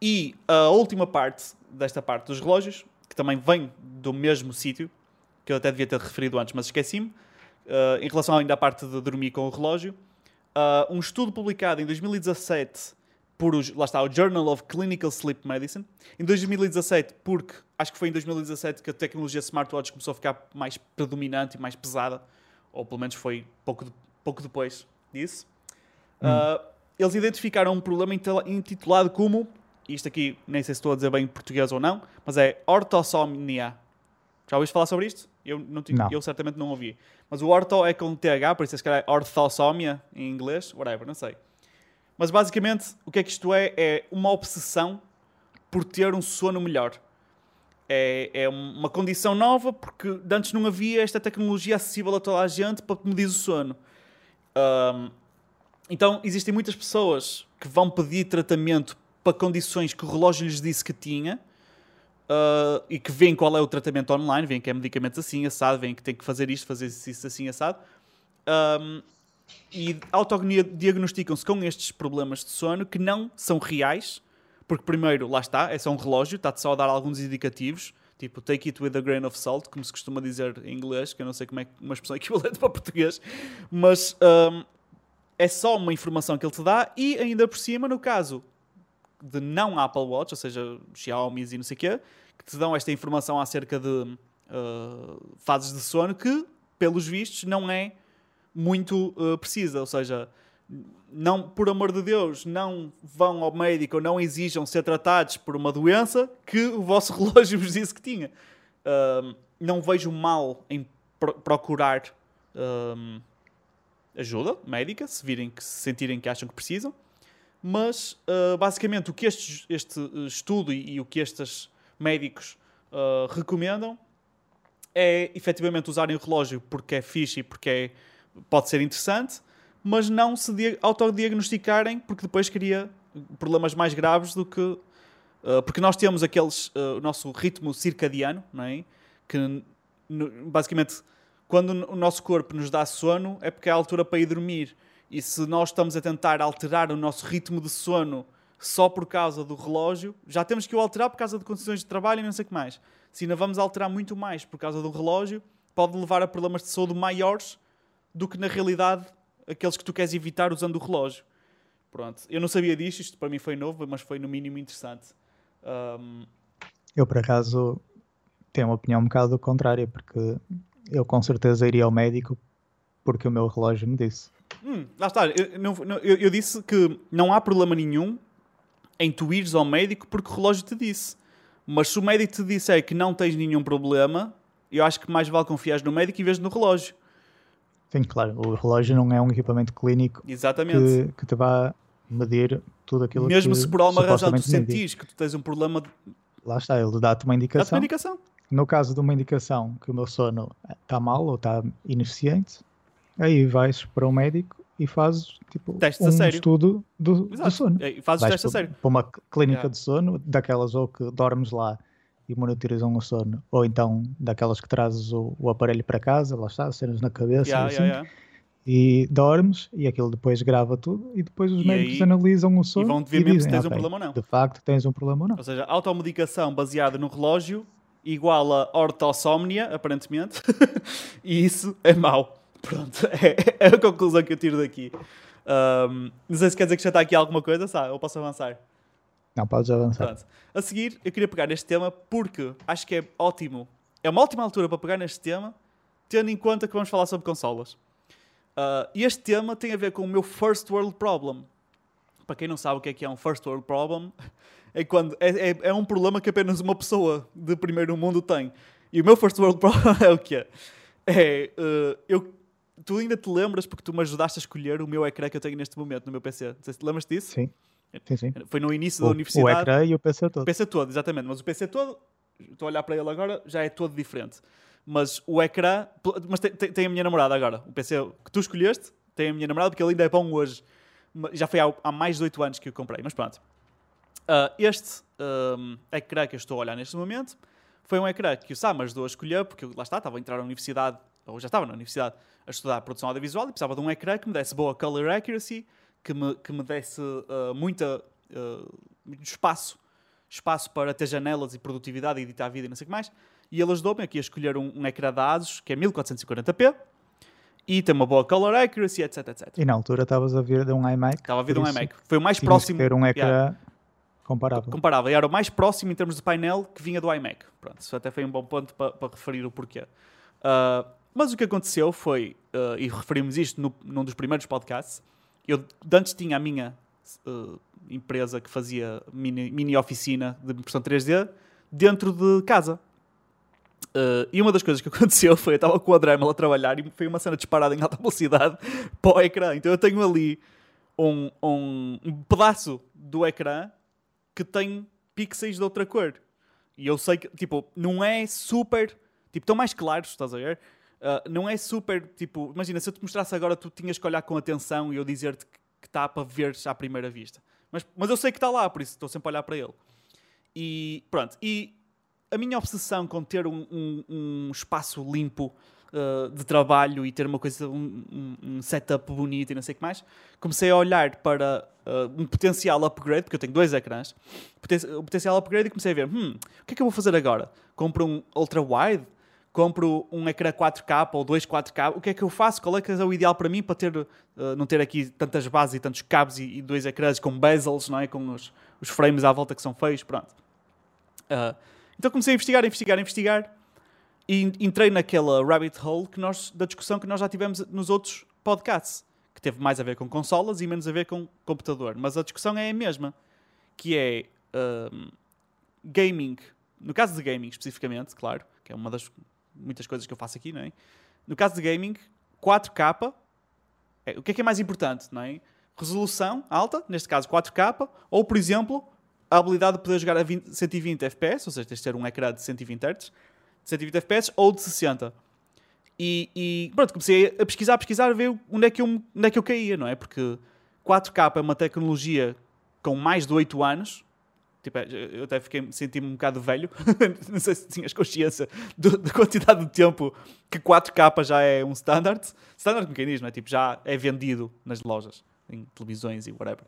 Speaker 1: e a última parte desta parte dos relógios, que também vem do mesmo sítio, que eu até devia ter referido antes, mas esqueci-me, uh, em relação ainda à parte de dormir com o relógio, uh, um estudo publicado em 2017 por, os, lá está, o Journal of Clinical Sleep Medicine, em 2017, porque acho que foi em 2017 que a tecnologia smartwatch começou a ficar mais predominante e mais pesada, ou pelo menos foi pouco, de, pouco depois disso, hum. uh, eles identificaram um problema intitulado como, isto aqui nem sei se estou a dizer bem em português ou não, mas é ortossomnia. Já ouviste falar sobre isto? Eu, não,
Speaker 2: Não.
Speaker 1: eu certamente não ouvi. Mas o ortho é com TH, por isso é se calhar ortossomia em inglês, whatever, não sei. Mas basicamente, o que é que isto é? É uma obsessão por ter um sono melhor. É, é uma condição nova porque antes não havia esta tecnologia acessível a toda a gente para medir o sono. Ahm, então, existem muitas pessoas que vão pedir tratamento para condições que o relógio lhes disse que tinha uh, e que veem qual é o tratamento online, veem que é medicamentos assim, assado, veem que tem que fazer isto, fazer exercício assim, assado. Um, e autodiagnosticam-se com estes problemas de sono que não são reais, porque primeiro, lá está, é só um relógio, está-te só a dar alguns indicativos, tipo take it with a grain of salt, como se costuma dizer em inglês, que eu não sei como é uma expressão equivalente para português, mas um, é só uma informação que ele te dá e ainda por cima, no caso de não Apple Watch, ou seja, Xiaomi e não sei o quê, que te dão esta informação acerca de uh, fases de sono que, pelos vistos, não é muito uh, precisa. Ou seja, não, por amor de Deus, não vão ao médico ou não exijam ser tratados por uma doença que o vosso relógio vos disse que tinha. Um, não vejo mal em pro- procurar um, ajuda médica, se virem que se sentirem que acham que precisam. Mas uh, basicamente o que este, este estudo e, e o que estes médicos uh, recomendam é efetivamente usarem o relógio porque é fixe e porque é, pode ser interessante, mas não se dia- autodiagnosticarem porque depois cria problemas mais graves do que. uh, porque nós temos aqueles. uh, o nosso ritmo circadiano, não é? Que basicamente quando o nosso corpo nos dá sono é porque é a altura para ir dormir. E se nós estamos a tentar alterar o nosso ritmo de sono só por causa do relógio, já temos que o alterar por causa de condições de trabalho e não sei o que mais. Se ainda vamos alterar muito mais por causa do relógio, pode levar a problemas de saúde maiores do que na realidade aqueles que tu queres evitar usando o relógio. Pronto, eu não sabia disto, isto para mim foi novo, mas foi no mínimo interessante. Um,
Speaker 2: Eu, por acaso, tenho uma opinião um bocado contrária, porque eu com certeza iria ao médico porque o meu relógio me disse.
Speaker 1: Hum, lá está. Eu, não- eu- eu disse que não há problema nenhum em tu ires ao médico porque o relógio te disse. Mas se o médico te disser que não tens nenhum problema, eu acho que mais vale confiar no médico em vez de no relógio.
Speaker 2: Sim, claro, o relógio não é um equipamento clínico
Speaker 1: Exatamente.
Speaker 2: que, que te vá medir tudo aquilo
Speaker 1: Mesmo
Speaker 2: que
Speaker 1: se por alguma razão tu sentires que tu tens um problema, de-
Speaker 2: Lá está, ele dá-te uma
Speaker 1: dá-te
Speaker 2: indicação.
Speaker 1: uma indicação.
Speaker 2: No caso de uma indicação que o meu sono está mal ou está ineficiente, aí vais para o médico e fazes tipo,
Speaker 1: Testes a
Speaker 2: um
Speaker 1: sério.
Speaker 2: estudo do, do sono.
Speaker 1: E Fazes
Speaker 2: Vais
Speaker 1: teste a sério.
Speaker 2: para uma cl- clínica
Speaker 1: Yeah.
Speaker 2: de sono, daquelas ou que dormes lá e monitorizam o sono, ou então daquelas que trazes o, o aparelho para casa, lá está, cenas na cabeça,
Speaker 1: Yeah,
Speaker 2: assim,
Speaker 1: yeah, yeah.
Speaker 2: e dormes e aquilo depois grava tudo e depois os
Speaker 1: E
Speaker 2: médicos
Speaker 1: aí-
Speaker 2: analisam o sono
Speaker 1: vão-te ver mesmo se
Speaker 2: dizem,
Speaker 1: tens um
Speaker 2: "Ok,
Speaker 1: problema ou não."
Speaker 2: De facto tens um problema ou não.
Speaker 1: Ou seja, automedicação baseada no relógio igual a ortossomnia, aparentemente. e isso é mau. Pronto, é, é a conclusão que eu tiro daqui. Ahm, não sei se quer dizer que já está aqui alguma coisa, sabe? Ou posso avançar?
Speaker 2: Não, podes avançar.
Speaker 1: Pronto. A seguir, eu queria pegar neste tema porque acho que é ótimo. É uma ótima altura para pegar neste tema, tendo em conta que vamos falar sobre consolas. Ah, e este tema tem a ver com o meu first world problem. Para quem não sabe o que é que é um first world problem, é, quando, é, é, é um problema que apenas uma pessoa de primeiro mundo tem. E o meu first world problem é o quê? É, eh, eu, tu ainda te lembras, porque tu me ajudaste a escolher o meu ecrã que eu tenho neste momento no meu PC. Não sei se te lembras disso?
Speaker 2: Sim, sim, sim.
Speaker 1: Foi no início
Speaker 2: O,
Speaker 1: da
Speaker 2: o
Speaker 1: universidade.
Speaker 2: ecrã e o PC todo.
Speaker 1: O PC todo, exatamente. Mas o PC todo, estou a olhar para ele agora, já é todo diferente. Mas o ecrã. Mas tem, tem- tem a minha namorada agora. O PC que tu escolheste tem a minha namorada porque ele ainda é bom hoje. Já foi há, há mais de 8 anos que eu comprei, mas pronto. Ah, este ahm, ecrã que eu estou a olhar neste momento foi um ecrã que o Sam ajudou a escolher, porque eu, lá está, estava a entrar na universidade, ou já estava na universidade, a estudar produção audiovisual e precisava de um ecrã que me desse boa color accuracy, que me, que me desse ah, muita, ah, muito espaço, espaço para ter janelas e produtividade e editar vídeo e não sei o que mais. E ele ajudou-me aqui a escolher um, um ecrã da ASUS, que é 1440p, e tem uma boa color accuracy, etc, etc.
Speaker 2: E na altura estavas a vir de um iMac.
Speaker 1: Estava a ver
Speaker 2: por
Speaker 1: um iMac. Foi o mais próximo.
Speaker 2: ter um ecrã
Speaker 1: Yeah
Speaker 2: comparável.
Speaker 1: comparável. E era o mais próximo em termos de painel que vinha do iMac. Pronto, isso até foi um bom ponto para, para referir o porquê. Ah, mas o que aconteceu foi, ah, e referimos isto no, num dos primeiros podcasts, eu antes tinha a minha ah, empresa que fazia mini, mini oficina de impressão 3D dentro de casa. Uh, e uma das coisas que aconteceu foi eu estava com o Dremel a trabalhar e foi uma cena disparada em alta velocidade para o ecrã. Então eu tenho ali um, um, um pedaço do ecrã que tem pixels de outra cor. E eu sei que, tipo, não é super. Tipo, estão mais claros, estás a ver? Uh, não é super, tipo, imagina, se eu te mostrasse agora, tu tinhas que olhar com atenção e eu dizer-te que está para ver à primeira vista. Mas, mas eu sei que está lá, por isso estou sempre a olhar para ele. E pronto, e a minha obsessão com ter um, um, um espaço limpo uh, de trabalho e ter uma coisa, um, um, setup bonito e não sei o que mais, comecei a olhar para uh, um potencial upgrade, porque eu tenho dois ecrãs, o potencial upgrade e comecei a ver, hum, o que é que eu vou fazer agora? Compro um ultra wide? Compro um ecrã 4K ou dois 4K? O que é que eu faço? Qual é que é o ideal para mim para ter, uh, não ter aqui tantas bases e tantos cabos e, e dois ecrãs com bezels, não é? Com os, os frames à volta que são feios, pronto. Uh, então comecei a investigar, a investigar, a investigar e entrei naquela rabbit hole que nós, da discussão que nós já tivemos nos outros podcasts, que teve mais a ver com consolas e menos a ver com computador. Mas a discussão é a mesma, que é um, gaming, no caso de gaming especificamente, claro, que é uma das muitas coisas que eu faço aqui, não é? No caso de gaming, 4K, é, o que é que é mais importante, não é? Resolução alta, neste caso 4K, ou por exemplo, a habilidade de poder jogar a 20, 120 FPS, ou seja, tens de ter um ecrã de 120 Hz, de 120 FPS ou de 60. E, e, pronto, comecei a pesquisar, a pesquisar, a ver onde é, que eu, onde é que eu caía, não é? Porque 4K é uma tecnologia com mais de 8 anos. Tipo, é, eu até fiquei, senti-me um bocado velho. não sei se tinhas consciência do, da quantidade de tempo que 4K já é um standard. Standard, como quem diz, não é? Tipo, já é vendido nas lojas, em televisões e whatever.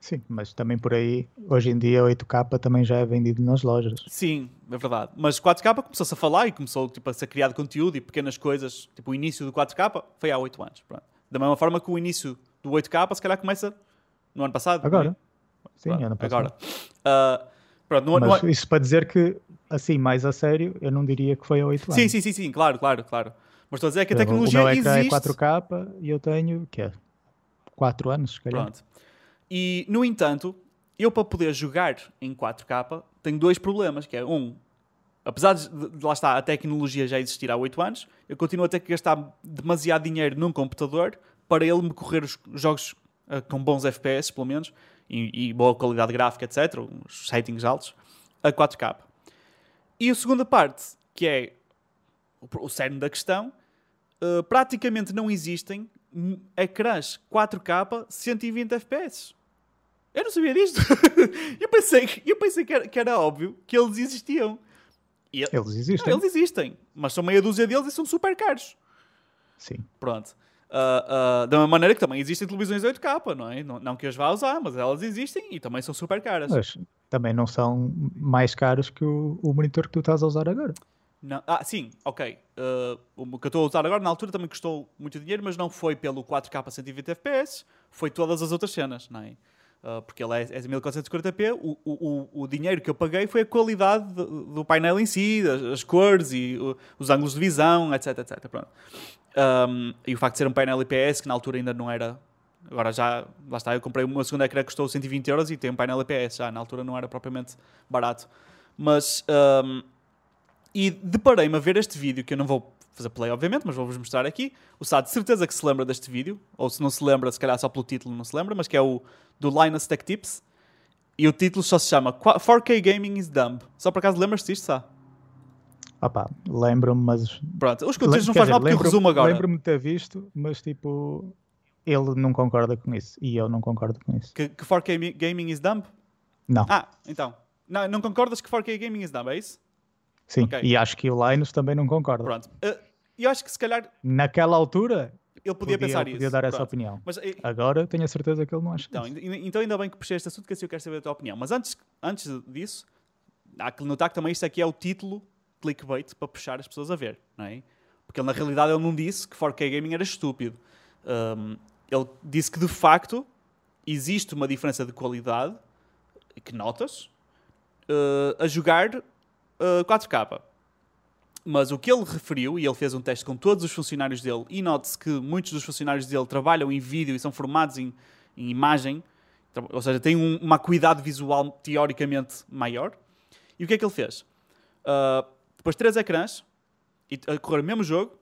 Speaker 2: Sim, mas também por aí, hoje em dia 8K também já é vendido nas lojas.
Speaker 1: Sim, é verdade. Mas 4K começou-se a falar e começou tipo, a ser criado conteúdo e pequenas coisas. Tipo, o início do 4K foi há 8 anos. Pronto. Da mesma forma que o início do 8K se calhar começa no ano passado.
Speaker 2: Agora.
Speaker 1: É?
Speaker 2: Sim, pronto, ano passado.
Speaker 1: Agora. Uh, pronto, no,
Speaker 2: mas no... isso para dizer que, assim, mais a sério, eu não diria que foi há 8 anos.
Speaker 1: Sim, sim, sim, sim, claro, claro, claro. Mas estou a dizer que a tecnologia o meu
Speaker 2: existe.
Speaker 1: é
Speaker 2: 4K e eu tenho, que é, 4 anos, se calhar.
Speaker 1: Pronto. E, no entanto, eu para poder jogar em 4K tenho dois problemas, que é um, apesar de, de lá está a tecnologia já existir há 8 anos, eu continuo a ter que gastar demasiado dinheiro num computador para ele me correr os jogos uh, com bons FPS, pelo menos, e, e, boa qualidade gráfica, etc., os settings altos, a 4K. E a segunda parte, que é o, o cerne da questão, uh, praticamente não existem ecrãs 4K 120 FPS. Eu não sabia disto. eu pensei, eu pensei que, era, que era óbvio que eles existiam.
Speaker 2: E, eles existem.
Speaker 1: Não, eles existem. Mas são meia dúzia deles e são super caros.
Speaker 2: Sim.
Speaker 1: Pronto. Uh, uh, da mesma maneira que também existem televisões 8K, não é? Não, não, que as vá usar, mas elas existem e também são super caras.
Speaker 2: Mas também não são mais caros que o, o monitor que tu estás a usar agora.
Speaker 1: Não. Ah, sim, ok. Uh, o que eu estou a usar agora, na altura, também custou muito dinheiro, mas não foi pelo 4K 120 FPS, foi todas as outras cenas, não é? Uh, porque ele é, é 1440p, o, o, o dinheiro que eu paguei foi a qualidade do painel em si, as, as cores e o, os ângulos de visão, etc, etc. Pronto. Um, e o facto de ser um painel IPS, que na altura ainda não era... Agora já, lá está, eu comprei uma segunda ecrã que custou 120 euros e tem um painel IPS já, na altura não era propriamente barato. Mas... Um, e deparei-me a ver este vídeo, que eu não vou fazer play, obviamente, mas vou-vos mostrar aqui. O Sad, de certeza que se lembra deste vídeo, ou se não se lembra, se calhar só pelo título não se lembra, mas que é o do Linus Tech Tips. E o título só se chama 4K Gaming is Dumb. Só por acaso lembras-te disto, Sá?
Speaker 2: Opa, lembro-me, mas.
Speaker 1: Pronto, os conteúdos não faz mal porque eu resumo agora.
Speaker 2: Lembro-me de ter visto, mas tipo. Ele não concorda com isso e eu não concordo com isso.
Speaker 1: Que, que 4K Gaming is dumb?
Speaker 2: Não.
Speaker 1: Ah, então. Não, não concordas que 4K Gaming is dumb, é isso?
Speaker 2: Sim, okay. e acho que o Linus também não concorda.
Speaker 1: Pronto. Uh, eu acho que se calhar.
Speaker 2: Naquela altura.
Speaker 1: Ele podia, podia pensar
Speaker 2: isso.
Speaker 1: Podia
Speaker 2: dar
Speaker 1: Pronto.
Speaker 2: essa opinião.
Speaker 1: Mas,
Speaker 2: eh, Agora tenho a certeza que ele não acha
Speaker 1: então,
Speaker 2: isso.
Speaker 1: Então ainda bem que puxei este assunto, que assim eu quero saber a tua opinião. Mas antes, antes disso, há que notar que também isto aqui é o título clickbait para puxar as pessoas a ver, não é? Porque ele, na realidade ele não disse que 4K Gaming era estúpido. Um, ele disse que de facto existe uma diferença de qualidade que notas uh, a jogar uh, 4K. Mas o que ele referiu, e ele fez um teste com todos os funcionários dele, e note-se que muitos dos funcionários dele trabalham em vídeo e são formados em, em imagem, ou seja, têm um, uma acuidade visual teoricamente maior. E o que é que ele fez? Uh, depois de três ecrãs, e a correr o mesmo jogo,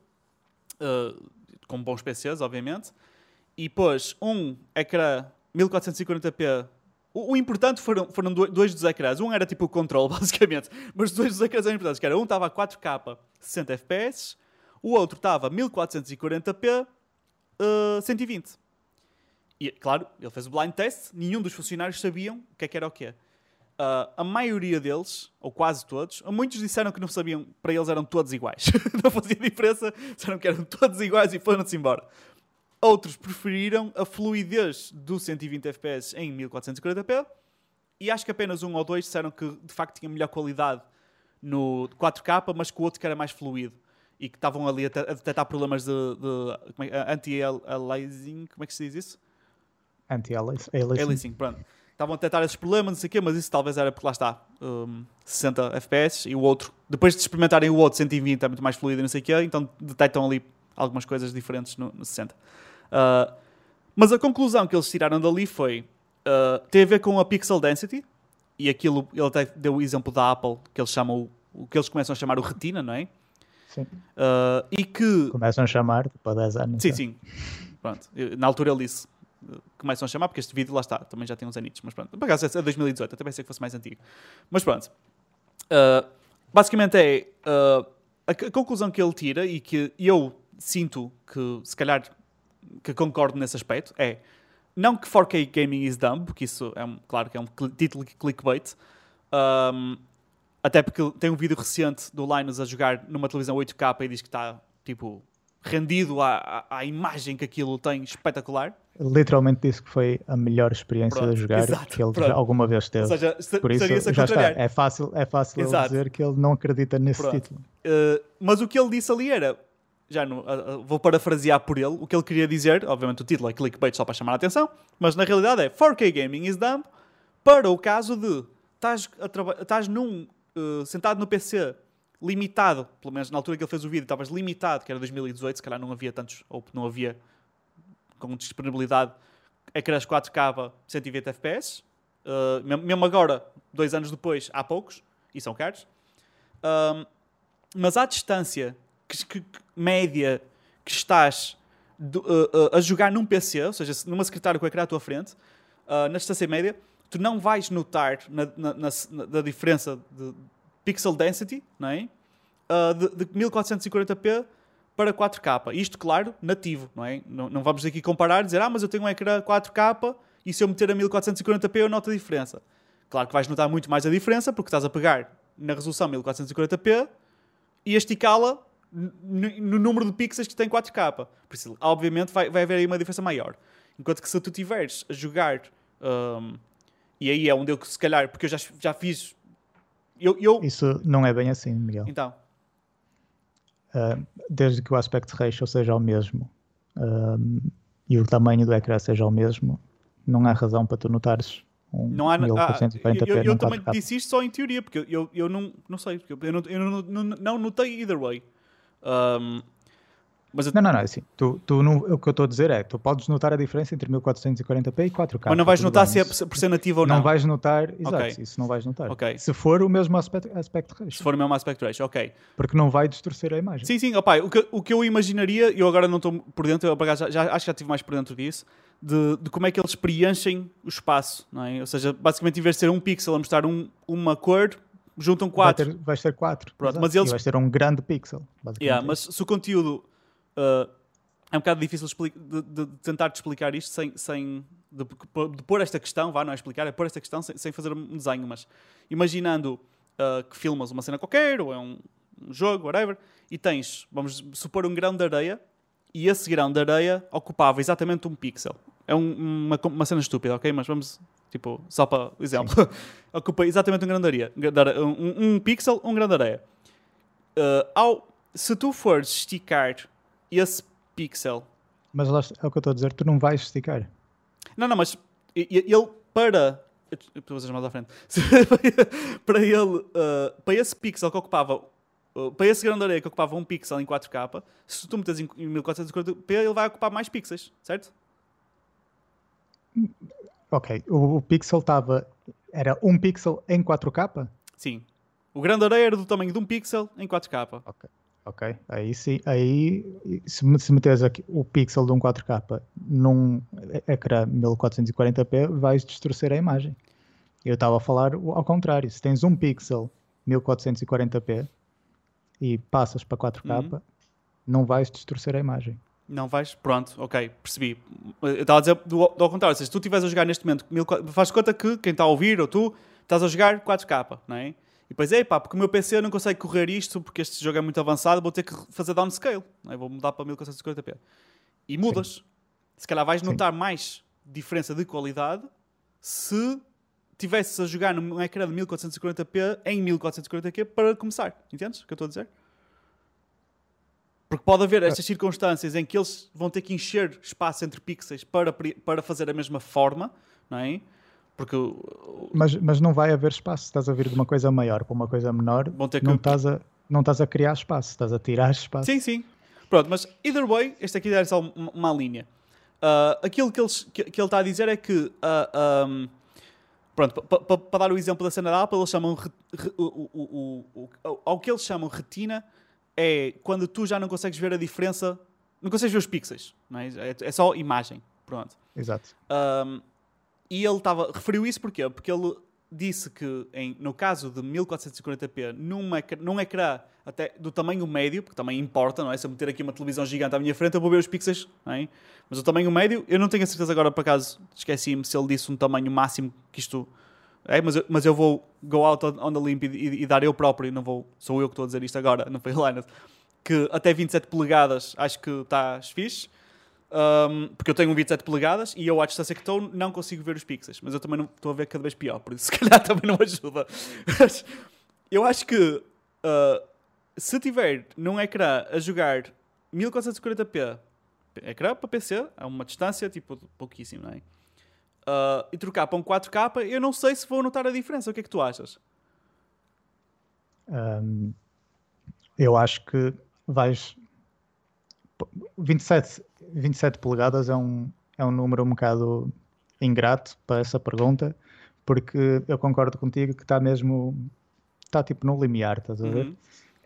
Speaker 1: uh, com bons PCs, obviamente, e pôs um ecrã 1440p. O, o importante foram, foram dois dos ecrãs. Um era tipo o controle, basicamente, mas dois dos ecrãs eram importantes. Que era um estava a 4K 60 FPS, o outro estava 1440p uh, 120. E, claro, ele fez o blind test, nenhum dos funcionários sabiam o que é que era o quê. Uh, a maioria deles, ou quase todos, muitos disseram que não sabiam, para eles eram todos iguais. não fazia diferença, disseram que eram todos iguais e foram-se embora. Outros preferiram a fluidez do 120 FPS em 1440p e acho que apenas um ou dois disseram que de facto tinha melhor qualidade no 4K, mas que o outro que era mais fluido e que estavam ali a, detectar problemas de, de é, anti-aliasing, como é que se diz isso?
Speaker 2: Anti-aliasing.
Speaker 1: pronto estavam a detectar esses problemas, não sei o quê, mas isso talvez era porque lá está, um, 60 FPS e o outro, depois de experimentarem o outro 120 é muito mais fluido e não sei o quê, então detectam ali algumas coisas diferentes no, no 60. Uh, mas a conclusão que eles tiraram dali foi, uh, tem a ver com a pixel density, e aquilo, ele até deu o exemplo da Apple, que eles chamam, o que eles começam a chamar o retina, não é?
Speaker 2: Sim.
Speaker 1: Uh, e que...
Speaker 2: Começam a chamar, tipo, há 10 anos.
Speaker 1: Sim, é? sim. Pronto. Na altura ele disse, começam a chamar, porque este vídeo lá está, também já tem uns anitos, mas pronto. Por acaso é 2018, até pensei que fosse mais antigo. Mas pronto. Uh, basicamente é a, a, conclusão que ele tira e que eu sinto que se calhar que concordo nesse aspecto é não que 4K Gaming is dumb, porque isso é um, claro que é um título clickbait. Um, até porque tem um vídeo recente do Linus a jogar numa televisão 8K e diz que está tipo rendido à, à, à imagem que aquilo tem espetacular
Speaker 2: literalmente disse que foi a melhor experiência pronto, de jogar exato, que ele pronto. alguma vez teve. Ou seja, Por isso, já está. É fácil, é fácil dizer que ele não acredita nesse pronto. título.
Speaker 1: Uh, mas o que ele disse ali era, já no, uh, vou parafrasear por ele, o que ele queria dizer, obviamente o título é clickbait só para chamar a atenção, mas na realidade é 4K Gaming is dumb para o caso de estás uh, sentado no PC limitado, pelo menos na altura que ele fez o vídeo, estavas limitado, que era 2018, se calhar não havia tantos, ou não havia com disponibilidade ecrãs 4K 120 FPS. Uh, mesmo agora, dois anos depois, há poucos, e são caros. Uh, mas à distância que, que, média que estás do, uh, a jogar num PC, ou seja, numa secretária com o ecrã à tua frente, na distância média, tu não vais notar na, na, na, na diferença de pixel density não é? de, de 1440p para 4K. Isto, claro, nativo, não é? Não, não vamos aqui comparar e dizer, ah, mas eu tenho um ecrã 4K e se eu meter a 1440p eu noto a diferença. Claro que vais notar muito mais a diferença porque estás a pegar na resolução 1440p e a esticá-la no número de pixels que tem 4K. Por isso, obviamente, vai, vai haver aí uma diferença maior. Enquanto que se tu tiveres a jogar, um, e aí é onde eu, se calhar, porque eu já, já fiz. Eu, eu...
Speaker 2: Isso não é bem assim, Miguel.
Speaker 1: Então
Speaker 2: uh, desde que o aspect ratio seja o mesmo uh, e o tamanho do ecrã seja o mesmo, não há razão para tu notares um
Speaker 1: não há, 1440p. Ah, eu, eu também disse isto só em teoria, porque eu, eu, não, não sei, eu, não, eu não, não, não notei either way. Um,
Speaker 2: mas eu... Não, não, não, é assim, tu, tu não, o que eu estou a dizer é, tu podes notar a diferença entre 1440p e 4K.
Speaker 1: Mas não vais notar se é por ser nativo ou não.
Speaker 2: Não vais notar, exato, okay. isso não vais notar. Okay. Se for o mesmo aspect, aspect ratio.
Speaker 1: Se for o mesmo aspect ratio, ok.
Speaker 2: Porque não vai distorcer a imagem.
Speaker 1: Sim, sim, opa, o, que, o que eu imaginaria, eu agora não estou por dentro, eu já, já, acho que já estive mais por dentro disso, de, de, como é que eles preenchem o espaço, não é? Ou seja, basicamente em vez de ser um pixel a mostrar um, uma cor, juntam quatro.
Speaker 2: Vai ter, vais ter quatro.
Speaker 1: Pronto, mas eles...
Speaker 2: E vais ter um grande pixel.
Speaker 1: Yeah, mas se o conteúdo... Uh, é um bocado difícil de, de, de tentar te explicar isto sem, sem de, de, pôr esta questão, vá, não é explicar, é pôr esta questão sem, sem fazer um desenho, mas imaginando uh, que filmas uma cena qualquer, ou é um, um, jogo, whatever, e tens, vamos supor, um grão de areia, e esse grão de areia ocupava exatamente um pixel. É um, uma, uma cena estúpida, ok? Mas vamos, tipo, só para exemplo, ocupa exatamente um grão de areia, um, um pixel, um grão de areia. Uh, ao, se tu fores esticar esse pixel.
Speaker 2: Mas lá, é o que eu estou a dizer, tu não vais esticar.
Speaker 1: Não, não, mas ele para. Depois mais à frente. para ele, uh, para esse pixel que ocupava, uh, para esse grande areia que ocupava um pixel em 4K, se tu metes em 1440p, ele vai ocupar mais pixels, certo?
Speaker 2: Ok, o, o pixel estava. Era um pixel em 4K?
Speaker 1: Sim. O grande areia era do tamanho de um pixel em 4K.
Speaker 2: Ok. Ok, aí sim, aí se, se meteres aqui o pixel de um 4K num ecrã 1440p, vais distorcer a imagem. Eu estava a falar ao contrário, se tens um pixel 1440p e passas para 4K, uhum. não vais distorcer a imagem.
Speaker 1: Não vais? Pronto, ok, percebi. Eu estava a dizer do, do ao contrário, se tu estiveres a jogar neste momento, faz conta que quem está a ouvir ou tu estás a jogar 4K, não é? E depois, é pá, porque o meu PC não consegue correr isto, porque este jogo é muito avançado, vou ter que fazer downscale. Não é? Vou mudar para 1440p. E mudas. Sim. Se calhar vais notar Sim. mais diferença de qualidade se tivesses a jogar num ecrã de 1440p em 1440p para começar. Entendes o que eu estou a dizer? Porque pode haver estas circunstâncias em que eles vão ter que encher espaço entre pixels para, para fazer a mesma forma, não é? Porque,
Speaker 2: mas, mas não vai haver espaço. Estás a vir de uma coisa maior para uma coisa menor, que... não, estás a, não estás a criar espaço, estás a tirar espaço.
Speaker 1: Sim, sim. Pronto, mas either way, este aqui é só uma, uma linha. Uh, aquilo que, eles, que, que, ele está a dizer é que. Uh, ah, um, pronto, para dar o exemplo da cena da Apple, eles chamam. Re, re, o, o, o, o, ao que eles chamam retina é quando tu já não consegues ver a diferença. Não consegues ver os pixels, não é? É, é só imagem. Pronto.
Speaker 2: Exato.
Speaker 1: Um, e ele estava referiu isso porquê? Porque ele disse que em, no caso de 1440p, numa, num ecrã até do tamanho médio, porque também importa, não é? Se eu meter aqui uma televisão gigante à minha frente, eu vou ver os pixels, não é? Mas o tamanho médio, eu não tenho a certeza agora, por acaso, esqueci-me se ele disse um tamanho máximo que isto é, mas, eu, mas eu vou go out on the limp e, e, e, dar eu próprio, não vou, sou eu que estou a dizer isto agora, não foi Linus, que até 27 polegadas acho que estás fixe um, porque eu tenho um 27 polegadas e eu, à distância que estou, não consigo ver os pixels. Mas eu também não estou a ver cada vez pior, por isso se calhar também não ajuda. eu acho que uh, se tiver num ecrã a jogar 1440p, ecrã para PC, a uma distância tipo pouquíssimo, não é? Uh, e trocar para um 4K, eu não sei se vou notar a diferença. O que é que tu achas?
Speaker 2: Um, eu acho que vais 27, 27 polegadas é um, é um número um bocado ingrato para essa pergunta, porque eu concordo contigo que está mesmo, está tipo no limiar, estás a ver? Uhum.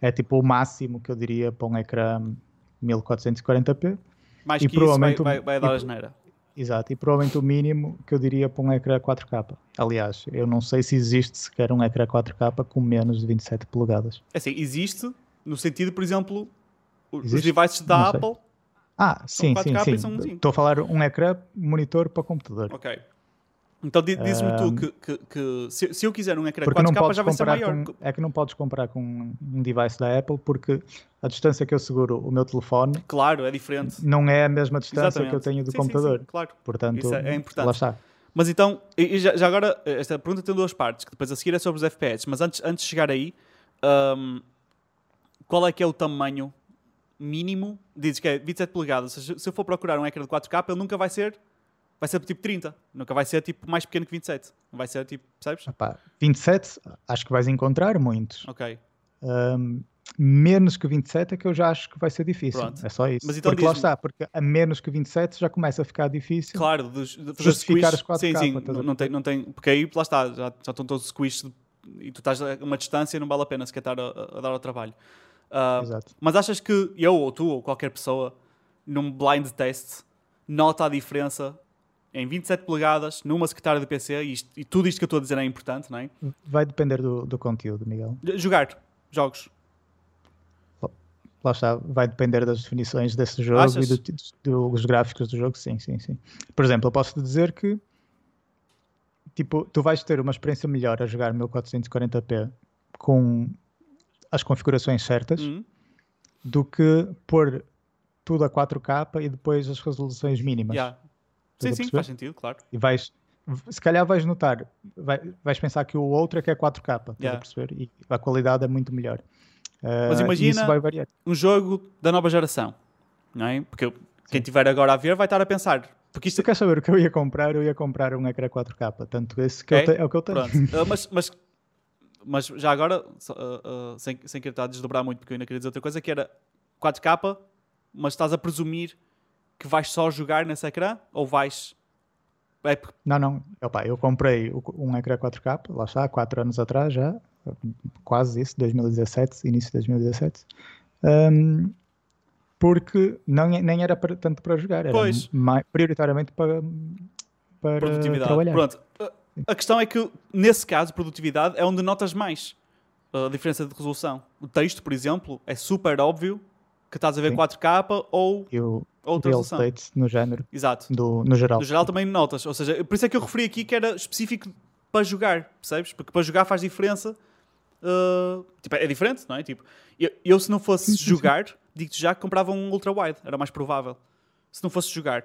Speaker 2: É tipo o máximo que eu diria para um ecrã 1440p.
Speaker 1: Mais e que provavelmente isso vai, vai, vai dar.
Speaker 2: Exato, e provavelmente o mínimo que eu diria para um ecrã 4K. Aliás, eu não sei se existe sequer um ecrã 4K com menos de 27 polegadas.
Speaker 1: É assim, existe no sentido, por exemplo, Existe? Os devices da Apple.
Speaker 2: Ah, sim, sim, sim. Estou a falar um ecrã monitor para computador.
Speaker 1: Ok. Então diz-me um, tu que, que, que se, se, eu quiser um ecrã 4K já vai ser maior.
Speaker 2: Com, é que não podes comparar com um device da Apple porque a distância que eu seguro o meu telefone
Speaker 1: claro, é diferente.
Speaker 2: não é a mesma distância Exatamente. que eu tenho do sim, computador. Sim, sim,
Speaker 1: claro.
Speaker 2: Portanto,
Speaker 1: Isso é, é importante.
Speaker 2: lá está.
Speaker 1: Mas então, já, já, agora, esta pergunta tem duas partes, que depois a seguir é sobre os FPS, mas antes, antes de chegar aí, um, qual é que é o tamanho mínimo, dizes que é 27 polegadas. Seja, se eu for procurar um ecrã de 4K, ele nunca vai ser vai ser tipo 30, nunca vai ser tipo mais pequeno que 27. Vai ser tipo, sabes?
Speaker 2: Epá, 27, acho que vais encontrar muitos.
Speaker 1: Ok.
Speaker 2: Um, menos que 27 é que eu já acho que vai ser difícil. Pronto. É só isso. Mas então porque lá está, porque a menos que 27 já começa a ficar difícil.
Speaker 1: Claro, de, de justificar os 4K. Sim, sim, não, não, tem, não tem, porque aí lá está, já, já estão todos squish e tu estás a uma distância não vale a pena sequer estar a, a dar o trabalho. Uh, mas achas que eu ou tu ou qualquer pessoa num blind test nota a diferença em 27 polegadas numa secretária de PC e, isto, e tudo isto que eu estou a dizer é importante, não é?
Speaker 2: Vai depender do, do conteúdo, Miguel.
Speaker 1: Jogar jogos.
Speaker 2: Lá está, vai depender das definições desse jogo Achas? e do, dos gráficos do jogo, sim, sim, sim. Por exemplo, eu posso te dizer que tipo, tu vais ter uma experiência melhor a jogar 1440p com as configurações certas uhum. do que pôr tudo a 4K e depois as resoluções mínimas.
Speaker 1: Yeah. Sim, sim, faz sentido, claro.
Speaker 2: E vais, se calhar vais notar, vai, vais pensar que o outro é que é 4K, yeah. a perceber? E a qualidade é muito melhor.
Speaker 1: Uh, Mas imagina um jogo da nova geração, não é? Porque quem estiver agora a ver vai estar a pensar. Porque isto...
Speaker 2: Tu queres saber o que eu ia comprar? Eu ia comprar um ecrã 4K, tanto esse que é, é o que eu tenho.
Speaker 1: Uh, mas, mas mas já agora, uh, sem, sem querer estar a desdobrar muito, porque eu ainda queria dizer outra coisa, que era 4K, mas estás a presumir que vais só jogar nesse ecrã? Ou vais...
Speaker 2: É... Não, não. Opa, eu comprei um ecrã 4K, lá está, há 4 anos atrás já, quase isso, 2017, início de 2017. Um, porque não, é, nem era para, tanto para jogar, era
Speaker 1: Pois.
Speaker 2: mai- prioritariamente para, para
Speaker 1: Produtividade.
Speaker 2: trabalhar.
Speaker 1: Pronto. A- questão é que, nesse caso, produtividade é onde notas mais a diferença de resolução. O texto, por exemplo, é super óbvio que estás a ver
Speaker 2: Sim.
Speaker 1: 4K ou
Speaker 2: E o
Speaker 1: outra
Speaker 2: real estate no género,
Speaker 1: Exato.
Speaker 2: do, no geral.
Speaker 1: No geral também notas. Ou seja, por isso é que eu referi aqui que era específico para jogar, percebes? Porque para jogar faz diferença. uh, tipo, é diferente, não é? Tipo, eu, eu se não fosse jogar, digo-te já que comprava um ultra-wide. Era mais provável. Se não fosse jogar.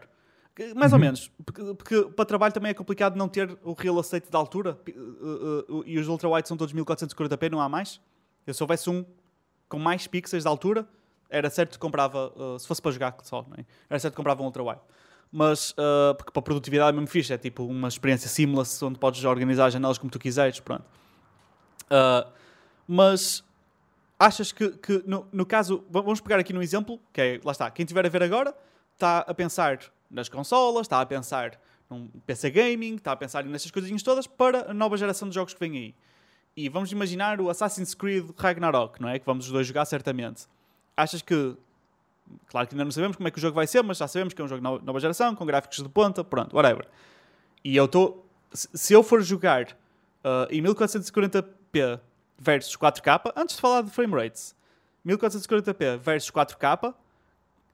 Speaker 1: Mais ou
Speaker 2: Uhum.
Speaker 1: menos. Porque, porque para trabalho também é complicado não ter o real estate de altura. uh, uh, uh, e os ultra-wide são todos 1440p, não há mais. Eu se houvesse um com mais pixels de altura, era certo que comprava, uh, se fosse para jogar só, é? era certo que comprava um ultra-wide. Mas, uh, porque para produtividade é mesmo fixe, é tipo uma experiência seamless onde podes organizar as janelas como tu quiseres, pronto. Uh, mas achas que, que no, no caso, va- vamos pegar aqui num exemplo, que é, lá está, quem estiver a ver agora está a pensar nas consolas, está a pensar num PC gaming, está a pensar nessas coisinhas todas para a nova geração de jogos que vem aí. E vamos imaginar o Assassin's Creed Ragnarok, não é? Que vamos os dois jogar certamente. Achas que Claro que ainda não sabemos como é que o jogo vai ser, mas já sabemos que é um jogo de nova- geração, com gráficos de ponta, pronto, whatever. E eu estou. Se se eu for jogar uh, em 1440p versus 4K, antes de falar de frame rates, 1440p versus 4K,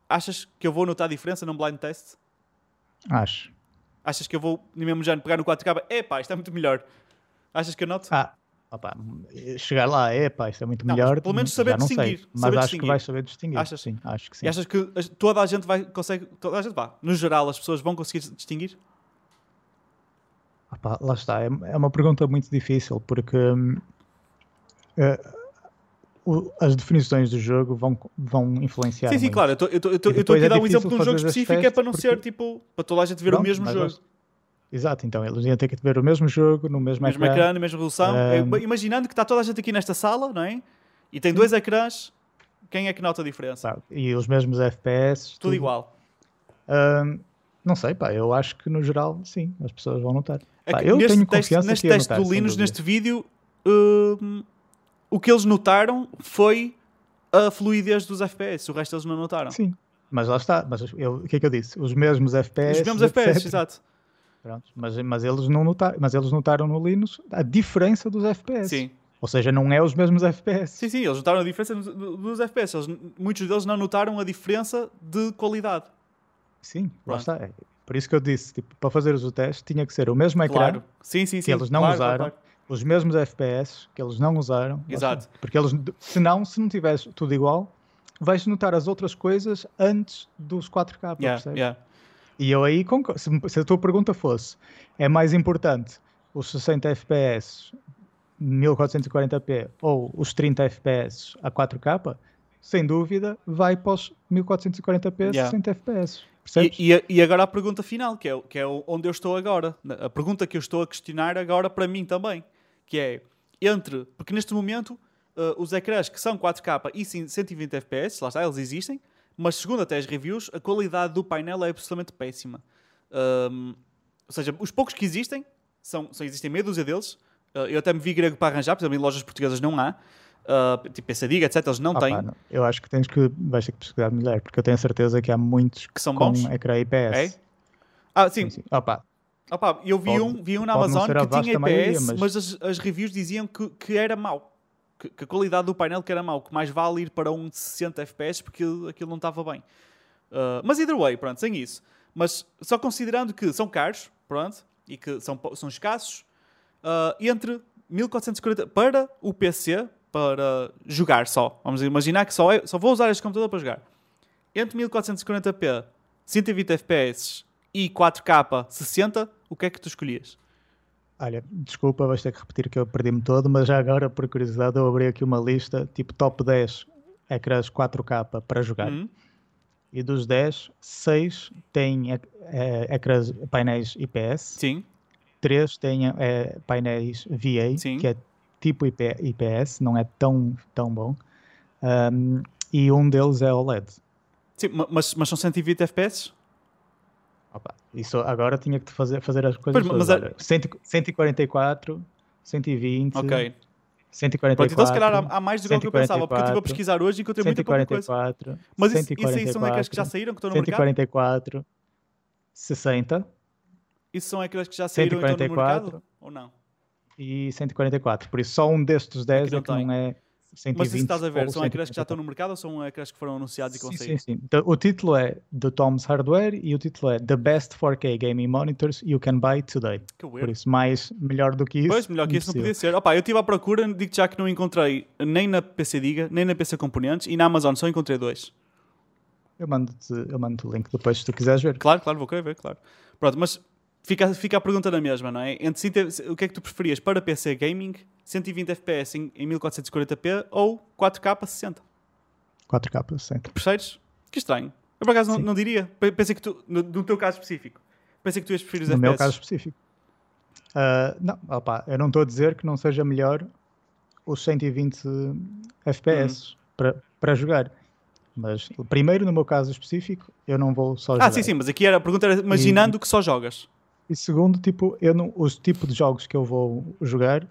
Speaker 1: achas que eu vou notar a diferença num blind test?
Speaker 2: Acho.
Speaker 1: Achas que eu vou, no mesmo género, pegar no 4K? Epá, isto é muito melhor. Achas que eu noto?
Speaker 2: Ah, opa, chegar lá, é pá, isto é muito
Speaker 1: Não,
Speaker 2: melhor.
Speaker 1: pelo menos saber
Speaker 2: não sei,
Speaker 1: distinguir,
Speaker 2: Mas
Speaker 1: saber
Speaker 2: acho
Speaker 1: distinguir.
Speaker 2: que vais saber distinguir.
Speaker 1: Achas?
Speaker 2: Sim, acho que sim.
Speaker 1: E achas que toda a gente vai consegue, toda a gente vá, no geral as pessoas vão conseguir distinguir?
Speaker 2: Opa, lá está, é, é uma pergunta muito difícil porque hum, eh, o- as definições do jogo vão, vão influenciar.
Speaker 1: Sim, sim,
Speaker 2: muito.
Speaker 1: claro. Eu estou- aqui a
Speaker 2: é
Speaker 1: dar um exemplo de um jogo específico, é para não
Speaker 2: testes
Speaker 1: ser
Speaker 2: porque-
Speaker 1: tipo para toda a gente ver o
Speaker 2: Pronto,
Speaker 1: mesmo
Speaker 2: mas
Speaker 1: jogo.
Speaker 2: Exato, então eles iam ter que ver o mesmo jogo no mesmo,
Speaker 1: mesmo
Speaker 2: ecrã.
Speaker 1: ecrã, na mesma resolução.
Speaker 2: Um,
Speaker 1: Imaginando que está toda a gente aqui nesta sala, não é? E tem dois ecrãs, quem é que nota a diferença?
Speaker 2: Pá, E os mesmos FPS.
Speaker 1: Tudo igual.
Speaker 2: Hum, não sei, pá, eu acho que no geral, sim, as pessoas vão notar.
Speaker 1: É
Speaker 2: Pá, eu
Speaker 1: neste
Speaker 2: tenho
Speaker 1: teste,
Speaker 2: confiança
Speaker 1: neste teste
Speaker 2: notar,
Speaker 1: do Linux, neste vídeo, hum, o que eles notaram foi a fluidez dos FPS. O resto eles não notaram.
Speaker 2: Sim, mas lá está. Mas eu- o que é que eu disse? Os mesmos FPS.
Speaker 1: Os mesmos FPS,
Speaker 2: etc.
Speaker 1: exato.
Speaker 2: Pronto, mas, mas, eles não notaram, mas eles notaram no Linux a diferença dos FPS.
Speaker 1: Sim.
Speaker 2: Ou seja, não é os mesmos FPS.
Speaker 1: Sim, sim, eles notaram a diferença dos, FPS. Eles- muitos deles não notaram a diferença de qualidade.
Speaker 2: Sim, lá
Speaker 1: Pronto.
Speaker 2: está. É Por isso que eu disse, tipo, para fazeres o teste tinha que ser o mesmo ecrã,
Speaker 1: Claro. Sim, sim, sim.
Speaker 2: que eles não
Speaker 1: Claro,
Speaker 2: usaram,
Speaker 1: claro.
Speaker 2: os mesmos FPS que eles não usaram. lá
Speaker 1: Exato.
Speaker 2: está. Porque eles, senão, se não tiveres tudo igual, vais notar as outras coisas antes dos 4K.
Speaker 1: Yeah,
Speaker 2: percebes?
Speaker 1: yeah.
Speaker 2: E eu aí concordo. Se, a tua pergunta fosse é mais importante os 60 FPS 1440p ou os 30 FPS a 4K, sem dúvida vai para os 1440p
Speaker 1: Yeah.
Speaker 2: 60 FPS.
Speaker 1: E, e- e agora a pergunta final, que é, que é onde eu estou agora. A pergunta que eu estou a questionar agora para mim também. Que é, entre... Porque neste momento, eh, os ecrãs que são 4K e sim 120 FPS, lá está, eles existem, mas segundo até as reviews, a qualidade do painel é absolutamente péssima. Ahm, ou seja, os poucos que existem, são, são, existem meia dúzia deles. Eh, eu até me vi grego para arranjar, por exemplo, em lojas portuguesas não há. Ah, tipo PC Diga, etc. Eles não têm.
Speaker 2: pá, não. Eu acho que tens que vais ter que pesquisar melhor, porque eu tenho a certeza que há muitos
Speaker 1: Que são
Speaker 2: com
Speaker 1: bons?
Speaker 2: ecrã IPS.
Speaker 1: É? Ah, sim,
Speaker 2: Sim, sim. Opa,
Speaker 1: Opa, eu vi
Speaker 2: Pode-
Speaker 1: um, vi um na Amazon que tinha IPS,
Speaker 2: maioria,
Speaker 1: mas,
Speaker 2: mas-
Speaker 1: as, as reviews diziam que, que era mau. Que, que a qualidade do painel que era mau, que mais vale ir para um de 60 FPS porque aquilo, não estava bem. Uh, mas either way, pronto, sem isso. Mas só considerando que são caros, pronto, e que são, são escassos, uh, entre 1440 para o PC, para jogar só. Vamos imaginar que só, é, só vou usar este computador para jogar. Entre 1440p, 120 FPS e 4K 60, o que é que tu escolhias?
Speaker 2: Olha, desculpa, vais ter que repetir que eu perdi-me todo, mas já agora, por curiosidade, eu abri aqui uma lista, tipo top 10 ecrãs 4K para jogar.
Speaker 1: Hum?
Speaker 2: E dos 10, 6 têm eh, ecrãs, painéis IPS,
Speaker 1: Sim,
Speaker 2: 3 têm eh, painéis VA,
Speaker 1: Sim.
Speaker 2: que é tipo IP, IPS, não é tão, tão bom. Um, e um deles é OLED.
Speaker 1: sim ma- mas, mas são 120 FPS?
Speaker 2: Isso agora tinha que fazer, fazer as coisas
Speaker 1: Pois, mas é-
Speaker 2: olha, 100 144, 120,
Speaker 1: Ok.
Speaker 2: 144.
Speaker 1: Pronto, então se calhar há, mais do que eu pensava, porque eu estive a pesquisar hoje e encontrei muita pouca coisa.
Speaker 2: 144.
Speaker 1: Mas isso, isso aí são aquelas que já saíram, que estão no
Speaker 2: 144, 60.
Speaker 1: Isso são aquelas que já saíram 144, e estão no mercado? Ou não?
Speaker 2: E 144. Por isso, só um destes 10 é que não é 120.
Speaker 1: Mas se estás a ver, são aquelas que já estão no mercado ou são aquelas que foram anunciadas e que vão
Speaker 2: sim,
Speaker 1: sair?
Speaker 2: Sim, sim. Então, o título é The Tom's Hardware e o título é The Best 4K Gaming Monitors You Can Buy Today.
Speaker 1: Que weird.
Speaker 2: Por isso, mais, melhor do que isso.
Speaker 1: Pois, melhor que isso não podia ser. Opa, eu estive à procura, digo já que não encontrei nem na PC Diga, nem na PC Componentes e na Amazon só encontrei dois.
Speaker 2: Eu mando-te eu mando o link depois se tu quiseres ver.
Speaker 1: Claro, claro, vou querer ver, claro. Pronto, mas fica, fica a pergunta na mesma, não é? Entre, o que é que tu preferias para PC Gaming 120 FPS em, em 1440p ou 4K 60.
Speaker 2: 4K 60.
Speaker 1: Percebes? Que estranho. Eu por acaso não, não, diria. Pensei que tu, no, no, teu caso específico, pensei que tu ias preferir os
Speaker 2: no
Speaker 1: FPS.
Speaker 2: No meu caso específico. Uh, não, opa, eu não estou a dizer que não seja melhor os 120 FPS uhum. para, para jogar. Mas primeiro, no meu caso específico, eu não vou só jogar.
Speaker 1: Ah, sim, sim, mas aqui era a pergunta era imaginando e, que só jogas.
Speaker 2: E segundo, tipo, eu não, os tipos de jogos que eu vou jogar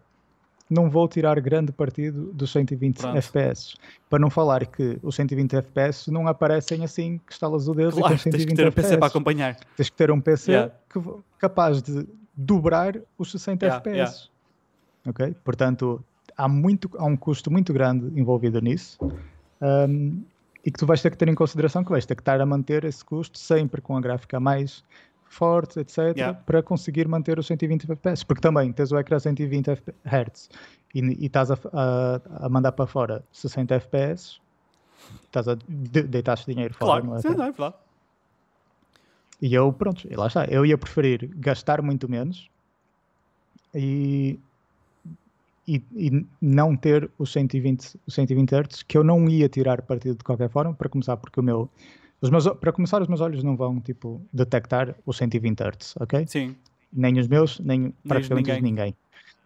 Speaker 2: não vou tirar grande partido dos 120 Pronto. FPS. Para não falar que os 120 FPS não aparecem assim que estalas o dedo
Speaker 1: claro,
Speaker 2: com 120
Speaker 1: tens que ter um PC para acompanhar.
Speaker 2: Tens que ter um PC yeah. que, capaz de dobrar os 60 yeah, FPS. Yeah. Ok? Portanto, há, muito, há um custo muito grande envolvido nisso. Um, e que tu vais ter que ter em consideração que vais ter que estar a manter esse custo sempre com a gráfica mais forte, etc., yeah. para conseguir manter os 120 FPS. Porque também tens o ecrã 120 Hz e, e estás a, a, a, mandar para fora 60 FPS, estás a de, deitar dinheiro fora.
Speaker 1: Claro, sim, não é verdade.
Speaker 2: E eu, pronto, e lá está. Eu ia preferir gastar muito menos e, e, e, não ter os 120, os 120 Hz, que eu não ia tirar partido de qualquer forma, para começar, porque o meu meus, para começar, os meus olhos não vão tipo detectar os 120 Hz, ok?
Speaker 1: Sim.
Speaker 2: Nem os meus, nem, nem praticamente ninguém. ninguém.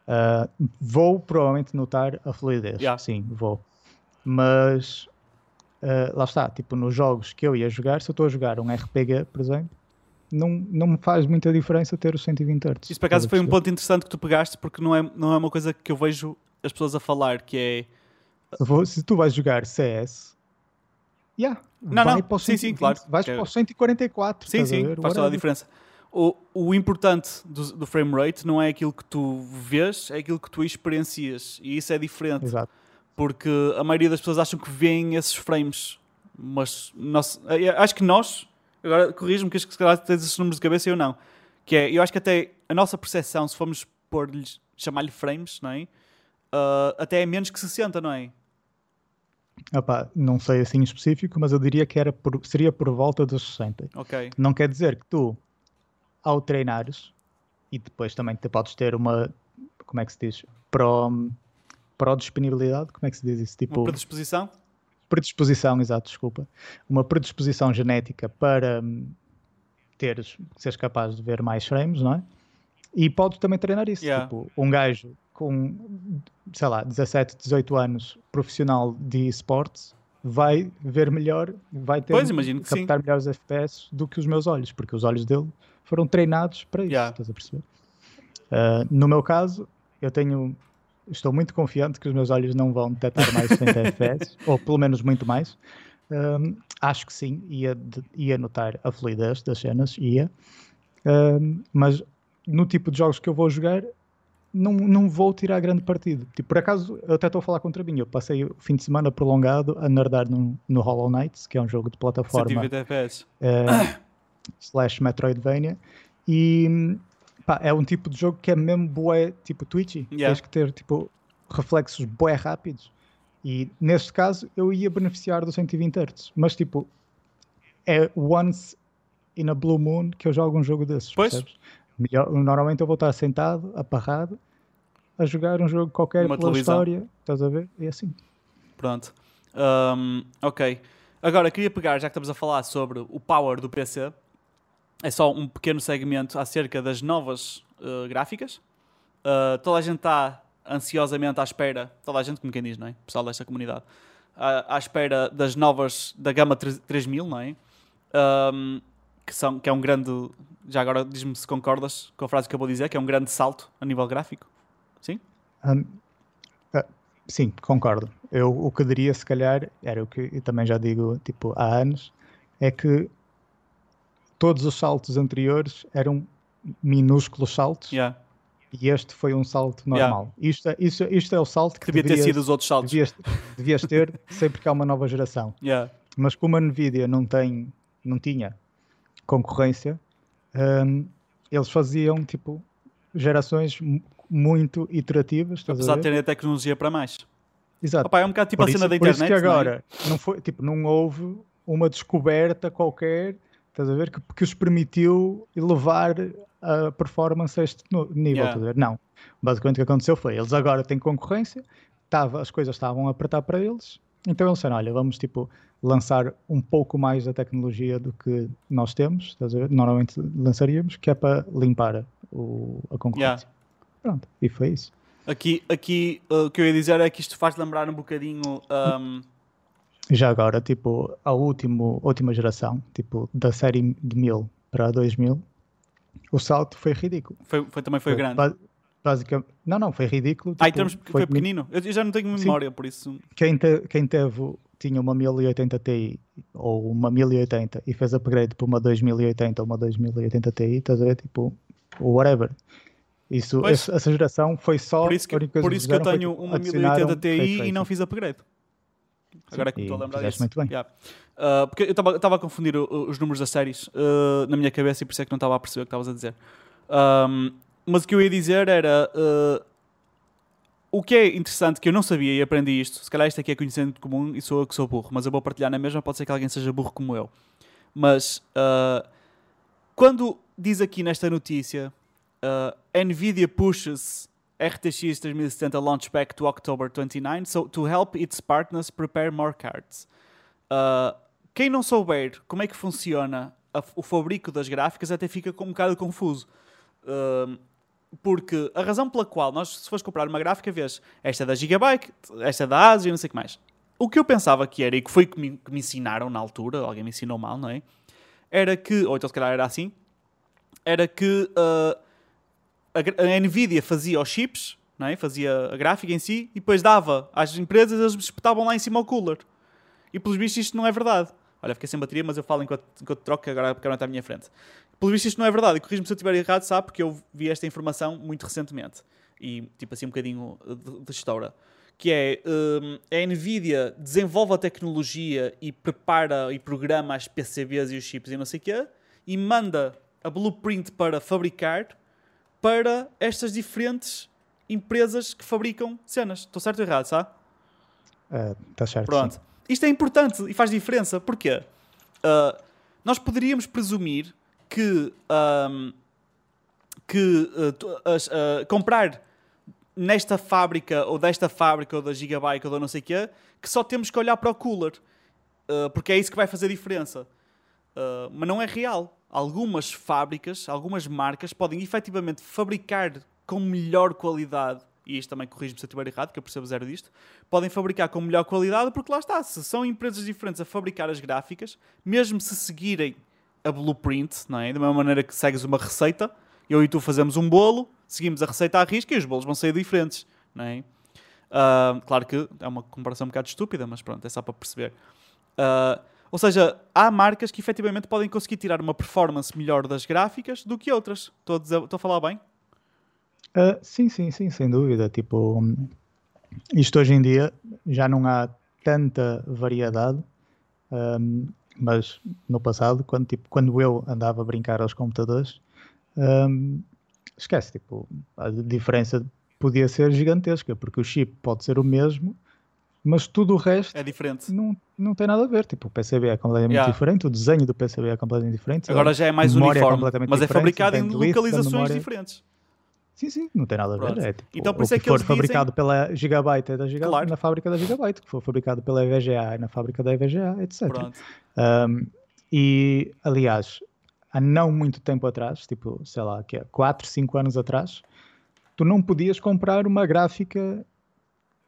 Speaker 2: Uh, vou provavelmente notar a fluidez. Yeah. Sim, vou. Mas uh, lá está, tipo, nos jogos que eu ia jogar, se eu estou a jogar um RPG, por exemplo, não, não me faz muita diferença ter os 120 Hz.
Speaker 1: Isso por acaso foi um ponto interessante que tu pegaste, porque não é, não é uma coisa que eu vejo as pessoas a falar, que
Speaker 2: é. Se tu vais jogar CS, Yeah,
Speaker 1: não, não, para sim, sim, claro.
Speaker 2: Vais para o 144.
Speaker 1: Sim, sim, faz toda a diferença. O, o importante do, do, frame rate não é aquilo que tu vês, é aquilo que tu experiencias. E isso é diferente.
Speaker 2: Exato.
Speaker 1: Porque a maioria das pessoas acham que veem esses frames. Mas nós, acho que nós, agora corrijo-me que se calhar tens esses números de cabeça e eu não. Que é, eu acho que até a nossa percepção, se formos pôr-lhes, chamar-lhe frames, não é? Uh, até é menos que 60, não é?
Speaker 2: Opa, não sei assim específico, mas eu diria que era por, seria por volta dos 60.
Speaker 1: Okay.
Speaker 2: Não quer dizer que tu, ao treinares, e depois também te podes ter uma, como é que se diz, pro, pro disponibilidade, como é que se diz isso?
Speaker 1: Tipo, uma predisposição?
Speaker 2: Predisposição, exato, desculpa. Uma predisposição genética para hum, teres, seres capaz de ver mais frames, não é? E podes também treinar isso. Yeah. Tipo, um gajo com, sei lá, 17, 18 anos, profissional de esportes, vai ver melhor, vai ter
Speaker 1: pois, imagino
Speaker 2: captar
Speaker 1: sim.
Speaker 2: melhores FPS do que os meus olhos, porque os olhos dele foram treinados para isso, yeah. estás a perceber? Uh, no meu caso, eu tenho estou muito confiante que os meus olhos não vão detectar mais 60 FPS, ou pelo menos muito mais. Um, acho que sim, ia, ia notar a fluidez das cenas, ia. Um, mas no tipo de jogos que eu vou jogar, não, não vou tirar grande partido. Tipo, por acaso, eu até estou a falar contra mim. Eu passei o fim de semana prolongado a nerdar no, no Hollow Knights, que é um jogo de plataforma
Speaker 1: é,
Speaker 2: slash Metroidvania. E pá, é um tipo de jogo que é mesmo boé, tipo twitchy. Yeah. Tens que ter tipo reflexos boé rápidos. E neste caso eu ia beneficiar dos 120 Hz. Mas tipo, é once in a blue moon que eu jogo um jogo desses.
Speaker 1: Pois.
Speaker 2: Percebes? Melhor, normalmente eu vou estar sentado, aparrado, a jogar um jogo qualquer Uma pela televisão. história, estás a ver? É assim.
Speaker 1: Pronto. Um, ok. Agora, queria pegar, já que estamos a falar sobre o power do PC, é só um pequeno segmento acerca das novas uh, gráficas. Uh, toda a gente está ansiosamente à espera, toda a gente, como quem diz, não é? O pessoal desta comunidade, uh, à espera das novas, da gama 3000, não é? Um, que, são, que é um grande já agora diz-me se concordas com a frase que eu vou dizer, que é um grande salto a nível gráfico. Sim?
Speaker 2: Um, uh, sim, concordo. Eu o que diria, se calhar, era o que eu também já digo tipo, há anos, é que todos os saltos anteriores eram minúsculos saltos
Speaker 1: Yeah.
Speaker 2: e este foi um salto normal. Isto, é, isto, isto é o salto que
Speaker 1: Devia ter
Speaker 2: deverias-
Speaker 1: sido os outros saltos.
Speaker 2: devias, devias ter sempre que há uma nova geração.
Speaker 1: Yeah.
Speaker 2: Mas como a Nvidia não, tem, não tinha concorrência, hum, eles faziam tipo gerações mu- muito iterativas.
Speaker 1: Apesar de terem a tecnologia para mais.
Speaker 2: Exato.
Speaker 1: Opa, é um bocado tipo
Speaker 2: por
Speaker 1: a
Speaker 2: isso,
Speaker 1: cena da
Speaker 2: por isso
Speaker 1: internet.
Speaker 2: que
Speaker 1: não é?
Speaker 2: agora não, foi, tipo, não houve uma descoberta qualquer, estás a ver, que, que os permitiu elevar a performance a este nível,
Speaker 1: Yeah.
Speaker 2: Não. Basicamente o que aconteceu foi, eles agora têm concorrência, tava, as coisas estavam a apertar para eles, então eles disseram, olha, vamos tipo lançar um pouco mais da tecnologia do que nós temos, estás a ver? Normalmente lançaríamos, que é para limpar o- a concorrência. Pronto, e foi isso.
Speaker 1: Aqui, aqui uh, o que eu ia dizer é que isto faz lembrar um bocadinho. um,
Speaker 2: Já agora, tipo, a último, última geração, tipo, da série de 1000 para a 2000, o salto foi ridículo.
Speaker 1: foi, foi- também foi grande.
Speaker 2: Ba- Basicamente, não, não, foi ridículo.
Speaker 1: Ah, em
Speaker 2: tipo,
Speaker 1: termos porque foi
Speaker 2: min-
Speaker 1: pequenino. Eu já não tenho
Speaker 2: Sim.
Speaker 1: memória, por isso.
Speaker 2: Quem, te- quem teve, tinha uma 1080 Ti ou uma 1080 e fez upgrade para uma 2080 ou uma 2080 Ti, estás a ver, tipo, whatever. Isso,
Speaker 1: Pois.
Speaker 2: esse- essa geração foi só.
Speaker 1: Por isso que, por isso que eu
Speaker 2: fizeram foi,
Speaker 1: tenho
Speaker 2: tipo,
Speaker 1: uma
Speaker 2: adicionaram
Speaker 1: 1080 Ti e não fiz upgrade. Agora é que me estou a lembrar disso.
Speaker 2: muito bem.
Speaker 1: Yeah. Uh, porque eu estava a confundir os números das séries uh, na minha cabeça e por isso é que não estava a perceber o que estavas a dizer. Um, mas o que eu ia dizer era. uh, o que é interessante que eu não sabia e aprendi isto, se calhar isto aqui é conhecimento comum e sou eu que sou burro, mas eu vou partilhar na mesma, pode ser que alguém seja burro como eu. Mas uh, quando diz aqui nesta notícia uh, Nvidia pushes RTX 3070 launch back to October 29 so to help its partners prepare more cards. Uh, quem não souber como é que funciona a- o fabrico das gráficas até fica um bocado confuso. Uh, porque a razão pela qual nós, se fores comprar uma gráfica, vês esta é da Gigabyte, esta é da ASUS e não sei o que mais. O que eu pensava que era, e que foi que me, que me ensinaram na altura, alguém me ensinou mal, não é? Era que, ou então se calhar era assim, era que uh, a, a Nvidia fazia os chips, não é? fazia a gráfica em si, e depois dava às empresas, eles espetavam lá em cima o cooler. E pelos vistos isto não é verdade. Olha, fiquei sem bateria, mas eu falo enquanto, enquanto troco, agora a câmera está à minha frente. Pelos vistos isto não é verdade, e corrijo-me se eu estiver errado, sabe? Porque eu vi esta informação muito recentemente. E, tipo assim, um bocadinho de, de história. Que é, hum, a Nvidia desenvolve a tecnologia e prepara e programa as PCBs e os chips e não sei o quê, e manda a blueprint para fabricar para estas diferentes empresas que fabricam cenas. Estou certo ou errado, sabe?
Speaker 2: Ah, tá certo.
Speaker 1: Pronto.
Speaker 2: sim.
Speaker 1: Isto é importante e faz diferença. Porquê? Ah, nós poderíamos presumir que, ahm, que as- ah, comprar nesta fábrica ou desta fábrica ou da Gigabyte ou da não sei o quê, que só temos que olhar para o cooler. Ah, porque é isso que vai fazer diferença. Uh, mas não é real. Algumas fábricas, algumas marcas podem efetivamente fabricar com melhor qualidade, e isto também corrijo-me se eu estiver errado, que eu percebo zero disto, podem fabricar com melhor qualidade porque lá está, se são empresas diferentes a fabricar as gráficas, mesmo se seguirem a blueprint, não é? da mesma maneira que segues uma receita, eu e tu fazemos um bolo, seguimos a receita à risca e os bolos vão sair diferentes. Não é? Uh, claro que é uma comparação um bocado estúpida, mas pronto, é só para perceber. Uh, ou seja, há marcas que efetivamente podem conseguir tirar uma performance melhor das gráficas do que outras. Estou a, a falar bem?
Speaker 2: Ah, sim, sim, sim, sem dúvida. Tipo, isto hoje em dia já não há tanta variedade, hum, mas no passado, quando, tipo, quando eu andava a brincar aos computadores, hum, esquece, tipo, a diferença podia ser gigantesca, porque o chip pode ser o mesmo, mas tudo o resto
Speaker 1: É diferente.
Speaker 2: não, não tem nada a ver. Tipo, o PCB é completamente
Speaker 1: Yeah.
Speaker 2: diferente, o desenho do PCB é completamente diferente.
Speaker 1: Agora já é mais
Speaker 2: é
Speaker 1: uniforme,
Speaker 2: completamente
Speaker 1: mas é fabricado em localizações diferentes.
Speaker 2: Sim, sim, não tem nada a ver.
Speaker 1: Pronto.
Speaker 2: É, tipo,
Speaker 1: Então, por isso é
Speaker 2: que for
Speaker 1: dizem-
Speaker 2: fabricado pela Gigabyte é da Gigabyte,
Speaker 1: Claro.
Speaker 2: na fábrica da Gigabyte, que for fabricado pela EVGA é na fábrica da EVGA, etc. Um, e, aliás, há não muito tempo atrás, tipo, sei lá, que é 4, 5 anos atrás, tu não podias comprar uma gráfica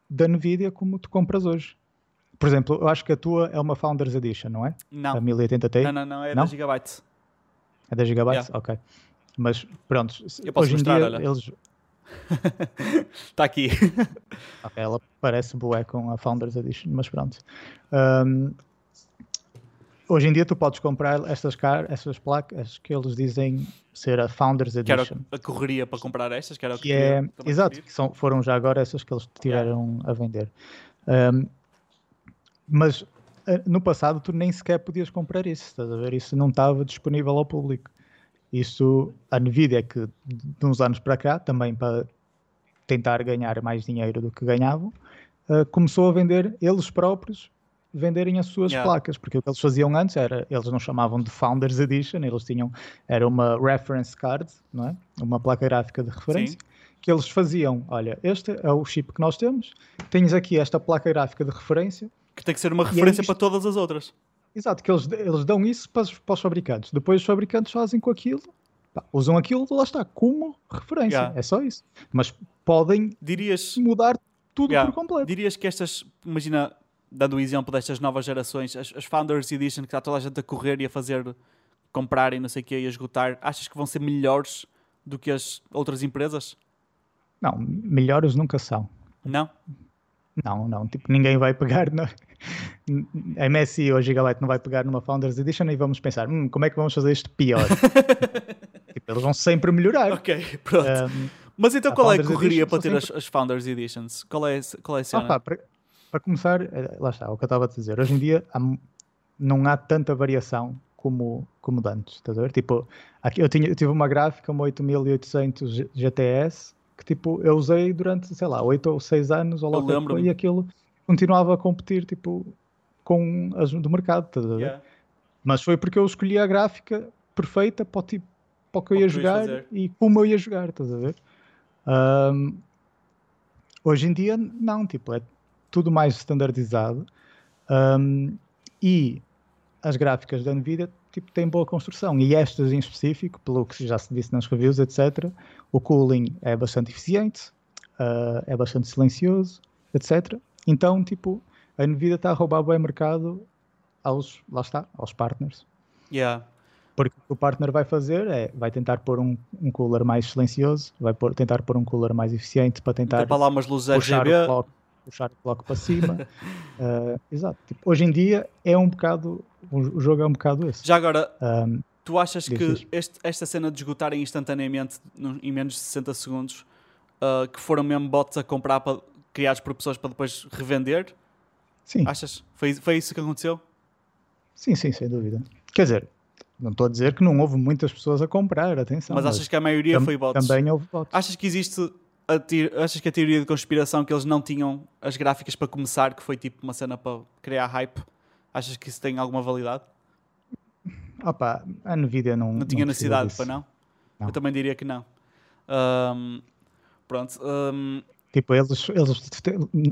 Speaker 2: da Nvidia como tu compras hoje. Por exemplo, eu acho que a tua é uma Founders Edition, não é?
Speaker 1: Não.
Speaker 2: A 1080 Ti?
Speaker 1: Não, não, não, é
Speaker 2: Não?
Speaker 1: da Gigabyte.
Speaker 2: É da Gigabyte?
Speaker 1: Yeah.
Speaker 2: ok. Mas pronto,
Speaker 1: Eu posso
Speaker 2: hoje em
Speaker 1: mostrar,
Speaker 2: dia
Speaker 1: olha.
Speaker 2: eles,
Speaker 1: Está aqui.
Speaker 2: Okay, ela parece boa com a Founders Edition, mas pronto. Um, hoje em dia tu podes comprar estas, car estas placas que eles dizem ser a Founders Edition.
Speaker 1: Que a correria para comprar estas, que era o que,
Speaker 2: que é, Exato, que são, foram já agora essas que eles tiraram yeah. a vender. Um, mas eh, no passado tu nem sequer podias comprar isso, estás a ver? Isso não estava disponível ao público. Isso, a Nvidia, que de uns anos para cá, também para tentar ganhar mais dinheiro do que ganhavam, uh, começou a vender eles próprios venderem as suas yeah. placas, porque o que eles faziam antes era, eles não chamavam de Founders Edition, eles tinham, era uma reference card, não é? Uma placa gráfica de referência, Sim. que eles faziam, olha, este é o chip que nós temos, tens aqui esta placa gráfica de referência,
Speaker 1: que tem que ser uma referência para todas as outras.
Speaker 2: Exato, que eles, eles dão isso para os, para os fabricantes. Depois os fabricantes fazem com aquilo, pá, usam aquilo, lá está, como referência. Yeah. É só isso. Mas podem
Speaker 1: Dirias...
Speaker 2: mudar tudo yeah. por completo.
Speaker 1: Dirias que estas, imagina, dando o exemplo destas novas gerações, as, as, Founders Edition que está toda a gente a correr e a fazer, comprar e não sei o que, e a esgotar, achas que vão ser melhores do que as outras empresas?
Speaker 2: Não, melhores nunca são.
Speaker 1: Não?
Speaker 2: Não, não. Tipo, ninguém vai pegar. Na... A MSI ou a Gigabyte não vai pegar numa Founders Edition e vamos pensar, hum, como é que vamos fazer isto pior? tipo, eles vão sempre melhorar.
Speaker 1: Ok, pronto. Um, Mas então qual é a correria para ter sempre... as, as, Founders Editions? Qual é, qual é a cena?
Speaker 2: Ah, pá, para, para, começar, eh, lá está, o que eu estava a dizer. Hoje em dia há, não há tanta variação como, como antes, estás a ver? Tipo, aqui eu, tinha, eu tive uma gráfica, uma 8800 GTS, que tipo, eu usei durante, sei lá, 8 ou 6 anos, ou lá e aquilo continuava a competir, tipo, com as do mercado, estás a ver? Yeah. Mas foi porque eu escolhi a gráfica perfeita para o tipo, para o que eu ia jogar e como eu ia jogar, estás a ver? Um, hoje em dia, não, tipo, é tudo mais standardizado um, e as gráficas da Nvidia tipo, têm boa construção e estas em específico, pelo que já se disse nas reviews, etc., o cooling é bastante eficiente, uh, é bastante silencioso, etc. Então, tipo, a Nvidia está a roubar o mercado aos, lá está, aos partners.
Speaker 1: Yeah.
Speaker 2: Porque o que o partner vai fazer é, vai tentar pôr um, um cooler mais silencioso, vai pôr, tentar pôr um cooler mais eficiente para tentar
Speaker 1: para lá umas luzes
Speaker 2: puxar, RGB. O clock, puxar o clock para cima. uh, exato. Tipo, hoje em dia é um bocado, o jogo é um bocado esse.
Speaker 1: Já agora, um, Tu achas que este, esta cena de esgotarem instantaneamente em menos de 60 segundos, uh, que foram mesmo bots a comprar para, criados por pessoas para depois revender?
Speaker 2: Sim.
Speaker 1: Achas? Foi, foi isso que aconteceu?
Speaker 2: Sim, sim, sem dúvida. Quer dizer, não estou a dizer que não houve muitas pessoas a comprar, atenção.
Speaker 1: Mas achas mas que a maioria foi bots?
Speaker 2: Também houve bots.
Speaker 1: Achas que existe achas que a teoria de conspiração que eles não tinham as gráficas para começar, que foi tipo uma cena para criar hype, achas que isso tem alguma validade?
Speaker 2: Opa, a Nvidia não.
Speaker 1: Não tinha necessidade para não? não? Eu também diria que não. Um, pronto. Um,
Speaker 2: tipo, eles, eles,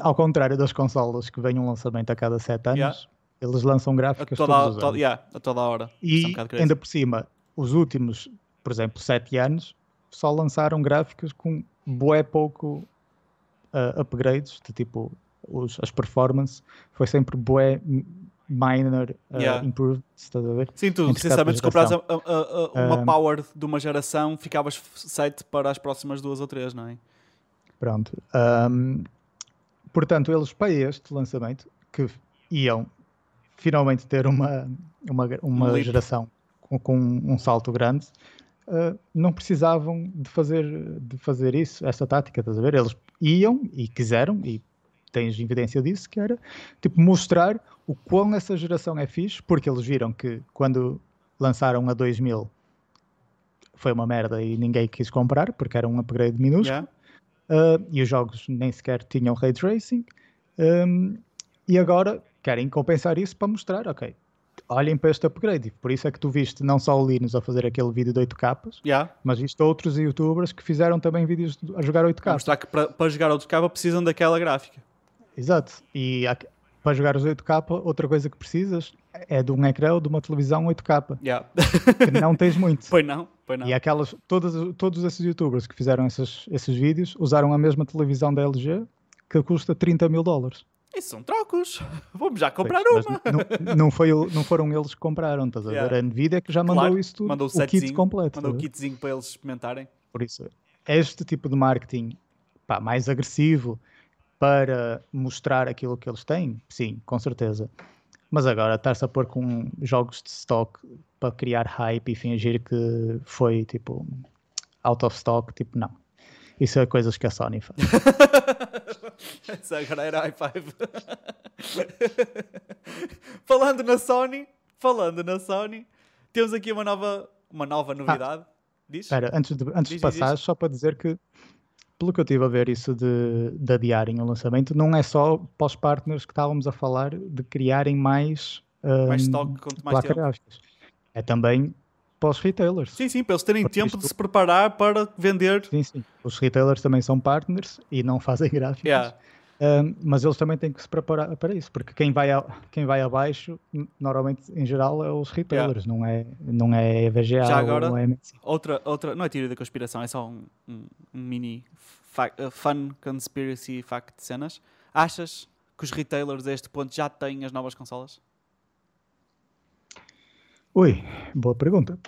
Speaker 2: ao contrário das consolas que vêm um lançamento a cada 7 anos, yeah. eles lançam gráficas a toda, todos os
Speaker 1: anos. Yeah, a toda hora.
Speaker 2: E é um ainda por cima, os últimos, por exemplo, 7 anos, só lançaram gráficos com bué pouco uh, upgrades, de tipo os, as performances, foi sempre bué minor uh, yeah. improvements, estás a ver?
Speaker 1: Sim, tu, sinceramente, se comprares uma um, power de uma geração, ficavas set para as próximas duas ou três, não é?
Speaker 2: Pronto. Um, portanto, eles para este lançamento, que iam finalmente ter uma, uma, uma um geração com, com, um salto grande, uh, não precisavam de fazer, de fazer isso, essa tática, estás a ver? Eles iam e quiseram, e tens evidência disso, que era tipo mostrar o quão essa geração é fixe, porque eles viram que quando lançaram a 2000 foi uma merda e ninguém quis comprar, porque era um upgrade minúsculo. Yeah. Uh, e os jogos nem sequer tinham ray tracing. Um, e agora querem compensar isso para mostrar, ok, olhem para este upgrade. Por isso é que tu viste não só o Linus a fazer aquele vídeo de 8 capas,
Speaker 1: yeah.
Speaker 2: mas viste outros youtubers que fizeram também vídeos a jogar 8 capas.
Speaker 1: Mostrar que para, para jogar 8 capas precisam daquela gráfica.
Speaker 2: Exato. E há, para jogar os 8K, outra coisa que precisas é de um ecrã ou de uma televisão 8K.
Speaker 1: Yeah.
Speaker 2: que não tens muito.
Speaker 1: Pois não.
Speaker 2: E aquelas, todas, todos esses youtubers que fizeram esses, esses vídeos usaram a mesma televisão da LG que custa 30 mil dólares.
Speaker 1: Isso são trocos. Vamos já comprar pois, uma.
Speaker 2: Não, não, foi, não foram eles que compraram, estás a ver? Yeah. A Nvidia que já mandou claro, isso tudo. Mandou o, o kit completo.
Speaker 1: Mandou o kitzinho para eles experimentarem.
Speaker 2: Por isso, este tipo de marketing pá, mais agressivo para mostrar aquilo que eles têm, sim, com certeza. Mas agora estar-se a pôr com jogos de stock para criar hype e fingir que foi tipo out of stock, tipo, não. Isso é coisas que a Sony faz.
Speaker 1: Essa agora era high five. falando na Sony, falando na Sony, temos aqui uma nova, uma nova novidade. Ah, diz?
Speaker 2: Espera, antes de, antes diz, de passar, diz. só para dizer que, pelo que eu estive a ver isso de, de adiarem o lançamento, não é só para os partners que estávamos a falar de criarem mais,
Speaker 1: mais um, stock, quanto mais tempo. Gráficas.
Speaker 2: É também para os retailers.
Speaker 1: Sim, sim, para eles terem Porque tempo isto... de se preparar para vender.
Speaker 2: Sim, sim. Os retailers também são partners e não fazem gráficos. Yeah. Um, mas eles também têm que se preparar para isso, porque quem vai, a, quem vai abaixo, normalmente, em geral, é os retailers, yeah. não é, não é VGA Já agora, ou é
Speaker 1: outra, outra, não é teoria da conspiração, é só um, um, um mini uh, fun conspiracy fact de cenas. Achas que os retailers a este ponto já têm as novas consolas?
Speaker 2: Ui, boa pergunta.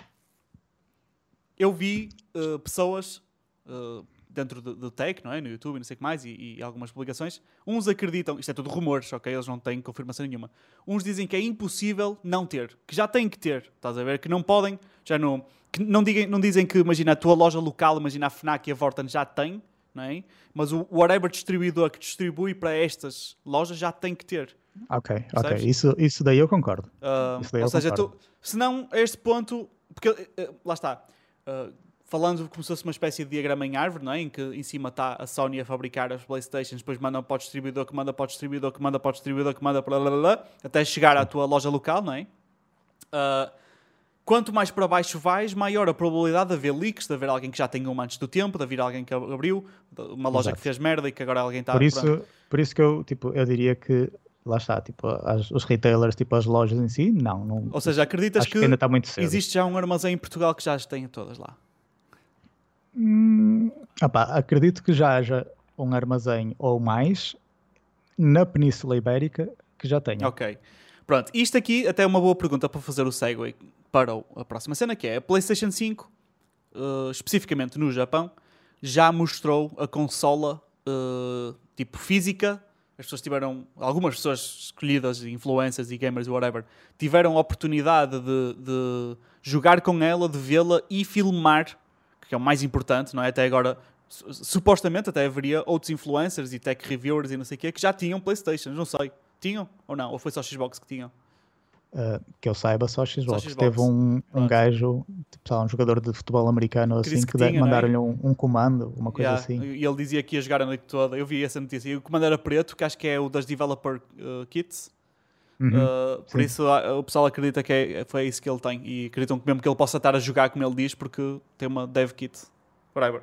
Speaker 1: Eu vi uh, pessoas uh, dentro do, do Tech, não é? No YouTube, não sei o que mais, e, e, algumas publicações. Uns acreditam, isto é tudo rumores, ok? Eles não têm confirmação nenhuma. Uns dizem que é impossível não ter, que já têm que ter, estás a ver? Que não podem, já não. Que não, digam, não dizem que, imagina, a tua loja local, imagina a Fnac e a Vorten já tem, não é? Mas o whatever distribuidor que distribui para estas lojas já tem que ter.
Speaker 2: Ok, ok. Isso, isso daí eu concordo.
Speaker 1: Uh, daí ou eu seja, concordo. Tu, se não, a este ponto. Porque, uh, lá está. Uh, falando como se fosse uma espécie de diagrama em árvore, não é? em que em cima está a Sony a fabricar as Playstations, depois manda para o distribuidor, que manda para o distribuidor, que manda para o distribuidor, que manda para lá, lá, até chegar à tua loja local, não é? Uh, quanto mais para baixo vais, maior a probabilidade de haver leaks, de haver alguém que já tem uma antes do tempo, de haver alguém que abriu, uma loja Exato. que fez merda e que agora alguém está...
Speaker 2: Por isso, por isso que eu, tipo, eu diria que lá está, tipo, as, os retailers, tipo as lojas em si, não. não
Speaker 1: Ou seja, acreditas que, que, ainda está muito cedo. existe já um armazém em Portugal que já as tenha todas lá?
Speaker 2: Hum, opa, acredito que já haja um armazém ou mais na Península Ibérica que já tenha.
Speaker 1: Ok. Pronto, isto aqui até é uma boa pergunta para fazer o segue para a próxima cena, que é a PlayStation 5, uh, especificamente no Japão, já mostrou a consola uh, tipo física. As pessoas tiveram, algumas pessoas escolhidas, influencers e gamers, whatever, tiveram a oportunidade de, de jogar com ela, de vê-la e filmar que é o mais importante, não é? Até agora, supostamente até haveria outros influencers e tech reviewers e não sei o quê que já tinham Playstations, não sei. Tinham ou não? Ou foi só Xbox que tinham?
Speaker 2: Uh, que eu saiba, só Xbox. Só Xbox. Teve um, um gajo, tipo, um jogador de futebol americano que assim, que, que mandaram-lhe é? um, um, comando, uma coisa yeah. assim.
Speaker 1: E ele dizia que ia jogar a noite toda. Eu vi essa notícia. E o comando era preto, que acho que é o das Developer uh, Kits. Uhum, uh, por isso o pessoal acredita que é, foi isso que ele tem e acreditam que mesmo que ele possa estar a jogar como ele diz porque tem uma dev kit. Whatever.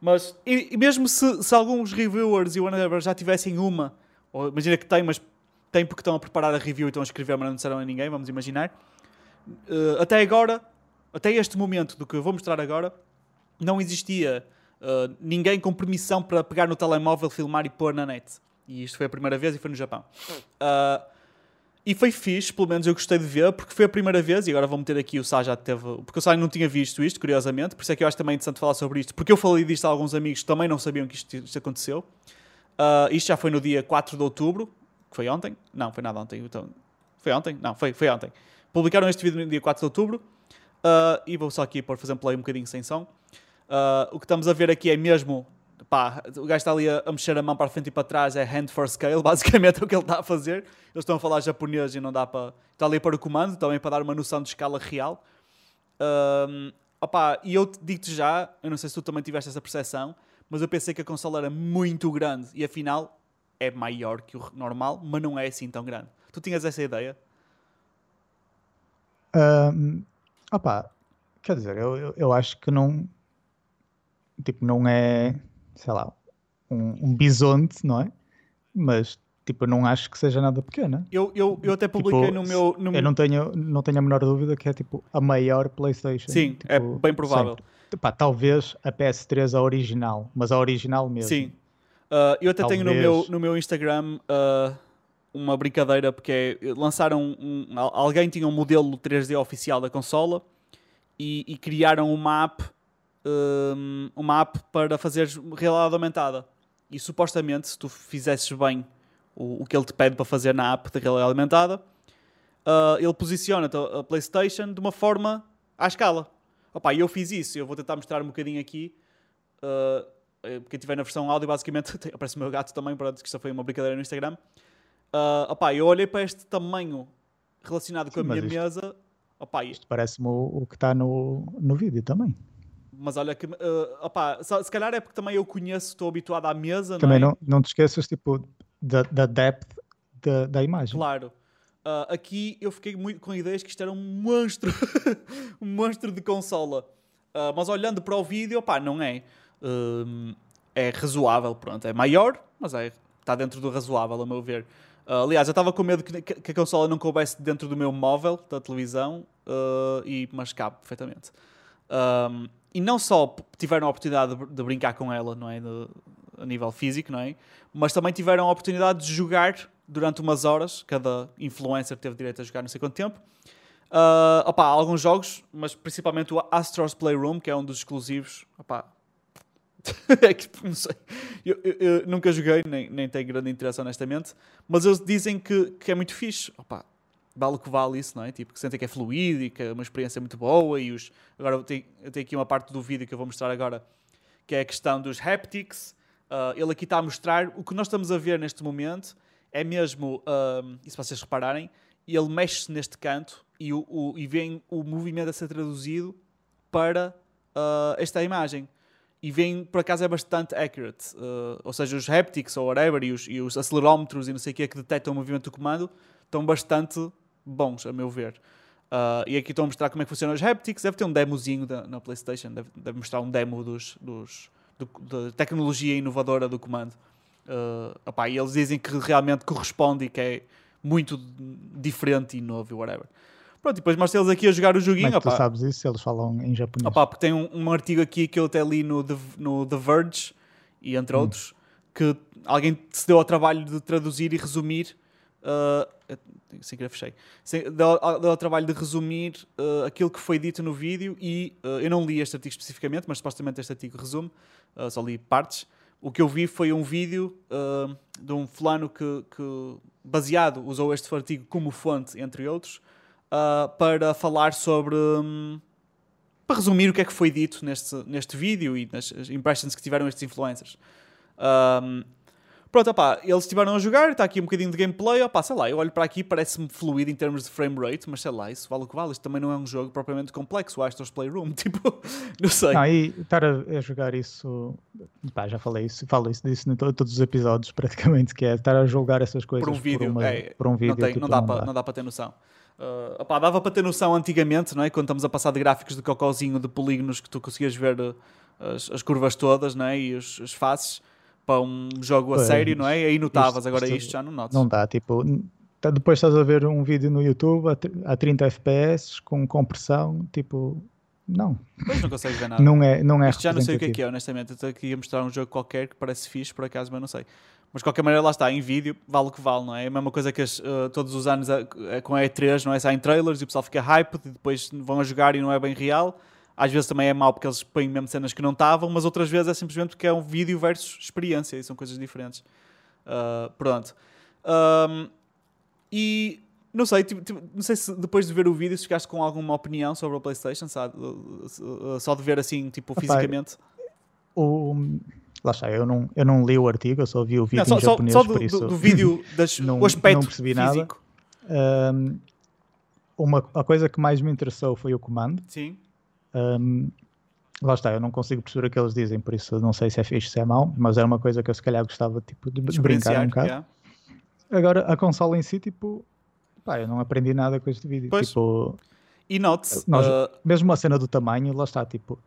Speaker 1: Mas e, e mesmo se, se, alguns reviewers e whatever já tivessem uma, ou imagina que tem, mas tem porque estão a preparar a review e estão a escrever, mas não disseram a ninguém, vamos imaginar. Uh, até agora, até este momento do que eu vou mostrar agora, não existia uh, ninguém com permissão para pegar no telemóvel, filmar e pôr na net. E isto foi a primeira vez e foi no Japão. Uh, e foi fixe, pelo menos eu gostei de ver, porque foi a primeira vez, e agora vou meter aqui o Sá já teve. Porque o Sá não tinha visto isto, curiosamente, por isso é que eu acho também interessante falar sobre isto, porque eu falei disto a alguns amigos que também não sabiam que isto, isto aconteceu. Uh, isto já foi no dia 4 de outubro, que foi ontem? Não, foi nada ontem. Então, foi ontem? Não, foi, foi ontem. Publicaram este vídeo no dia 4 de outubro, uh, e vou só aqui por fazer um play um bocadinho sem som. Uh, o que estamos a ver aqui é mesmo pá, o gajo está ali a, a, mexer a mão para frente e para trás, é hand for scale, basicamente é o que ele está a fazer. Eles estão a falar japonês e não dá para. Está ali para o comando, também para dar uma noção de escala real. Um, opa, e eu digo-te já, eu não sei se tu também tiveste essa percepção, mas eu pensei que a consola era muito grande e afinal é maior que o normal, mas não é assim tão grande. Tu tinhas essa ideia?
Speaker 2: Um, opa, quer dizer, eu, eu, eu acho que não. Tipo, não é sei lá, um, um bisonte, não é? Mas tipo, não acho que seja nada pequena.
Speaker 1: Eu, eu, eu até publiquei tipo, no meu. No...
Speaker 2: Eu não tenho, não tenho a menor dúvida que é tipo a maior PlayStation.
Speaker 1: Sim,
Speaker 2: tipo,
Speaker 1: é bem provável.
Speaker 2: Pá, talvez a PS3 a original, mas a original mesmo.
Speaker 1: Sim. Uh, eu até talvez... tenho no meu, no meu Instagram uh, uma brincadeira porque é, lançaram um, alguém tinha um modelo 3D oficial da consola e, e criaram uma app um, uma app para fazer realidade aumentada. E supostamente, se tu fizesses bem o, o que ele te pede para fazer na app de realidade aumentada, uh, ele posiciona a PlayStation de uma forma à escala. Opa, eu fiz isso, eu vou tentar mostrar um bocadinho aqui. Uh, quem tiver na versão áudio, basicamente, aparece o meu gato também, pronto, que isto foi uma brincadeira no Instagram. Uh, opa, eu olhei para este tamanho relacionado Sim, com a minha isto, mesa. Opa,
Speaker 2: isto parece-me o, o, que está no, no vídeo também.
Speaker 1: Mas olha que, uh, opa, se calhar é porque também eu conheço, estou habituado à mesa.
Speaker 2: Também
Speaker 1: não,
Speaker 2: é? não, não te esqueças tipo, da, da depth da, da imagem.
Speaker 1: Claro. Uh, aqui eu fiquei muito com ideias que isto era um monstro, um monstro de consola. Uh, mas olhando para o vídeo, pá, não é. Uh, é razoável, pronto. É maior, mas é, está dentro do razoável, a meu ver. aliás, eu estava com medo que, que, a consola não coubesse dentro do meu móvel da televisão, e, mas cabe perfeitamente. E não só tiveram a oportunidade de, de brincar com ela, não é? De, a nível físico, não é? Mas também tiveram a oportunidade de jogar durante umas horas, cada influencer teve direito a jogar não sei quanto tempo. Uh, opa, alguns jogos, mas principalmente o Astro's Playroom, que é um dos exclusivos. Opa, é que não sei. Eu, eu, eu, nunca joguei, nem, nem tenho grande interesse, honestamente. Mas eles dizem que, que é muito fixe. Opa, vale o que vale isso, não é? Tipo, que sentem que é fluido e que é uma experiência muito boa. E os... Agora eu tenho, eu tenho aqui uma parte do vídeo que eu vou mostrar agora, que é a questão dos haptics. Uh, ele aqui está a mostrar o que nós estamos a ver neste momento é mesmo, um, e se vocês repararem, ele mexe-se neste canto e, o, o, e vem o movimento a ser traduzido para uh, esta imagem. E vem, por acaso, é bastante accurate. Uh, ou seja, os haptics ou whatever e os, e os acelerómetros e não sei o que é que detectam o movimento do comando estão bastante bons, a meu ver. Uh, e aqui estão a mostrar como é que funcionam os haptics. Deve ter um demozinho da, na PlayStation, deve, deve mostrar um demo dos, dos, do, da tecnologia inovadora do comando. Uh, opá, e eles dizem que realmente corresponde e que é muito diferente e novo e whatever. Pronto, e depois mostro eles aqui a jogar o joguinho. Como
Speaker 2: é que tu sabes isso? Eles falam em japonês.
Speaker 1: Opá, porque tem um, um, artigo aqui que eu até li no The, no The Verge, e entre hum. outros, que alguém se deu ao trabalho de traduzir e resumir. Uh, sem querer fechei. Deu, deu ao trabalho de resumir uh, aquilo que foi dito no vídeo e uh, eu não li este artigo especificamente, mas supostamente este artigo resume, só li partes o que eu vi foi um vídeo de um fulano que, que, baseado, usou este artigo como fonte, entre outros, para falar sobre. Um, para resumir o que é que foi dito neste, neste vídeo e nas impressions que tiveram estes influencers. Um, Pronto, opá, eles estiveram a jogar, está aqui um bocadinho de gameplay, opá, sei lá, eu olho para aqui, parece-me fluido em termos de frame rate, mas sei lá, isso vale o que vale, isto também não é um jogo propriamente complexo, o Astro's Playroom, tipo, não sei.
Speaker 2: Não, e estar a, a, jogar isso, pá, já falei isso, falo isso disso em todos os episódios praticamente, que é estar a julgar essas coisas
Speaker 1: por um vídeo,
Speaker 2: por, uma,
Speaker 1: é,
Speaker 2: por um vídeo.
Speaker 1: Não, tem, tipo, não, dá, não, para, não dá para ter noção. Uh, opá, dava para ter noção antigamente, não é? Quando estamos a passar de gráficos de cocózinho de polígonos que tu conseguias ver uh, as, as curvas todas, não é? E os, as faces para um jogo a pois, sério, não é? Aí notavas, agora isto, isto já não notas.
Speaker 2: Não dá, tipo, tá, depois estás a ver um vídeo no YouTube a, 30 FPS com compressão, tipo, não.
Speaker 1: Pois não consegues ver nada.
Speaker 2: Não é, não é
Speaker 1: Isto já não sei o que é que é, honestamente. Eu estou aqui a mostrar um jogo qualquer que parece fixe, por acaso, mas não sei. Mas de qualquer maneira, lá está, em vídeo, vale o que vale, não é? É a mesma coisa que as, uh, todos os anos uh, com a E3, não é? Saem trailers e o pessoal fica hyped e depois vão a jogar e não é bem real. Às vezes também é mau porque eles põem mesmo cenas que não estavam, mas outras vezes é simplesmente porque é um vídeo versus experiência e são coisas diferentes. Uh, pronto. Um, e não sei, tipo, tipo, não sei se depois de ver o vídeo se ficaste com alguma opinião sobre a PlayStation, sabe? Só de ver assim, tipo, fisicamente.
Speaker 2: O, lá está, eu não, eu não li o artigo, eu só vi o vídeo
Speaker 1: não,
Speaker 2: só, em japonês,
Speaker 1: só do,
Speaker 2: por isso...
Speaker 1: do, do vídeo, das, não, o aspecto não percebi físico.
Speaker 2: nada. Um, uma, a coisa que mais me interessou foi o comando.
Speaker 1: Sim.
Speaker 2: Um, lá está, eu não consigo perceber o que eles dizem, por isso não sei se é fixe, se é mau, mas era uma coisa que eu se calhar gostava tipo, de, brincar um bocado. Yeah. Agora, a consola em si, tipo, pá, eu não aprendi nada com este vídeo. Pois. Tipo,
Speaker 1: e note,
Speaker 2: uh... mesmo a cena do tamanho, lá está, tipo,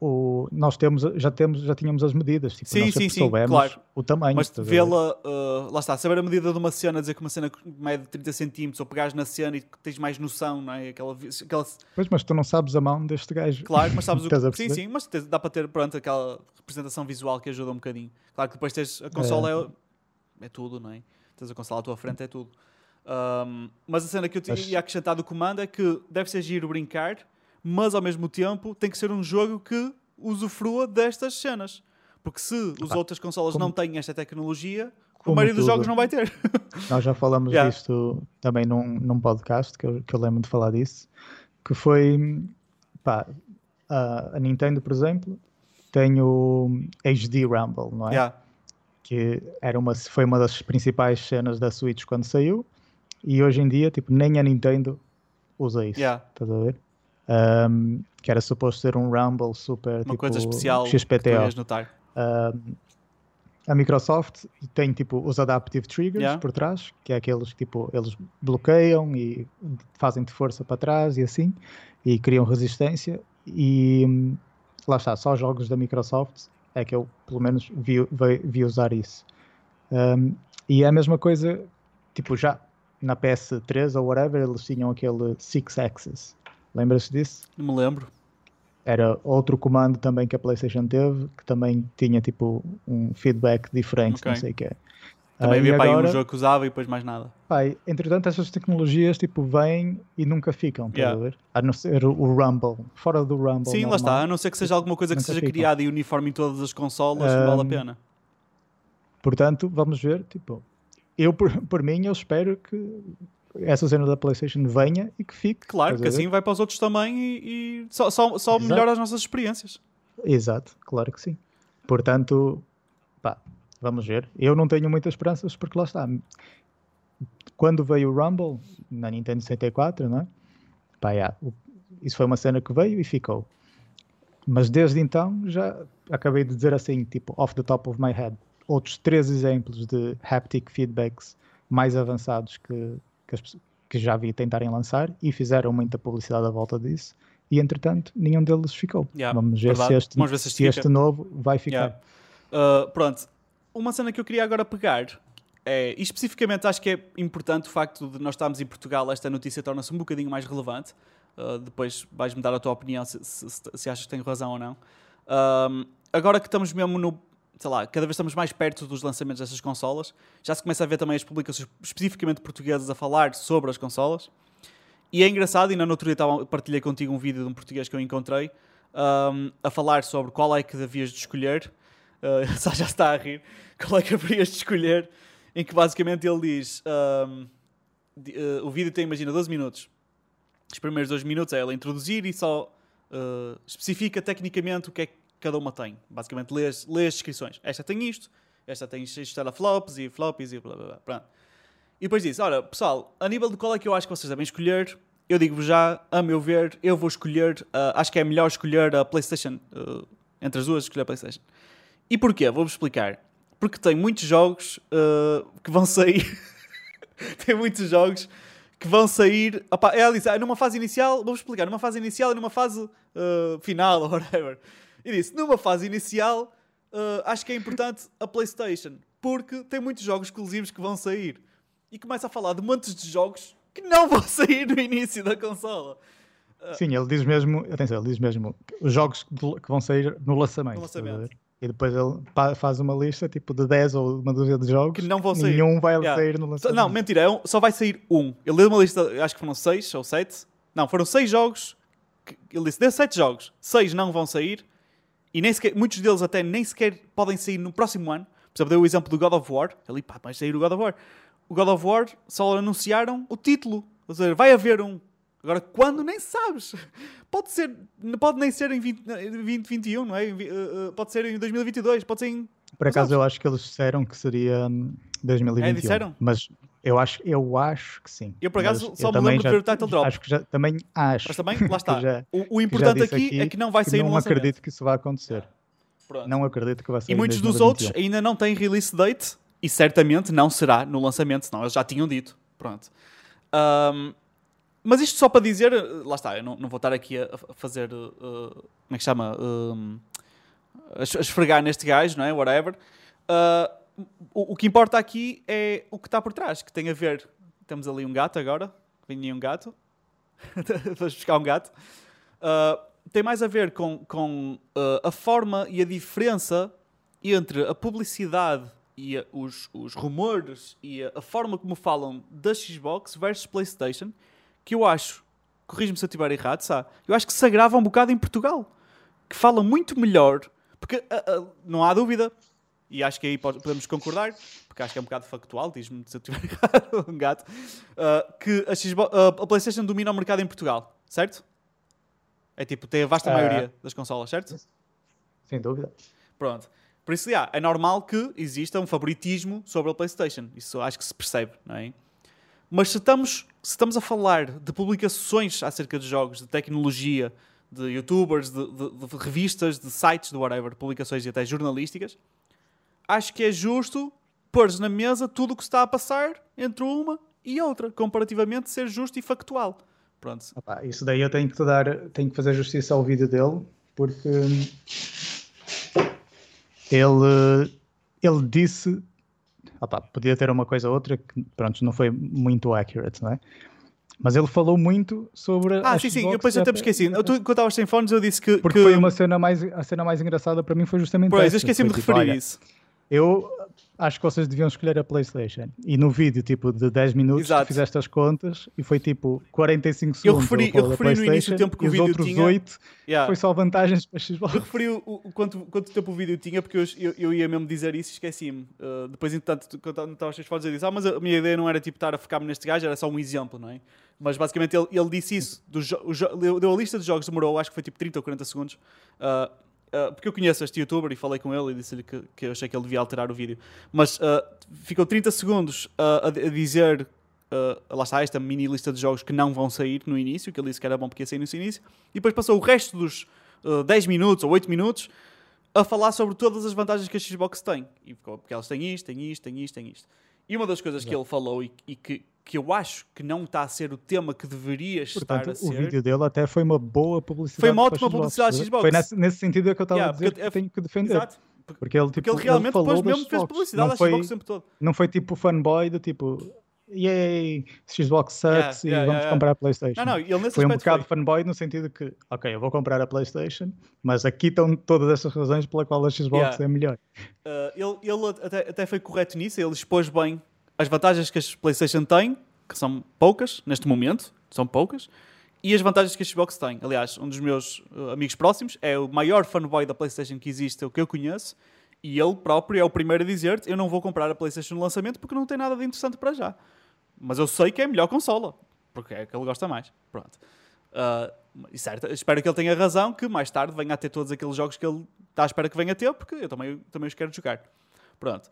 Speaker 2: o, nós temos, já, temos, já tínhamos as medidas, tipo,
Speaker 1: sim,
Speaker 2: nós
Speaker 1: sim, sim, claro.
Speaker 2: o tamanho.
Speaker 1: Mas vê-la, uh, lá está, saber a medida de uma cena, dizer que uma cena mede 30 cm, ou pegares na cena e tens mais noção, não é? Aquela, aquela...
Speaker 2: Pois, mas tu não sabes a mão deste gajo.
Speaker 1: Claro, mas sabes o que... Sim, sim, mas dá para ter, pronto, aquela representação visual que ajuda um bocadinho. Claro que depois tens, a consola é, é, é tudo, não é? Tens a consola à tua frente, é tudo. Um, mas a cena que eu mas... ia acrescentar do comando é que deve ser giro brincar, mas ao mesmo tempo tem que ser um jogo que usufrua destas cenas. Porque se as outras consolas
Speaker 2: como-
Speaker 1: não têm esta tecnologia,
Speaker 2: como
Speaker 1: maioria dos
Speaker 2: tudo.
Speaker 1: jogos não vai ter.
Speaker 2: Nós já falamos
Speaker 1: Yeah.
Speaker 2: disto também num, num podcast, que eu, que eu lembro de falar disso, que foi, pá, a, a Nintendo, por exemplo, tem o HD Rumble, não é?
Speaker 1: Yeah.
Speaker 2: Que era uma, foi uma das principais cenas da Switch quando saiu, e hoje em dia, tipo, nem a Nintendo usa isso,
Speaker 1: Yeah.
Speaker 2: estás a ver? Ahm, que era suposto ser um Rumble super,
Speaker 1: Uma
Speaker 2: tipo,
Speaker 1: coisa especial que
Speaker 2: XPTO.
Speaker 1: ias notar.
Speaker 2: Um, a Microsoft tem tipo os adaptive triggers
Speaker 1: Yeah.
Speaker 2: por trás, que é aqueles que tipo eles bloqueiam e fazem de força para trás e assim, e criam resistência. E lá está, só jogos da Microsoft é que eu pelo menos vi, vi, vi usar isso. Um, e é a mesma coisa, tipo já na PS3 ou whatever, eles tinham aquele Six Axis. Lembras-te disso?
Speaker 1: Não me lembro.
Speaker 2: era outro comando também que a PlayStation teve, que também tinha tipo um feedback diferente,
Speaker 1: Ok.
Speaker 2: não sei o que é.
Speaker 1: Também
Speaker 2: Ah,
Speaker 1: havia para aí um jogo que usava e depois mais nada.
Speaker 2: pá, entretanto, essas tecnologias tipo vêm e nunca ficam, estás
Speaker 1: Yeah.
Speaker 2: a ver? A não ser o, Rumble, fora do Rumble.
Speaker 1: Sim, lá
Speaker 2: normal.
Speaker 1: está. A não ser que seja alguma coisa que seja
Speaker 2: ficam.
Speaker 1: criada e uniforme em todas as consolas, não vale a
Speaker 2: Um,
Speaker 1: pena.
Speaker 2: Portanto, vamos ver, tipo, eu por, por mim eu espero que essa cena da PlayStation venha e que fique.
Speaker 1: Claro, que assim vai para os outros também e, e só, só, só melhora as nossas experiências.
Speaker 2: Exato, claro que sim. Portanto, pá, vamos ver. Eu não tenho muitas esperanças porque lá está. Quando veio o Rumble na Nintendo 64, não é? Pá, yeah, isso foi uma cena que veio e ficou. Mas desde então já acabei de dizer assim, tipo, off the top of my head, outros três exemplos de haptic feedbacks mais avançados que, que, as que já vi tentarem lançar e fizeram muita publicidade à volta disso. E entretanto, nenhum deles ficou.
Speaker 1: Yeah,
Speaker 2: Vamos ver se este,
Speaker 1: Vamos ver se
Speaker 2: se
Speaker 1: este
Speaker 2: este,
Speaker 1: fica.
Speaker 2: novo vai ficar.
Speaker 1: Yeah. Uh, pronto, uma cena que eu queria agora pegar é, e especificamente acho que é importante o facto de nós estarmos em Portugal, esta notícia torna-se um bocadinho mais relevante. Uh, depois vais-me dar a tua opinião se, se, se- se achas que tenho razão ou não. Um, agora que estamos mesmo no. Sei lá, cada vez estamos mais perto dos lançamentos dessas consolas, já se começa a ver também as publicações especificamente portuguesas a falar sobre as consolas. E é engraçado, e na outro dia partilhei contigo um vídeo de um português que eu encontrei um, a falar sobre qual é que devias de escolher. Uh, já está a rir. Qual é que deverias de escolher? Em que basicamente ele diz: um, uh, o vídeo tem, imagina, 12 minutos. Os primeiros 2 minutos é ele introduzir e só uh, especifica tecnicamente o que é que cada uma tem. Basicamente, lê as, lê as descrições. Esta tem isto, esta tem isto teraflops e flops e blá blá blá. Pronto. E depois diz: Olha, pessoal, a nível de qual é que eu acho que vocês devem escolher, eu digo-vos já, a meu ver, eu vou escolher, uh, acho que é melhor escolher a PlayStation. uh, entre as duas, escolher a PlayStation. E porquê? Vou-vos explicar. Porque tem muitos jogos uh, que vão sair. tem muitos jogos que vão sair. Opa, ela disse, ah, numa fase inicial, vou-vos explicar, numa fase inicial e numa fase uh, final, ou whatever. E disse, numa fase inicial, uh, acho que é importante a PlayStation, porque tem muitos jogos exclusivos que vão sair. E começa a falar de montes de jogos que não vão sair no início da consola.
Speaker 2: Sim, ele diz mesmo, atenção, ele diz mesmo os jogos que vão sair no lançamento.
Speaker 1: No lançamento.
Speaker 2: E depois ele faz uma lista tipo de 10 ou uma dúzia de jogos
Speaker 1: Que não vão sair.
Speaker 2: Nenhum vai
Speaker 1: Yeah.
Speaker 2: sair no lançamento.
Speaker 1: Não, mentira, é um- só vai sair um. Ele deu uma lista, acho que foram seis ou sete. Não, foram seis jogos. que- Ele disse, desses sete jogos, seis não vão sair. E nem sequer, muitos deles até nem sequer podem sair no próximo ano. Por exemplo, deu o exemplo do God of War. Ele, pá, vai sair o God of War. O God of War só anunciaram o título. Ou seja, vai haver um. Agora, quando nem sabes. Pode ser, pode nem ser em 20, 2021, não é? Uh, uh, Pode ser em 2022, pode ser em
Speaker 2: Por acaso eu acho que eles disseram que seria hum, 2021.
Speaker 1: É, disseram?
Speaker 2: Mas eu acho, eu acho que sim.
Speaker 1: Eu, por acaso, só me lembro de
Speaker 2: já-
Speaker 1: ver o title drop.
Speaker 2: Acho que já, também acho.
Speaker 1: Mas também, lá
Speaker 2: que
Speaker 1: está.
Speaker 2: já-
Speaker 1: o, o
Speaker 2: que
Speaker 1: importante
Speaker 2: disse
Speaker 1: aqui, é que não vai sair
Speaker 2: não
Speaker 1: no lançamento.
Speaker 2: acredito que isso vai acontecer.
Speaker 1: Pronto.
Speaker 2: Não acredito que vai sair
Speaker 1: E muitos dos
Speaker 2: 2021.
Speaker 1: outros ainda não têm release date e certamente não será no lançamento, senão eles já tinham dito. Pronto. Ahm, mas isto só para dizer, lá está, eu não, não vou estar aqui a, fazer, eh, como é que chama? A es- a esfregar neste gajo, não é? Whatever. Ah, o, o que importa aqui é o que está por trás, que tem a ver. Temos ali um gato agora, vinha um gato. Vamos buscar um gato. Uh, tem mais a ver com, com uh, a forma e a diferença entre a publicidade e a- os, os rumores e a, a forma como falam da Xbox versus PlayStation, que eu acho corrijo-me se eu estiver errado, sabe? Eu acho que se agrava um bocado em Portugal, que fala muito melhor, porque uh, não há dúvida, e acho que aí podemos concordar, porque acho que é um bocado factual, diz-me se eu estiver errado, um gato, uh, que a, Xbox, a PlayStation domina o mercado em Portugal, certo? É tipo, tem a vasta maioria das consolas, certo?
Speaker 2: Sem dúvida.
Speaker 1: Pronto. Por isso, yeah, é normal que exista um favoritismo sobre a PlayStation. Isso acho que se percebe, não é? Mas se estamos, se estamos a falar de publicações acerca de jogos, de tecnologia, de youtubers, de, de, de revistas, de sites, de whatever, publicações e até jornalísticas, acho que é justo pôr na mesa tudo o que está a passar entre uma e outra, comparativamente ser justo e factual. Pronto.
Speaker 2: Opa, isso daí eu tenho que dar, tenho que fazer justiça ao vídeo dele, porque ele, ele disse. Opa, podia ter uma coisa ou outra que pronto, não foi muito accurate, não é? Mas ele falou muito sobre.
Speaker 1: Ah, sim, sim, depois eu até me esqueci. Eu, tu, quando estavas sem fones, eu disse que.
Speaker 2: Porque
Speaker 1: que...
Speaker 2: foi uma cena mais. A cena mais engraçada para mim foi justamente.
Speaker 1: Pois, eu esqueci-me de tipo, referir olha, isso.
Speaker 2: Eu acho que vocês deviam escolher a PlayStation. E no vídeo, tipo, de 10 minutos, Exato. fizeste as contas e foi tipo 45 segundos.
Speaker 1: Eu referi, eu referi no início o tempo que o vídeo
Speaker 2: outros
Speaker 1: tinha.
Speaker 2: 8 yeah. foi só vantagens para Xbox.
Speaker 1: Eu referi o, o, quanto, quanto tempo o vídeo tinha, porque eu, eu, eu ia mesmo dizer isso e esqueci-me. Uh, depois, entretanto, quando estava as fotos, eu disse: Ah, mas a minha ideia não era tipo estar a focar-me neste gajo, era só um exemplo, não é? Mas basicamente ele, ele disse isso. Do deu a lista de jogos, demorou, acho que foi tipo 30 ou 40 segundos. Uh, Uh, porque eu conheço este youtuber e falei com ele e disse-lhe que, que eu achei que ele devia alterar o vídeo. Mas uh, ficou 30 segundos uh, a, a, dizer, lá está, esta mini lista de jogos que não vão sair no início, que ele disse que era bom porque ia sair no início, e depois passou o resto dos 10 minutos ou 8 minutos a falar sobre todas as vantagens que a Xbox tem. E porque elas têm isto, têm isto, têm isto, têm isto. E uma das coisas Exato. que ele falou e, e que, que eu acho que não está a ser o tema que deveria Portanto, estar a ser.
Speaker 2: O vídeo dele até foi uma boa publicidade.
Speaker 1: Foi uma ótima publicidade Xbox.
Speaker 2: Foi nesse, nesse sentido que eu estava yeah, a dizer que eu tenho que defender. Exato.
Speaker 1: Porque ele, tipo, porque ele realmente ele depois mesmo fez publicidade não foi, Xbox o tempo todo.
Speaker 2: Não foi tipo fanboy do tipo yay, Xbox sucks yeah, e yeah, vamos yeah, comprar a PlayStation.
Speaker 1: Não, não, ele nesse
Speaker 2: foi um bocado foi. fanboy no sentido que, ok, eu vou comprar a PlayStation, mas aqui estão todas essas razões pela qual a Xbox é melhor.
Speaker 1: Uh, ele ele até, até foi correto nisso, ele expôs bem as vantagens que a PlayStation tem que são poucas neste momento, são poucas, e as vantagens que a Xbox tem. Aliás, um dos meus uh, amigos próximos é o maior fanboy da PlayStation que existe, o que eu conheço, e ele próprio é o primeiro a dizer-te: Eu não vou comprar a PlayStation no lançamento porque não tem nada de interessante para já. Mas eu sei que é a melhor consola, porque é a que ele gosta mais. Pronto. Uh, e certo, espero que ele tenha razão, que mais tarde venha a ter todos aqueles jogos que ele está à espera que venha a ter, porque eu também, também os quero jogar. Pronto.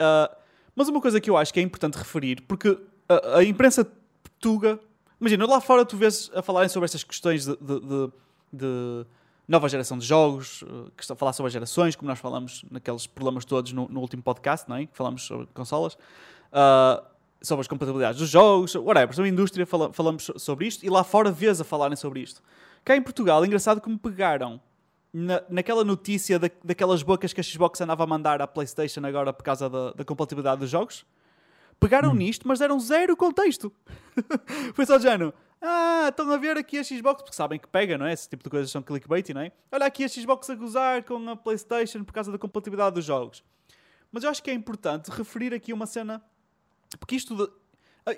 Speaker 1: Uh, mas uma coisa que eu acho que é importante referir, porque a, a imprensa portuga. Imagina, lá fora tu vês a falarem sobre estas questões de, de, de, de nova geração de jogos, eh, que estão a falar sobre as gerações, como nós falamos naqueles problemas todos no, no último podcast, não é? que falamos sobre consolas, uh, sobre as compatibilidades dos jogos, whatever, sobre a indústria, fala, falamos sobre isto, e lá fora vês a falarem sobre isto. Cá em Portugal, é engraçado que me pegaram na, naquela notícia da, daquelas bocas que a Xbox andava a mandar à PlayStation agora por causa da, da compatibilidade dos jogos. Pegaram hum. nisto, mas deram zero contexto. Foi só de género. Ah, estão a ver aqui a Xbox, porque sabem que pega, não é? Esse tipo de coisas são clickbait, não é? Olha aqui a Xbox a gozar com a PlayStation por causa da compatibilidade dos jogos. Mas eu acho que é importante referir aqui uma cena. Porque isto. De...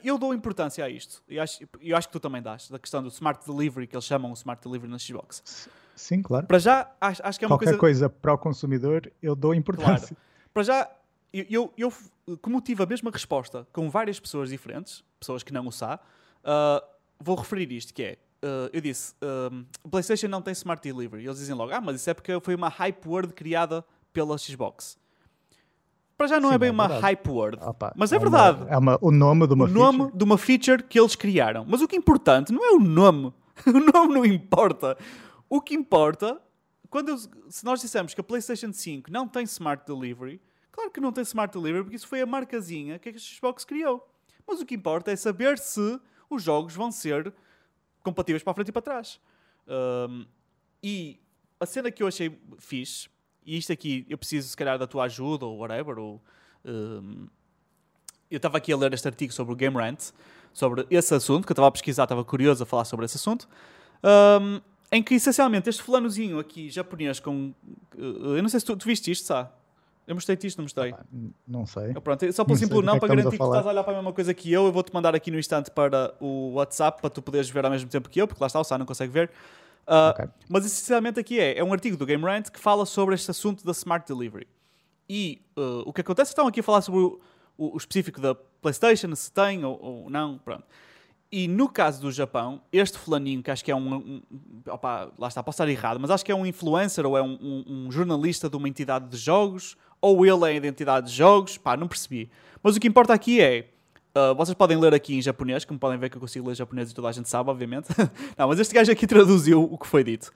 Speaker 1: Eu dou importância a isto. E acho, eu acho que tu também dás. Da questão do Smart Delivery, que eles chamam o Smart Delivery na Xbox.
Speaker 2: Sim, claro.
Speaker 1: Para já, acho, acho que é uma
Speaker 2: Qualquer
Speaker 1: coisa...
Speaker 2: coisa para o consumidor, eu dou importância.
Speaker 1: Claro. Para já, eu, eu, eu, como tive a mesma resposta com várias pessoas diferentes, pessoas que não o sabem, uh, vou referir isto, que é, uh, eu disse, uh, PlayStation não tem Smart Delivery. E eles dizem logo, ah, mas isso é porque foi uma hype word criada pela Xbox. Para já não Sim, é bem é uma hype word, Opa, mas é, é verdade.
Speaker 2: Uma, é uma, o nome de uma
Speaker 1: o
Speaker 2: feature.
Speaker 1: nome de uma feature que eles criaram. Mas o que é importante não é o nome. o nome não importa. O que importa, quando eu, se nós dissemos que a PlayStation 5 não tem Smart Delivery, Claro que não tem Smart Delivery, porque isso foi a marcazinha que a Xbox criou. Mas o que importa é saber se os jogos vão ser compatíveis para a frente e para trás. Um, e a cena que eu achei fixe, e isto aqui eu preciso se calhar da tua ajuda ou whatever, ou, um, eu estava aqui a ler este artigo sobre o Game Rant, sobre esse assunto, que eu estava a pesquisar, estava curioso a falar sobre esse assunto, um, em que essencialmente este fulanozinho aqui, japonês, com. Eu não sei se tu, tu viste isto, sabe? Eu mostrei-te isto, não mostrei?
Speaker 2: Ah, não sei.
Speaker 1: Pronto, só pelo simples não, para garantir que estás a olhar para a mesma coisa que eu, eu vou-te mandar aqui no instante para o WhatsApp para tu poderes ver ao mesmo tempo que eu, porque lá está, o Sá não consegue ver. Uh, okay. Mas essencialmente aqui é, é um artigo do Game Rant que fala sobre este assunto da Smart Delivery. E uh, o que acontece, estão aqui a falar sobre o, o, o específico da PlayStation, se tem ou, ou, não, pronto. E no caso do Japão, este fulaninho, que acho que é um. um opa, lá está, posso estar errado, mas acho que é um influencer ou é um, um, um, jornalista de uma entidade de jogos, ou ele é a identidade de jogos, pá, não percebi. Mas o que importa aqui é. Uh, vocês podem ler aqui em japonês, como podem ver que eu consigo ler japonês e toda a gente sabe, obviamente. não, mas este gajo aqui traduziu o que foi dito.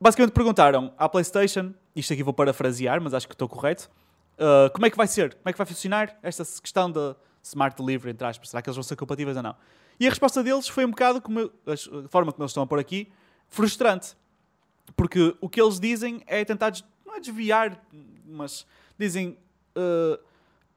Speaker 1: Basicamente perguntaram à PlayStation, isto aqui vou parafrasear, mas acho que estou correto. Uh, como é que vai ser? Como é que vai funcionar esta questão da Smart Delivery, entre aspas? Será que eles vão ser compatíveis ou não? E a resposta deles foi um bocado, como a forma como eles estão a pôr aqui, frustrante. Porque o que eles dizem é tentar, não é desviar, mas dizem uh,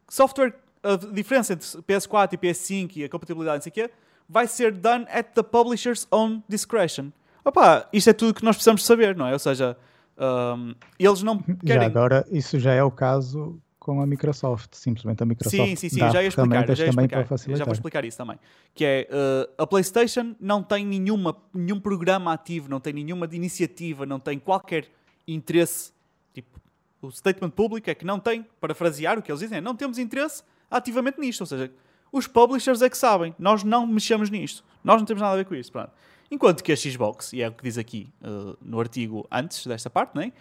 Speaker 1: software, a diferença entre PS4 e PS5 e a compatibilidade, não sei o quê, vai ser done at the publisher's own discretion. Opa, isto é tudo que nós precisamos saber, não é? Ou seja, um, ehm, eles não querem...
Speaker 2: Já agora, isso já é o caso com a Microsoft. Simplesmente a Microsoft.
Speaker 1: Sim, sim, sim, já ia explicar. Já, ia explicar já vou explicar isso também. Que é uh, a PlayStation não tem nenhuma, nenhum programa ativo, não tem nenhuma iniciativa, não tem qualquer interesse. Tipo, o statement público é que não tem, para frasear o que eles dizem, é, não temos interesse ativamente nisto. Ou seja, os publishers é que sabem, nós não mexemos nisto. Nós não temos nada a ver com isso. Pronto. Enquanto que a Xbox, e é o que diz aqui uh, no artigo antes desta parte, não é?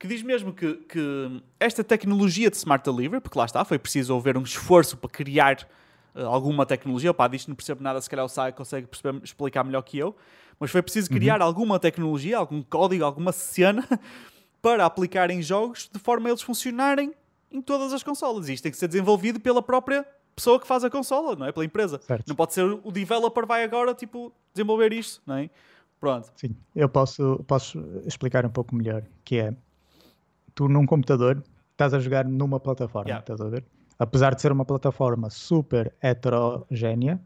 Speaker 1: Que diz mesmo que, que, esta tecnologia de Smart Delivery, porque lá está, foi preciso haver um esforço para criar uh, alguma tecnologia. Opá, disto não percebo nada, se calhar o Sai consegue perceber, explicar melhor que eu, mas foi preciso criar uhum. alguma tecnologia, algum código, alguma cena para aplicar em jogos de forma a eles funcionarem em todas as consolas. E isto tem que ser desenvolvido pela própria pessoa que faz a consola, não é? Pela empresa. Certo. Não pode ser o developer vai agora, tipo, desenvolver isto, não é? Pronto.
Speaker 2: Sim, eu posso, posso explicar um pouco melhor, que é tu num computador estás a jogar numa plataforma, yeah. estás a ver? Apesar de ser uma plataforma super heterogénea,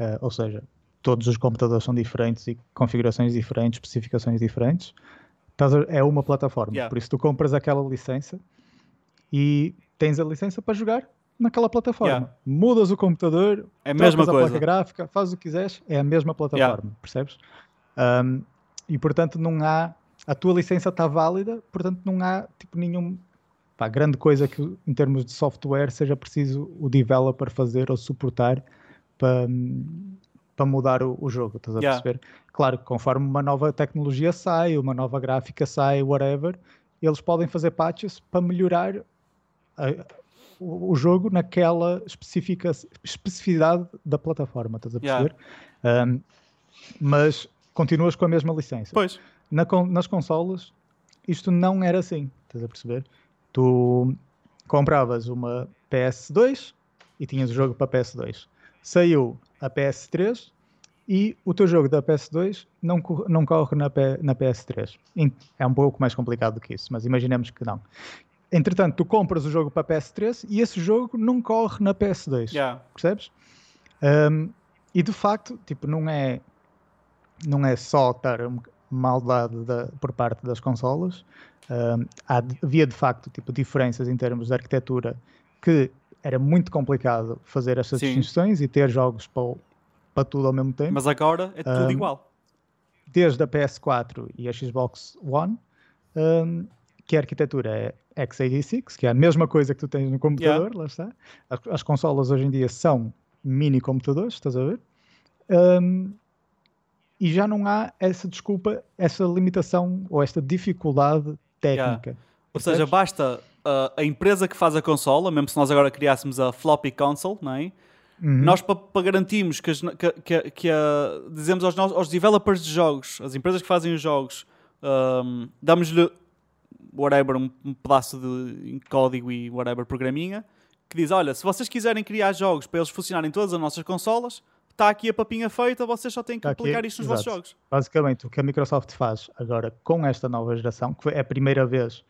Speaker 2: uh, ou seja, todos os computadores são diferentes e configurações diferentes, especificações diferentes, a, é uma plataforma. Yeah. Por isso tu compras aquela licença e tens a licença para jogar naquela plataforma. Yeah. Mudas o computador,
Speaker 1: é a mesma coisa.
Speaker 2: a placa gráfica, fazes o que quiseres, é a mesma plataforma, percebes? Um, e portanto não há a tua licença está válida, portanto não há tipo nenhum pá, grande coisa que em termos de software seja preciso o developer fazer ou suportar para, para mudar o, o jogo, estás a yeah. perceber? Claro, conforme uma nova tecnologia sai, uma nova gráfica sai, whatever, eles podem fazer patches para melhorar a, o, o, jogo naquela específica, especificidade da plataforma, estás a perceber? Yeah. Um, mas continuas com a mesma licença.
Speaker 1: Pois.
Speaker 2: Na, nas consolas, isto não era assim, estás a perceber? Tu compravas uma PS2 e tinhas o jogo para PS2. Saiu a PS3 e o teu jogo da PS2 não, não corre na, P, na PS3. É um pouco mais complicado do que isso, mas imaginemos que não. Entretanto, tu compras o jogo para PS3 e esse jogo não corre na PS2. Yeah. Percebes? Um, e de facto, tipo, não é, não é só estar maldade da, por parte das consolas. Havia de facto tipo, diferenças em termos de arquitetura que era muito complicado fazer essas Sim. distinções e ter jogos para, para tudo ao mesmo tempo.
Speaker 1: Mas agora é tudo igual.
Speaker 2: Desde a PS4 e a Xbox One, um, que a arquitetura é x86, que é a mesma coisa que tu tens no computador, yeah. lá está. As, as, consolas hoje em dia são mini computadores, estás a ver? Um, e já não há essa desculpa, essa limitação ou esta dificuldade técnica. Yeah.
Speaker 1: Ou seja, basta uh, a empresa que faz a consola, mesmo se nós agora criássemos a floppy console, não é? Uhum. Nós, para pa garantirmos que, que, que, que uh, dizemos aos, aos developers de jogos, as empresas que fazem os jogos, um, damos-lhe whatever, um, um, pedaço de código e whatever programinha, que diz: Olha, se vocês quiserem criar jogos para eles funcionarem em todas as nossas consolas, está aqui a papinha feita, vocês só têm que tá aplicar aqui, isto nos exato. vossos jogos.
Speaker 2: Basicamente, o que a Microsoft faz agora com esta nova geração, que é a primeira vez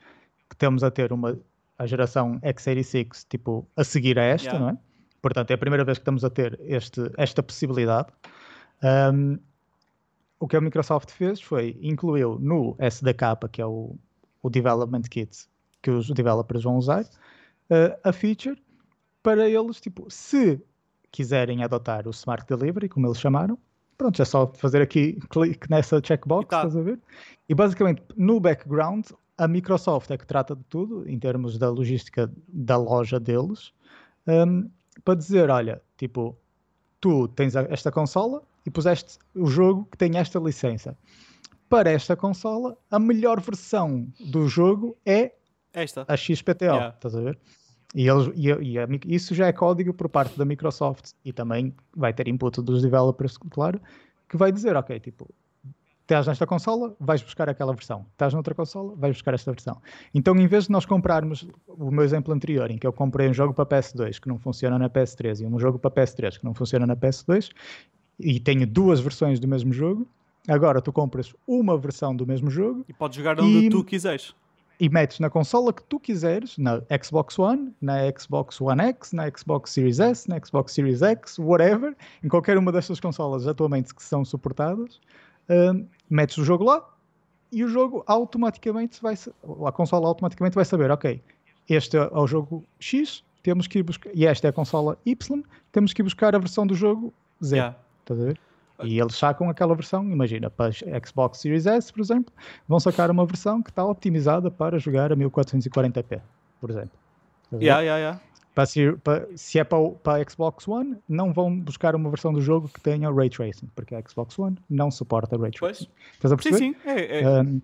Speaker 2: que temos a ter uma a geração x86 tipo a seguir a esta, yeah. não é? Portanto, é a primeira vez que estamos a ter este, esta possibilidade. Um, o que a Microsoft fez foi incluiu no SDK, que é o, o Development Kit, que os developers vão usar uh, a feature para eles, tipo, se quiserem adotar o Smart Delivery, como eles chamaram, pronto, é só fazer aqui clique nessa checkbox, tá. estás a ver? E basicamente, no background, a Microsoft é que trata de tudo, em termos da logística da loja deles, um, para dizer, olha, tipo, tu tens esta consola e puseste o jogo que tem esta licença. Para esta consola, a melhor versão do jogo é
Speaker 1: esta.
Speaker 2: a XPTO, yeah. estás a ver? E, eles, e, e a, isso já é código por parte da Microsoft e também vai ter input dos developers, claro, que vai dizer, ok, tipo, estás nesta consola, vais buscar aquela versão. Estás noutra consola, vais buscar esta versão. Então, em vez de nós comprarmos o meu exemplo anterior, em que eu comprei um jogo para PS2 que não funciona na PS3 e um jogo para PS3 que não funciona na PS2, e tenho duas versões do mesmo jogo, agora tu compras uma versão do mesmo jogo
Speaker 1: e podes jogar onde e... tu quiseres
Speaker 2: e metes na consola que tu quiseres, na Xbox One, na Xbox One X, na Xbox Series S, na Xbox Series X, whatever, em qualquer uma destas consolas atualmente que são suportadas, uh, metes o jogo lá e o jogo automaticamente vai, a consola automaticamente vai saber, ok, este é o jogo X, temos que ir buscar, e esta é a consola Y, temos que ir buscar a versão do jogo Z. Yeah. Estás a ver? E eles sacam aquela versão, imagina, para Xbox Series S, por exemplo, vão sacar uma versão que está optimizada para jogar a 1440p, por exemplo.
Speaker 1: Yeah, yeah, yeah.
Speaker 2: Para ser, para, se é para, para a Xbox One, não vão buscar uma versão do jogo que tenha Ray Tracing, porque a Xbox One não suporta Ray Tracing. Pois. Estás a?
Speaker 1: Sim, sim. É, é, um,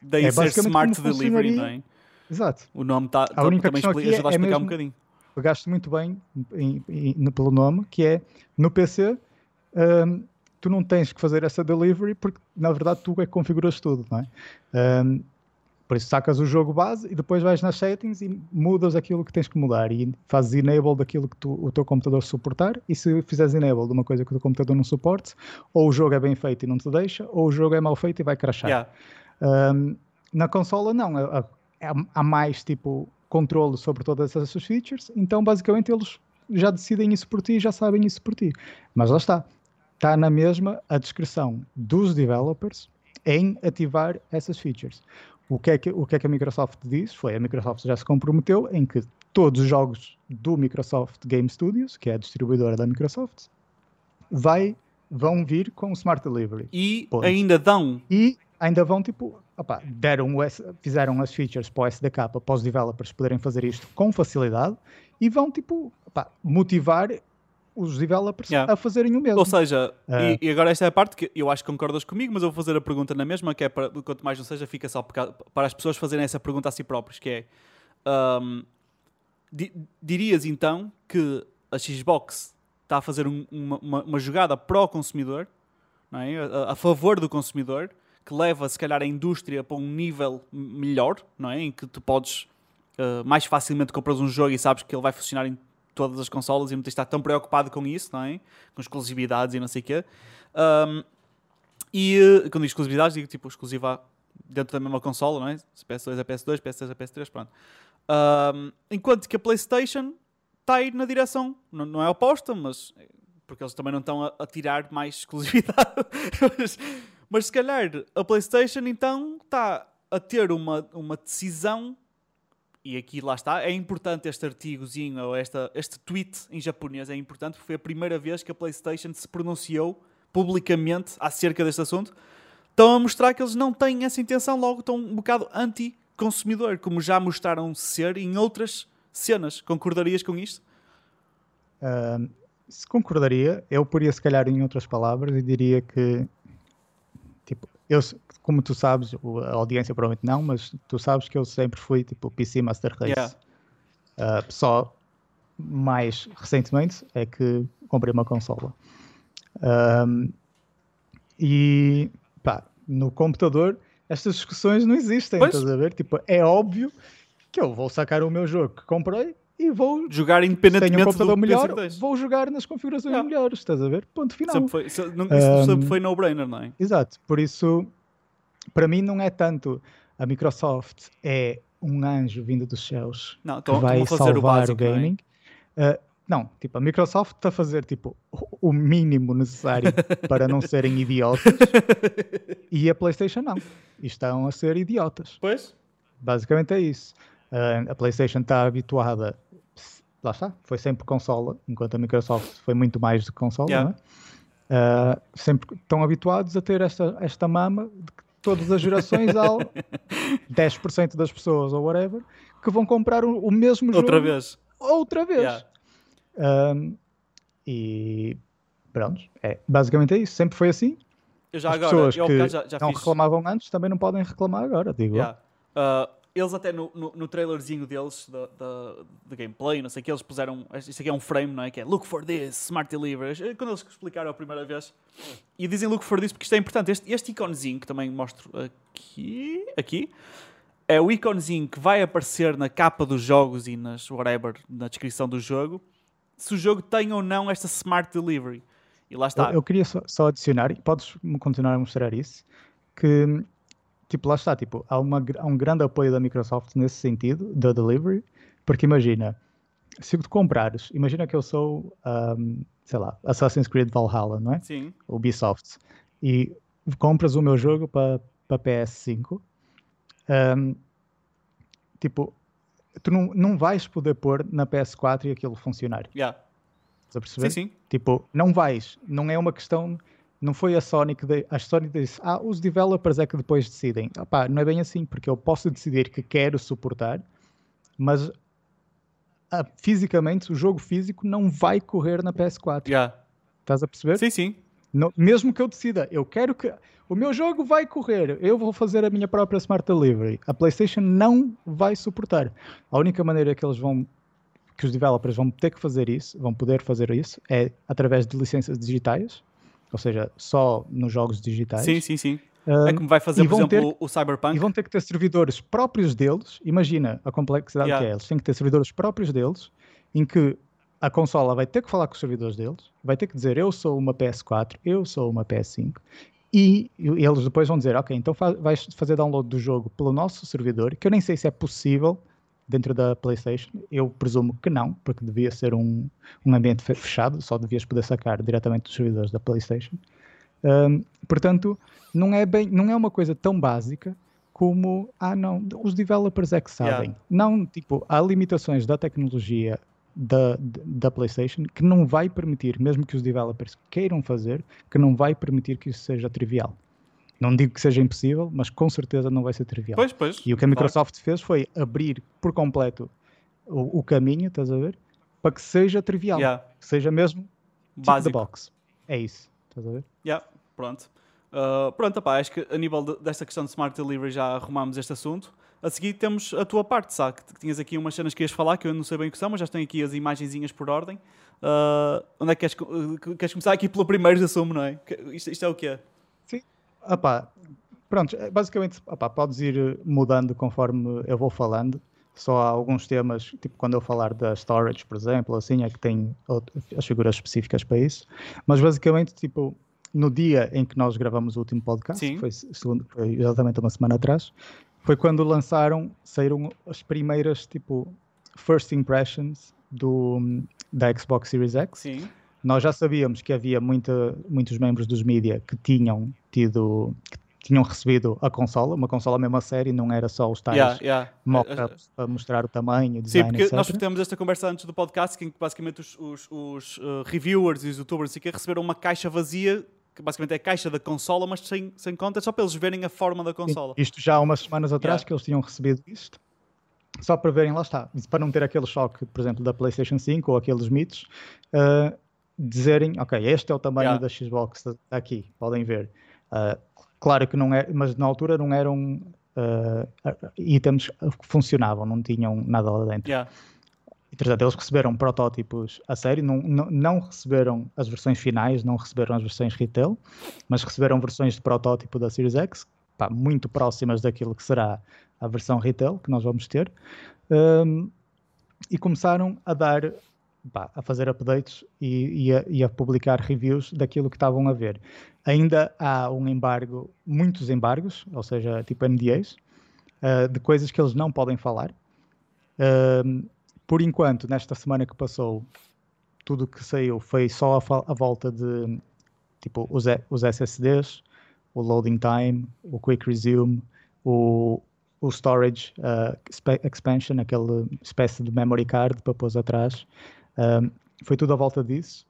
Speaker 1: daí é ser Smart Delivery, não é?
Speaker 2: Exato.
Speaker 1: O nome está tá, também explica, ajuda a é explicar mesmo, um bocadinho.
Speaker 2: Pegaste muito bem em, em, em, pelo nome, que é no PC. Um, tu não tens que fazer essa delivery porque na verdade tu é que configuras tudo, não é? Um, por isso sacas o jogo base e depois vais nas settings e mudas aquilo que tens que mudar e fazes enable daquilo que tu, o teu computador suportar e se fizeres enable de uma coisa que o teu computador não suporte, ou o jogo é bem feito e não te deixa, ou o jogo é mal feito e vai crashar.
Speaker 1: Yeah.
Speaker 2: Um, na consola não, há, há mais tipo controle sobre todas essas features, então basicamente eles já decidem isso por ti, já sabem isso por ti. Mas lá está, está na mesma a descrição dos developers em ativar essas features. O que, é que, o que é que a Microsoft diz? Foi a Microsoft já se comprometeu em que todos os jogos do Microsoft Game Studios, que é a distribuidora da Microsoft, vai, vão vir com Smart Delivery.
Speaker 1: E Ponto. ainda dão.
Speaker 2: E ainda vão, tipo, opa, deram fizeram as features para o SDK para os developers poderem fazer isto com facilidade e vão, tipo, opa, motivar os developers yeah. a fazerem o mesmo.
Speaker 1: Ou seja, uh, e, e, agora esta é a parte que eu acho que concordas comigo, mas eu vou fazer a pergunta na mesma, que é para, quanto mais não seja, fica só para as pessoas fazerem essa pergunta a si próprios, que é um, di, dirias então que a Xbox está a fazer um, uma, uma, uma, jogada pró-consumidor, é? a, a, favor do consumidor, que leva se calhar a indústria para um nível melhor, não é? em que tu podes uh, mais facilmente comprar um jogo e sabes que ele vai funcionar em todas as consolas e não tens de estar tão preocupado com isso, não é? Com exclusividades e não sei o quê. Um, e eh, quando digo exclusividades, digo tipo exclusiva dentro da mesma consola, não é? PS2 a PS2, PS3 a PS3, pronto. Um, enquanto que a PlayStation está a ir na direção, não, não é oposta, mas porque eles também não estão a, a tirar mais exclusividade. mas, mas se calhar a PlayStation então está a ter uma, uma decisão e aqui lá está, é importante este artigozinho ou esta, este tweet em japonês, é importante porque foi a primeira vez que a PlayStation se pronunciou publicamente acerca deste assunto. Estão a mostrar que eles não têm essa intenção, logo estão um bocado anti-consumidor, como já mostraram ser em outras cenas. Concordarias com isto?
Speaker 2: Uh, se concordaria, eu poria se calhar em outras palavras e diria que eu, como tu sabes, a audiência provavelmente não, mas tu sabes que eu sempre fui tipo PC Master Race. Yeah. Uh, só mais recentemente é que comprei uma consola. Um, e pá, no computador estas discussões não existem, pois. estás a ver? Tipo, é óbvio que eu vou sacar o meu jogo que comprei e vou
Speaker 1: jogar independentemente
Speaker 2: um computador melhor, vou jogar nas configurações yeah. melhores, estás a ver? Ponto final.
Speaker 1: Sempre foi, um, sempre foi no-brainer, não é?
Speaker 2: Exato, por isso para mim não é tanto a Microsoft é um anjo vindo dos céus
Speaker 1: não,
Speaker 2: que vai salvar o, básico, o gaming. Não, é? uh, não, tipo, a Microsoft está a fazer tipo, o mínimo necessário para não serem idiotas e a PlayStation não. E estão a ser idiotas.
Speaker 1: Pois.
Speaker 2: Basicamente é isso. Uh, a PlayStation está habituada, lá está, foi sempre consola, enquanto a Microsoft foi muito mais de consola,
Speaker 1: Yeah.
Speaker 2: não é? Uh, sempre estão habituados a ter esta, esta mama de que todas as gerações há 10% das pessoas ou whatever que vão comprar o, o mesmo
Speaker 1: Outra
Speaker 2: jogo
Speaker 1: vez.
Speaker 2: outra vez.
Speaker 1: Yeah.
Speaker 2: Um, e pronto, é, basicamente é isso. Sempre foi assim.
Speaker 1: Eu já
Speaker 2: As
Speaker 1: agora,
Speaker 2: pessoas
Speaker 1: eu,
Speaker 2: que
Speaker 1: já, já
Speaker 2: não
Speaker 1: fiz.
Speaker 2: reclamavam antes também não podem reclamar agora, digo.
Speaker 1: Yeah. Uh, eles até no, no, no trailerzinho deles, da, da, da gameplay, não sei o que, eles puseram. Isto aqui é um frame, não é? Que é Look for this, Smart Delivery. Eh, Quando eles explicaram a primeira vez. E dizem Look for this porque isto é importante. Este, este iconezinho que também mostro aqui. Aqui. É o iconezinho que vai aparecer na capa dos jogos e nas whatever, na descrição do jogo. Se o jogo tem ou não esta Smart Delivery. E lá está.
Speaker 2: Eu, eu queria só, só adicionar, e podes continuar a mostrar isso, que tipo, lá está, tipo, há, uma, há um grande apoio da Microsoft nesse sentido, da delivery, porque imagina, se tu comprares, imagina que eu sou, um, sei lá, Assassin's Creed Valhalla, não é?
Speaker 1: Sim.
Speaker 2: Ubisoft, e compras o meu jogo para PS5, um, tipo, tu não, não vais poder pôr na PS4 e aquilo funcionar.
Speaker 1: Yeah.
Speaker 2: Estás a perceber?
Speaker 1: Sim, sim.
Speaker 2: Tipo, não vais. Não é uma questão. Não foi a Sony que. de- A Sony disse, ah, os developers é que depois decidem. Opá, não é bem assim, porque eu posso decidir que quero suportar, mas ah, fisicamente, o jogo físico não vai correr na PS4.
Speaker 1: Yeah.
Speaker 2: Estás a perceber?
Speaker 1: Sim, sim.
Speaker 2: No- mesmo que eu decida, eu quero que o meu jogo vai correr, eu vou fazer a minha própria Smart Delivery. A PlayStation não vai suportar. A única maneira que eles vão, que os developers vão ter que fazer isso, vão poder fazer isso, é através de licenças digitais, ou seja, só nos jogos digitais.
Speaker 1: Sim, sim, sim. É como vai fazer, por exemplo, o, o Cyberpunk.
Speaker 2: e vão ter que ter servidores próprios deles. Imagina a complexidade
Speaker 1: Yeah.
Speaker 2: que é. Eles têm que ter servidores próprios deles, em que a consola vai ter que falar com os servidores deles, vai ter que dizer eu sou uma PS4, eu sou uma PS5, e eles depois vão dizer, ok, então vais fazer download do jogo pelo nosso servidor, que eu nem sei se é possível dentro da PlayStation, eu presumo que não, porque devia ser um, um ambiente fe- fechado, só devias poder sacar diretamente dos servidores da PlayStation. Um, portanto, não é, bem, não é uma coisa tão básica como, ah não, os developers é que sabem.
Speaker 1: Yeah.
Speaker 2: Não, tipo, há limitações da tecnologia da, da PlayStation que não vai permitir, mesmo que os developers queiram fazer, que não vai permitir que isso seja trivial. Não digo que seja impossível, mas com certeza não vai ser trivial.
Speaker 1: Pois, pois.
Speaker 2: E o que a
Speaker 1: claro.
Speaker 2: Microsoft fez foi abrir por completo o, o caminho, estás a ver? Para que seja trivial,
Speaker 1: Yeah.
Speaker 2: que seja mesmo tick the
Speaker 1: Básico.
Speaker 2: box. É isso, estás a ver?
Speaker 1: Yeah, pronto. Uh, pronto, opá, acho que a nível de- desta questão de Smart Delivery já arrumámos este assunto. A seguir temos a tua parte, sabe? Que tinhas aqui umas cenas que ias falar, que eu não sei bem o que são, mas já tenho aqui as imagenzinhas por ordem. Uh, onde é que queres, uh, queres começar aqui pelo primeiro, assumo, não é? Que- Isto, isto é o quê?
Speaker 2: Opá, pronto, é, basicamente opá, podes ir eh, mudando conforme eu vou falando. Só há alguns temas, tipo quando eu falar da storage, por exemplo, assim, é que tem as figuras específicas para isso. Mas basicamente, tipo, no dia em que nós gravamos o último podcast,
Speaker 1: Sim.
Speaker 2: que foi, segundo, foi exatamente uma semana atrás, foi quando lançaram, saíram as primeiras, tipo, first impressions do, da Xbox Series X.
Speaker 1: Sim.
Speaker 2: Nós já sabíamos que havia muita, muitos membros dos mídia que tinham tido, que tinham recebido a consola, uma consola mesmo a série, não era só os tais
Speaker 1: Yeah, yeah.
Speaker 2: mock-ups para mostrar o tamanho, o
Speaker 1: Sim,
Speaker 2: design,
Speaker 1: porque
Speaker 2: etc.
Speaker 1: nós temos esta conversa antes do podcast, em que basicamente os, os- os, uh, reviewers e os youtubers que receberam uma caixa vazia, que basicamente é a caixa da consola, mas sem, sem conta, só para eles verem a forma da consola.
Speaker 2: Isto já há umas semanas atrás
Speaker 1: Yeah.
Speaker 2: que eles tinham recebido isto, só para verem, lá está, para não ter aquele choque, por exemplo, da PlayStation 5 ou aqueles mitos, uh, dizerem, ok, este é o tamanho
Speaker 1: Yeah.
Speaker 2: da Xbox está aqui, podem ver. Uh, claro que não é, mas na altura não eram uh, itens que funcionavam, não tinham nada lá dentro.
Speaker 1: Yeah.
Speaker 2: Entretanto, eles receberam protótipos a sério, não, não, não receberam as versões finais, não receberam as versões retail, mas receberam versões de protótipo da Series X, pá, muito próximas daquilo que será a versão retail que nós vamos ter, um, e começaram a dar, pá, a fazer updates e, e, a, e a publicar reviews daquilo que estavam a ver. Ainda há um embargo, muitos embargos, ou seja, tipo NDAs, uh, de coisas que eles não podem falar. Um, por enquanto, nesta semana que passou, tudo que saiu foi só a, a volta de tipo os, os SSDs, o loading time, o quick resume, o, o storage uh, expansion, aquele espécie de memory card para pôr atrás. Um, foi tudo à volta disso.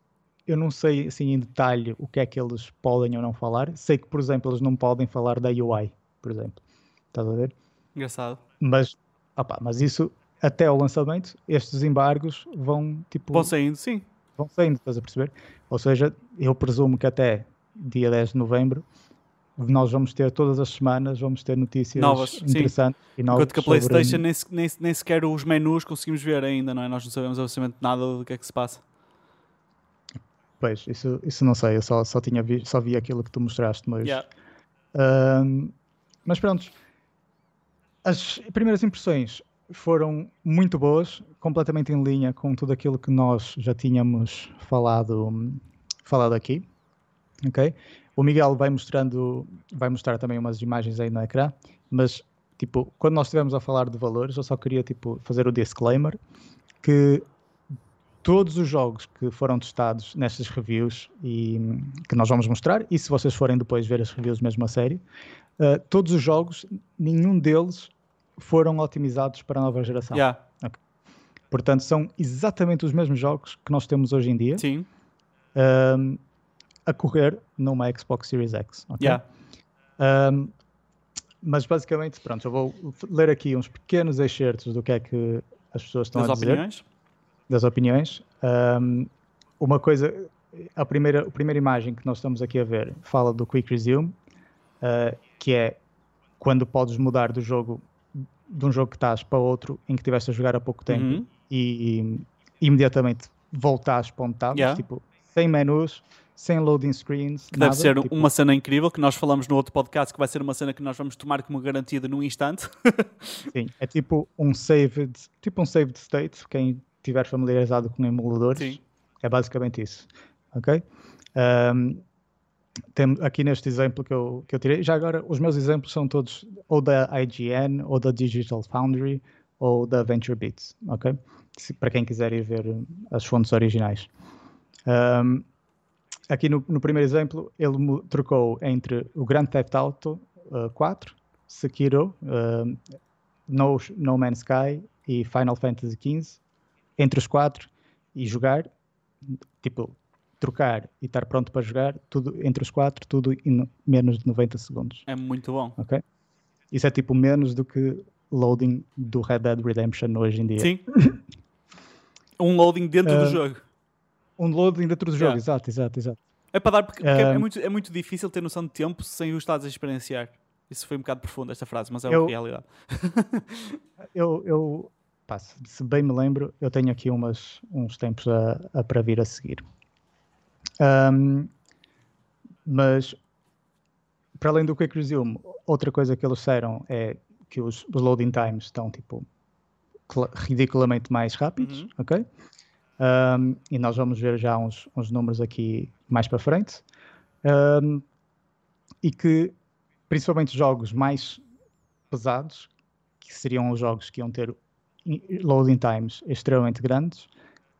Speaker 2: Eu não sei assim em detalhe o que é que eles podem ou não falar. Sei que, por exemplo, eles não podem falar da UI, por exemplo. Estás a ver?
Speaker 1: Engraçado.
Speaker 2: Mas, opa, mas isso até ao lançamento, estes embargos vão tipo.
Speaker 1: Vão saindo, sim.
Speaker 2: Vão saindo, estás a perceber? Ou seja, eu presumo que até dia 10 de novembro nós vamos ter todas as semanas, vamos ter notícias
Speaker 1: novas,
Speaker 2: interessantes
Speaker 1: sim. e novas. Enquanto que a PlayStation sobre... nem, nem, nem, sequer os menus conseguimos ver ainda, não é? Nós não sabemos absolutamente nada do que é que se passa.
Speaker 2: Pois, isso, isso não sei, eu só, só, tinha vi, só vi aquilo que tu mostraste, mas.
Speaker 1: Yeah.
Speaker 2: Mas pronto, as primeiras impressões foram muito boas, completamente em linha com tudo aquilo que nós já tínhamos falado, falado aqui. Ok? O Miguel vai mostrando, vai mostrar também umas imagens aí no ecrã, mas tipo, quando nós estivemos a falar de valores, eu só queria tipo fazer o disclaimer que todos os jogos que foram testados nestas reviews e que nós vamos mostrar, e se vocês forem depois ver as reviews mesmo a sério, uh, todos os jogos, nenhum deles foram otimizados para a nova geração.
Speaker 1: Yeah.
Speaker 2: Okay. Portanto, são exatamente os mesmos jogos que nós temos hoje em dia.
Speaker 1: Sim.
Speaker 2: Um, a correr numa Xbox Series X. Okay?
Speaker 1: Yeah.
Speaker 2: Um, mas basicamente, pronto, eu vou ler aqui uns pequenos excertos do que é que as pessoas estão
Speaker 1: das
Speaker 2: a dizer.
Speaker 1: Opiniões?
Speaker 2: Das opiniões. Um, uma coisa, a primeira, a primeira imagem que nós estamos aqui a ver fala do Quick Resume, uh, que é quando podes mudar do jogo de um jogo que estás para outro em que estiveste a jogar há pouco tempo
Speaker 1: uhum.
Speaker 2: e, e, imediatamente voltares para onde estavas,
Speaker 1: yeah.
Speaker 2: tipo, sem menus, sem loading screens.
Speaker 1: Que
Speaker 2: nada,
Speaker 1: deve ser
Speaker 2: tipo...
Speaker 1: uma cena incrível, que nós falamos no outro podcast, que vai ser uma cena que nós vamos tomar como garantida num instante.
Speaker 2: Sim, é tipo um saved, tipo um saved state, quem estiver familiarizado com emuladores,
Speaker 1: Sim.
Speaker 2: é basicamente isso. Ok? Um, tem, aqui neste exemplo que eu, que eu tirei, já agora os meus exemplos são todos ou da IGN, ou da Digital Foundry, ou da VentureBeats, ok? Se, para quem quiser ir ver as fontes originais. Um, aqui no, no, primeiro exemplo, ele trocou entre o Grand Theft Auto uh, 4, Sekiro, uh, no, no Man's Sky e Final Fantasy XV, entre os quatro, e jogar, tipo, trocar e estar pronto para jogar, tudo entre os quatro, tudo em menos de 90 segundos.
Speaker 1: É muito bom.
Speaker 2: Ok? Isso é tipo menos do que loading do Red Dead Redemption hoje em dia.
Speaker 1: Sim. um loading dentro uh, do jogo.
Speaker 2: Um loading dentro do jogo, yeah. exato, exato, exato.
Speaker 1: É para dar, porque, uh, é, muito, é muito difícil ter noção de tempo sem o estados a experienciar. Isso foi um bocado profundo esta frase, mas é eu, a realidade.
Speaker 2: eu, eu pá, se bem me lembro, eu tenho aqui umas, uns tempos a, a para vir a seguir. Um, mas, para além do Quick Resume, outra coisa que eles disseram é que os, os loading times estão, tipo, ridiculamente mais rápidos,
Speaker 1: uhum.
Speaker 2: ok? Um, e nós vamos ver já uns, uns números aqui mais para frente. Um, e que, principalmente jogos mais pesados, que seriam os jogos que iam ter loading times extremamente grandes,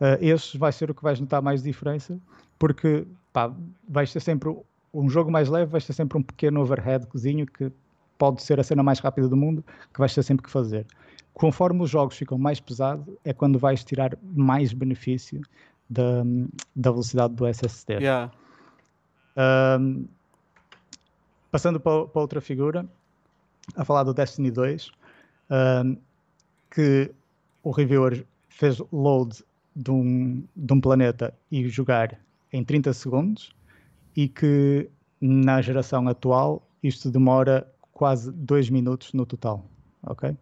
Speaker 2: uh, vai ser o que vais notar mais diferença, porque pá, vais ter sempre um jogo mais leve, vais ter sempre um pequeno overheadzinho que pode ser a cena mais rápida do mundo, que vais ter sempre que fazer conforme os jogos ficam mais pesados, é quando vais tirar mais benefício da, da velocidade do SSD.
Speaker 1: Yeah.
Speaker 2: Um, passando para, para, outra figura, a falar do Destiny 2, um, que o reviewer fez load de um, de um planeta e jogar em 30 segundos e que na geração atual isto demora quase 2 minutos no total, ok?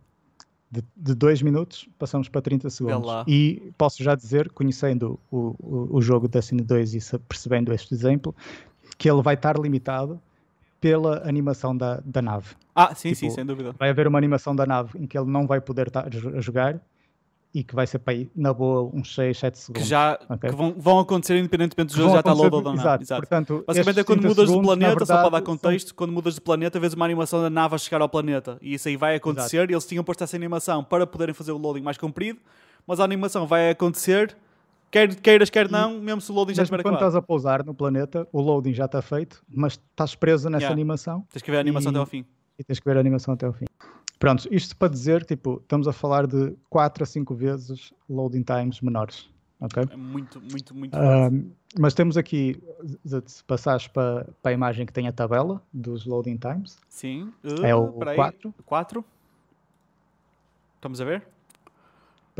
Speaker 2: de 2 minutos passamos para 30 segundos. E posso já dizer, conhecendo o, o, o jogo Destiny 2 e percebendo este exemplo, que ele vai estar limitado pela animação da, da nave.
Speaker 1: Ah, sim, tipo, sim, sem dúvida.
Speaker 2: Vai haver uma animação da nave em que ele não vai poder estar a jogar e que vai ser para aí, na boa, uns 6, 7 segundos.
Speaker 1: Que já okay? que vão, vão, acontecer independentemente do jogo já está loaded ou não.
Speaker 2: Exato. exato. Portanto,
Speaker 1: Basicamente é quando mudas segundos, de planeta, verdade, só para dar contexto, são... quando mudas de planeta, vês uma animação da nave a chegar ao planeta. E isso aí vai acontecer. Exato. Eles tinham posto essa animação para poderem fazer o loading mais comprido, mas a animação vai acontecer, quer queiras, quer não, e, mesmo se o loading já estiver
Speaker 2: quando estás a pousar no planeta, o loading já está feito, mas estás preso nessa
Speaker 1: yeah.
Speaker 2: animação.
Speaker 1: Tens que ver a animação
Speaker 2: e,
Speaker 1: até ao fim.
Speaker 2: E tens que ver a animação até ao fim. Pronto, isto para dizer, tipo, estamos a falar de 4 a 5 vezes loading times menores. ok?
Speaker 1: É muito, muito, muito.
Speaker 2: Um, mas temos aqui, se passares para, para a imagem que tem a tabela dos loading times,
Speaker 1: Sim.
Speaker 2: é
Speaker 1: Uh,
Speaker 2: o
Speaker 1: peraí.
Speaker 2: 4.
Speaker 1: 4. Estamos a ver?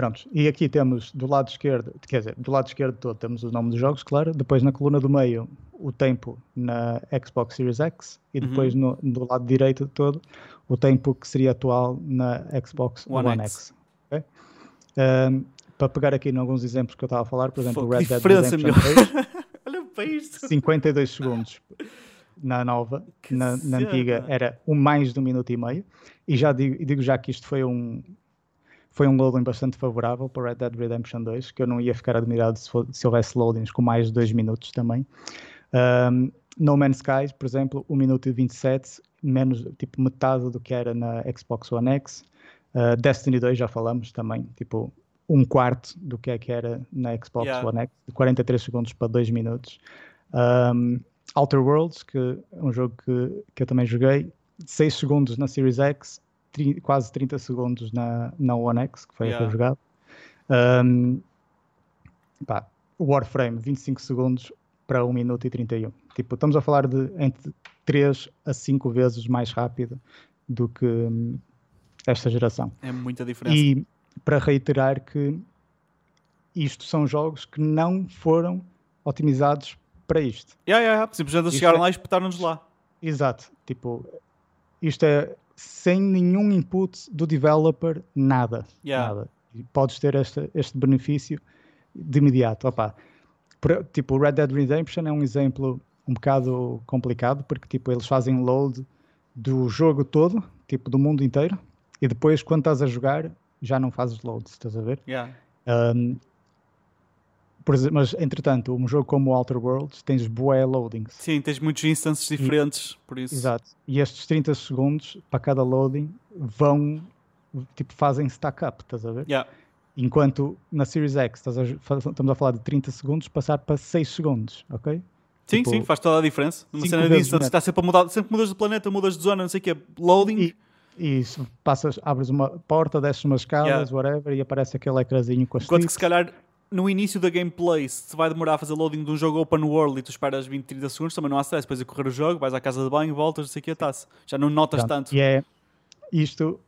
Speaker 2: Pronto, e aqui temos do lado esquerdo, quer dizer, do lado esquerdo todo temos o nome dos jogos, claro. Depois na coluna do meio, o tempo na Xbox Series X. E depois no, do lado direito todo, o tempo que seria atual na Xbox
Speaker 1: One
Speaker 2: One,
Speaker 1: X.
Speaker 2: X. ok? Um, para pegar aqui em alguns exemplos que eu estava a falar, por exemplo, o Red Dead Redemption
Speaker 1: meu.
Speaker 2: 2,
Speaker 1: Olha para isto.
Speaker 2: 52 segundos na nova,
Speaker 1: Que
Speaker 2: na, na antiga era um mais de um minuto e meio. E já digo, digo já que isto foi um foi um loading bastante favorável para Red Dead Redemption 2, que eu não ia ficar admirado se, fo- se houvesse loadings com mais de 2 minutos também. Um, no Man's Sky, por exemplo, 1 minuto e 27, menos tipo metade do que era na Xbox One X. Uh, Destiny 2 já falamos também, tipo um quarto do que é que era na Xbox
Speaker 1: Yeah.
Speaker 2: One X, de 43 segundos para 2 minutos. Um, Outer Worlds, que é um jogo que, que eu também joguei, 6 segundos na Series X, tri- quase 30 segundos na, na One X, que foi a que
Speaker 1: Yeah.
Speaker 2: jogado. Um, pá, Warframe, 25 segundos para 1 minuto e 31. Tipo, estamos a falar de entre 3 a 5 vezes mais rápido do que hum, esta geração.
Speaker 1: É muita diferença.
Speaker 2: E para reiterar que isto são jogos que não foram otimizados para isto.
Speaker 1: Yeah, yeah, yeah. Simplesmente
Speaker 2: Isto
Speaker 1: chegaram
Speaker 2: é-
Speaker 1: lá e espetaram-nos lá.
Speaker 2: Exato. Tipo, isto é sem nenhum input do developer, nada.
Speaker 1: Yeah.
Speaker 2: nada. E podes ter este, este benefício de imediato. Opa, tipo, Red Dead Redemption é um exemplo um bocado complicado, porque tipo, eles fazem load do jogo todo, tipo, do mundo inteiro, e depois, quando estás a jogar, já não fazes load, estás a ver?
Speaker 1: Yeah.
Speaker 2: Um, exemplo, mas, entretanto, um jogo como o Outer Worlds, tens bué loadings.
Speaker 1: Sim, tens muitos instances diferentes, por isso.
Speaker 2: Exato. E estes 30 segundos para cada loading vão, tipo, fazem stack up, estás a ver?
Speaker 1: Yeah.
Speaker 2: Enquanto na Series X estás a estamos a falar de 30 segundos, passar para 6 segundos, ok?
Speaker 1: Sim,
Speaker 2: Tipo,
Speaker 1: sim, faz toda a diferença. Numa cena de instance, está sempre a mudar, sempre que mudas de planeta, mudas de zona, não sei o quê, loading.
Speaker 2: E, e passas, abres uma porta, desces umas escadas,
Speaker 1: Yeah.
Speaker 2: whatever, e aparece aquele ecrãzinho com as
Speaker 1: Enquanto que se calhar no início da gameplay, se vai demorar a fazer loading de um jogo open world e tu esperas 20, 30 segundos, também não há stress. Depois a correr o jogo, vais à casa de banho, voltas, não sei o que, está-se. Já não notas
Speaker 2: Pronto,
Speaker 1: tanto.
Speaker 2: E é isto,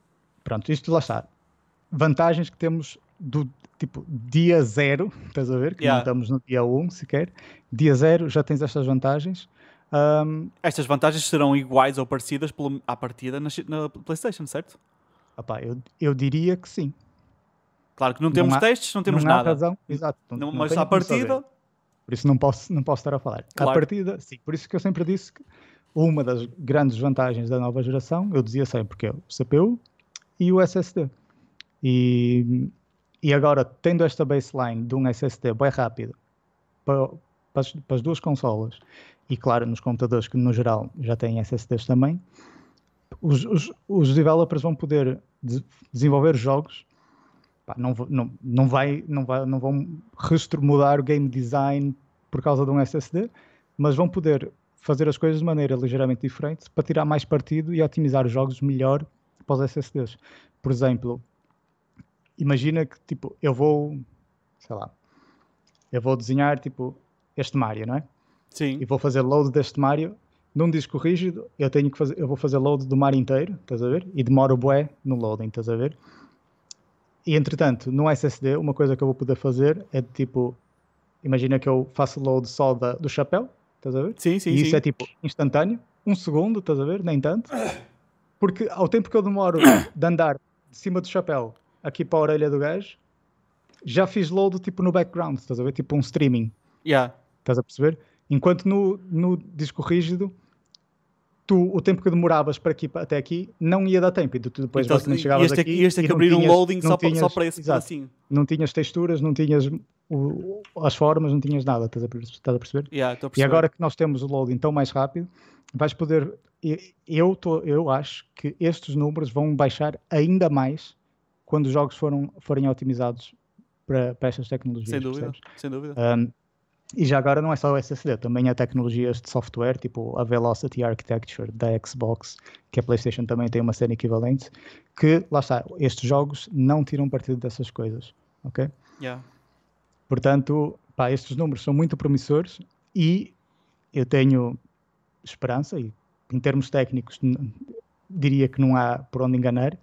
Speaker 2: pronto, isto lá está. Vantagens que temos do tipo dia zero, estás a ver? Que
Speaker 1: Yeah.
Speaker 2: não estamos no dia 1 sequer. Dia zero já tens estas vantagens. Ahm,
Speaker 1: Estas vantagens serão iguais ou parecidas pelo, à partida na, na PlayStation, certo?
Speaker 2: opá, eu, eu diria que sim.
Speaker 1: Claro que não temos
Speaker 2: há-
Speaker 1: testes, não temos
Speaker 2: não
Speaker 1: nada.
Speaker 2: razão, exato.
Speaker 1: Não,
Speaker 2: não
Speaker 1: mas à partida,
Speaker 2: Por isso não posso, não posso estar a falar.
Speaker 1: Claro.
Speaker 2: À partida, sim. Por isso que eu sempre disse que uma das grandes vantagens da nova geração, eu dizia sempre que é o CPU e o SSD. E, e agora, tendo esta baseline de um SSD bem rápido para, para, as, para as duas consolas e, claro, nos computadores que no geral já têm SSDs também, os, os, os developers vão poder de- desenvolver jogos pá, não, não, não, vai, não, vai, não vão mudar o game design por causa de um SSD, mas vão poder fazer as coisas de maneira ligeiramente diferente para tirar mais partido e otimizar os jogos melhor para os SSDs. Por exemplo, imagina que tipo, eu vou, sei lá, eu vou desenhar tipo este Mario, não é?
Speaker 1: sim.
Speaker 2: e vou fazer load deste Mario num disco rígido, eu tenho que fazer, eu vou fazer load do Mario inteiro, estás a ver? E demora o bué no loading, estás a ver? E entretanto, no SSD, uma coisa que eu vou poder fazer é de tipo, imagina que eu faço load só da, do chapéu, estás a ver?
Speaker 1: Sim, sim,
Speaker 2: e
Speaker 1: sim.
Speaker 2: isso é tipo instantâneo, um segundo, estás a ver? Nem tanto. Porque ao tempo que eu demoro de andar de cima do chapéu aqui para a orelha do gajo, já fiz load tipo no background, estás a ver? Tipo um streaming.
Speaker 1: Yeah.
Speaker 2: Estás a perceber? Enquanto no, no disco rígido, tu, o tempo que demoravas para aqui, até aqui, não ia dar tempo. E tu, depois
Speaker 1: Então,
Speaker 2: basicamente chegavas
Speaker 1: ter,
Speaker 2: aqui
Speaker 1: ias ter
Speaker 2: e
Speaker 1: que abrir um
Speaker 2: tinhas-
Speaker 1: loading
Speaker 2: não
Speaker 1: só, para- só
Speaker 2: tinhas-
Speaker 1: para esse
Speaker 2: exato. Não tinhas texturas, não tinhas o- as formas, não tinhas nada. Estás a, estás a perceber?
Speaker 1: Yeah, a
Speaker 2: E
Speaker 1: perceber.
Speaker 2: agora que nós temos o loading tão mais rápido, vais poder. e- Eu, tô, eu acho que estes números vão baixar ainda mais quando os jogos foram, forem otimizados para, para estas tecnologias.
Speaker 1: sem dúvida,
Speaker 2: percebes?
Speaker 1: sem dúvida.
Speaker 2: Um, E já agora não é só o SSD, também há tecnologias de software, tipo a Velocity Architecture da Xbox, que a PlayStation também tem uma cena equivalente, que, lá está, estes jogos não tiram partido dessas coisas, ok?
Speaker 1: Yeah.
Speaker 2: Portanto, pá, estes números são muito promissores e eu tenho esperança, e em termos técnicos diria que não há por onde enganar,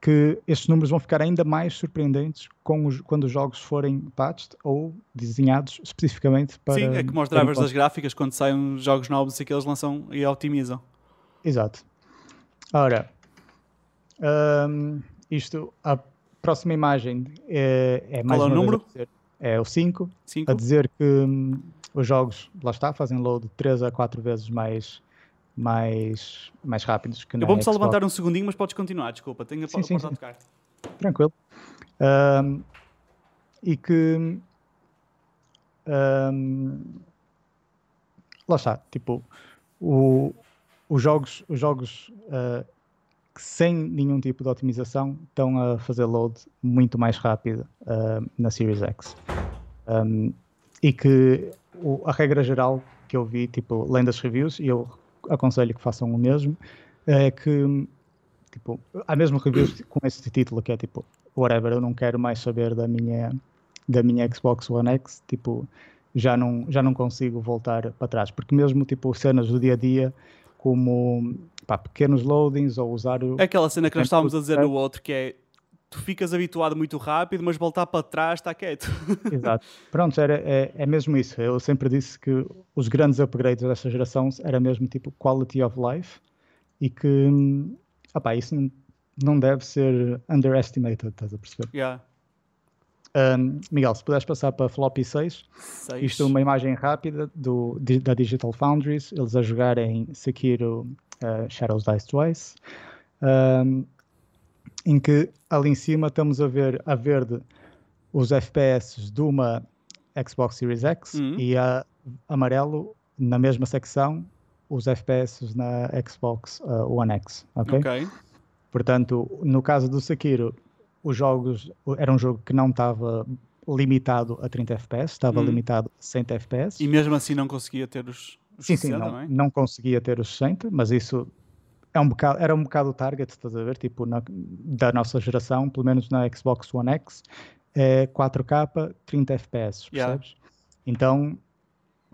Speaker 2: que estes números vão ficar ainda mais surpreendentes os, quando os jogos forem patched ou desenhados especificamente para.
Speaker 1: Sim, é como os drivers das gráficas, quando saem jogos novos e que eles lançam e otimizam.
Speaker 2: Exato. Ora, um, isto, a próxima imagem é, é mais
Speaker 1: Qual é o número?
Speaker 2: Dizer, é o 5,
Speaker 1: 5,
Speaker 2: a dizer que hum, os jogos, lá está, fazem load 3 a 4 vezes mais mais, mais rápidos que
Speaker 1: Eu vou-me só levantar um segundinho, mas podes continuar, desculpa, tenho a sim, sim, sim. tocar.
Speaker 2: Tranquilo. Um, e que um, lá está, tipo, o, os jogos, os jogos uh, que sem nenhum tipo de otimização estão a fazer load muito mais rápido uh, na Series X. Um, e que o, a regra geral que eu vi, tipo, lendo as reviews, e eu aconselho que façam o mesmo, é que tipo, há mesmo reviews com esse título que é tipo, whatever, eu não quero mais saber da minha da minha Xbox One X, tipo, já não, já não consigo voltar para trás, porque mesmo tipo cenas do dia a dia, como pá, pequenos loadings ou usar o.
Speaker 1: Aquela cena que nós estávamos a dizer no outro que é tu ficas habituado muito rápido, mas voltar para trás está quieto.
Speaker 2: Exato. Pronto, era, é, é mesmo isso. Eu sempre disse que os grandes upgrades desta geração era mesmo tipo quality of life e que opá, isso não, não deve ser underestimated, estás a perceber?
Speaker 1: Yeah.
Speaker 2: Um, Miguel, se puderes passar para Floppy 6, 6. isto é uma imagem rápida do, da Digital Foundries, eles a jogarem Sekiro uh, Shadows Dice Twice. Um, em que ali em cima estamos a ver a verde os FPS de uma Xbox Series X uhum. e a amarelo na mesma secção os FPS na Xbox uh, One X, ok?
Speaker 1: Ok.
Speaker 2: Portanto, no caso do Sekiro, os jogos era um jogo que não estava limitado a 30 FPS, estava uhum. limitado a 100 FPS.
Speaker 1: E mesmo assim não conseguia ter os, os
Speaker 2: sim, 60, sim, não, não, é? não conseguia ter os 60, mas isso é um bocado, era um bocado o target, estás a ver? Tipo, na, da nossa geração, pelo menos na Xbox One X, é 4K, 30 FPS, percebes? Yeah. Então,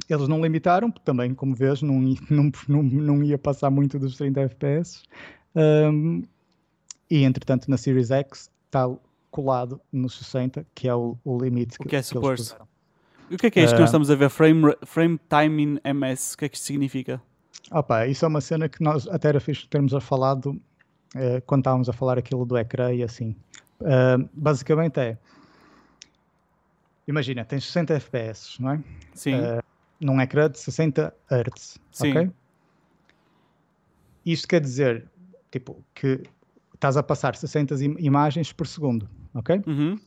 Speaker 2: eles não limitaram, porque também, como vês, não, não, não, não ia passar muito dos 30 FPS. Um, e, entretanto, na Series X está colado nos 60, que é o, o limite
Speaker 1: o
Speaker 2: que,
Speaker 1: é que, que eles O que é que é isto uh, que nós estamos a ver? Frame, frame time in MS, o que é que isto significa?
Speaker 2: Opa, isso é uma cena que nós até era fixe termos a falado uh, quando estávamos a falar aquilo do ecrã e assim. Uh, basicamente é. Imagina, tens 60 FPS, não é?
Speaker 1: Sim. Uh,
Speaker 2: num ecrã de 60 Hz. Sim. Ok? Isto quer dizer, tipo, que estás a passar 60 im imagens por segundo, ok?
Speaker 1: Uhum.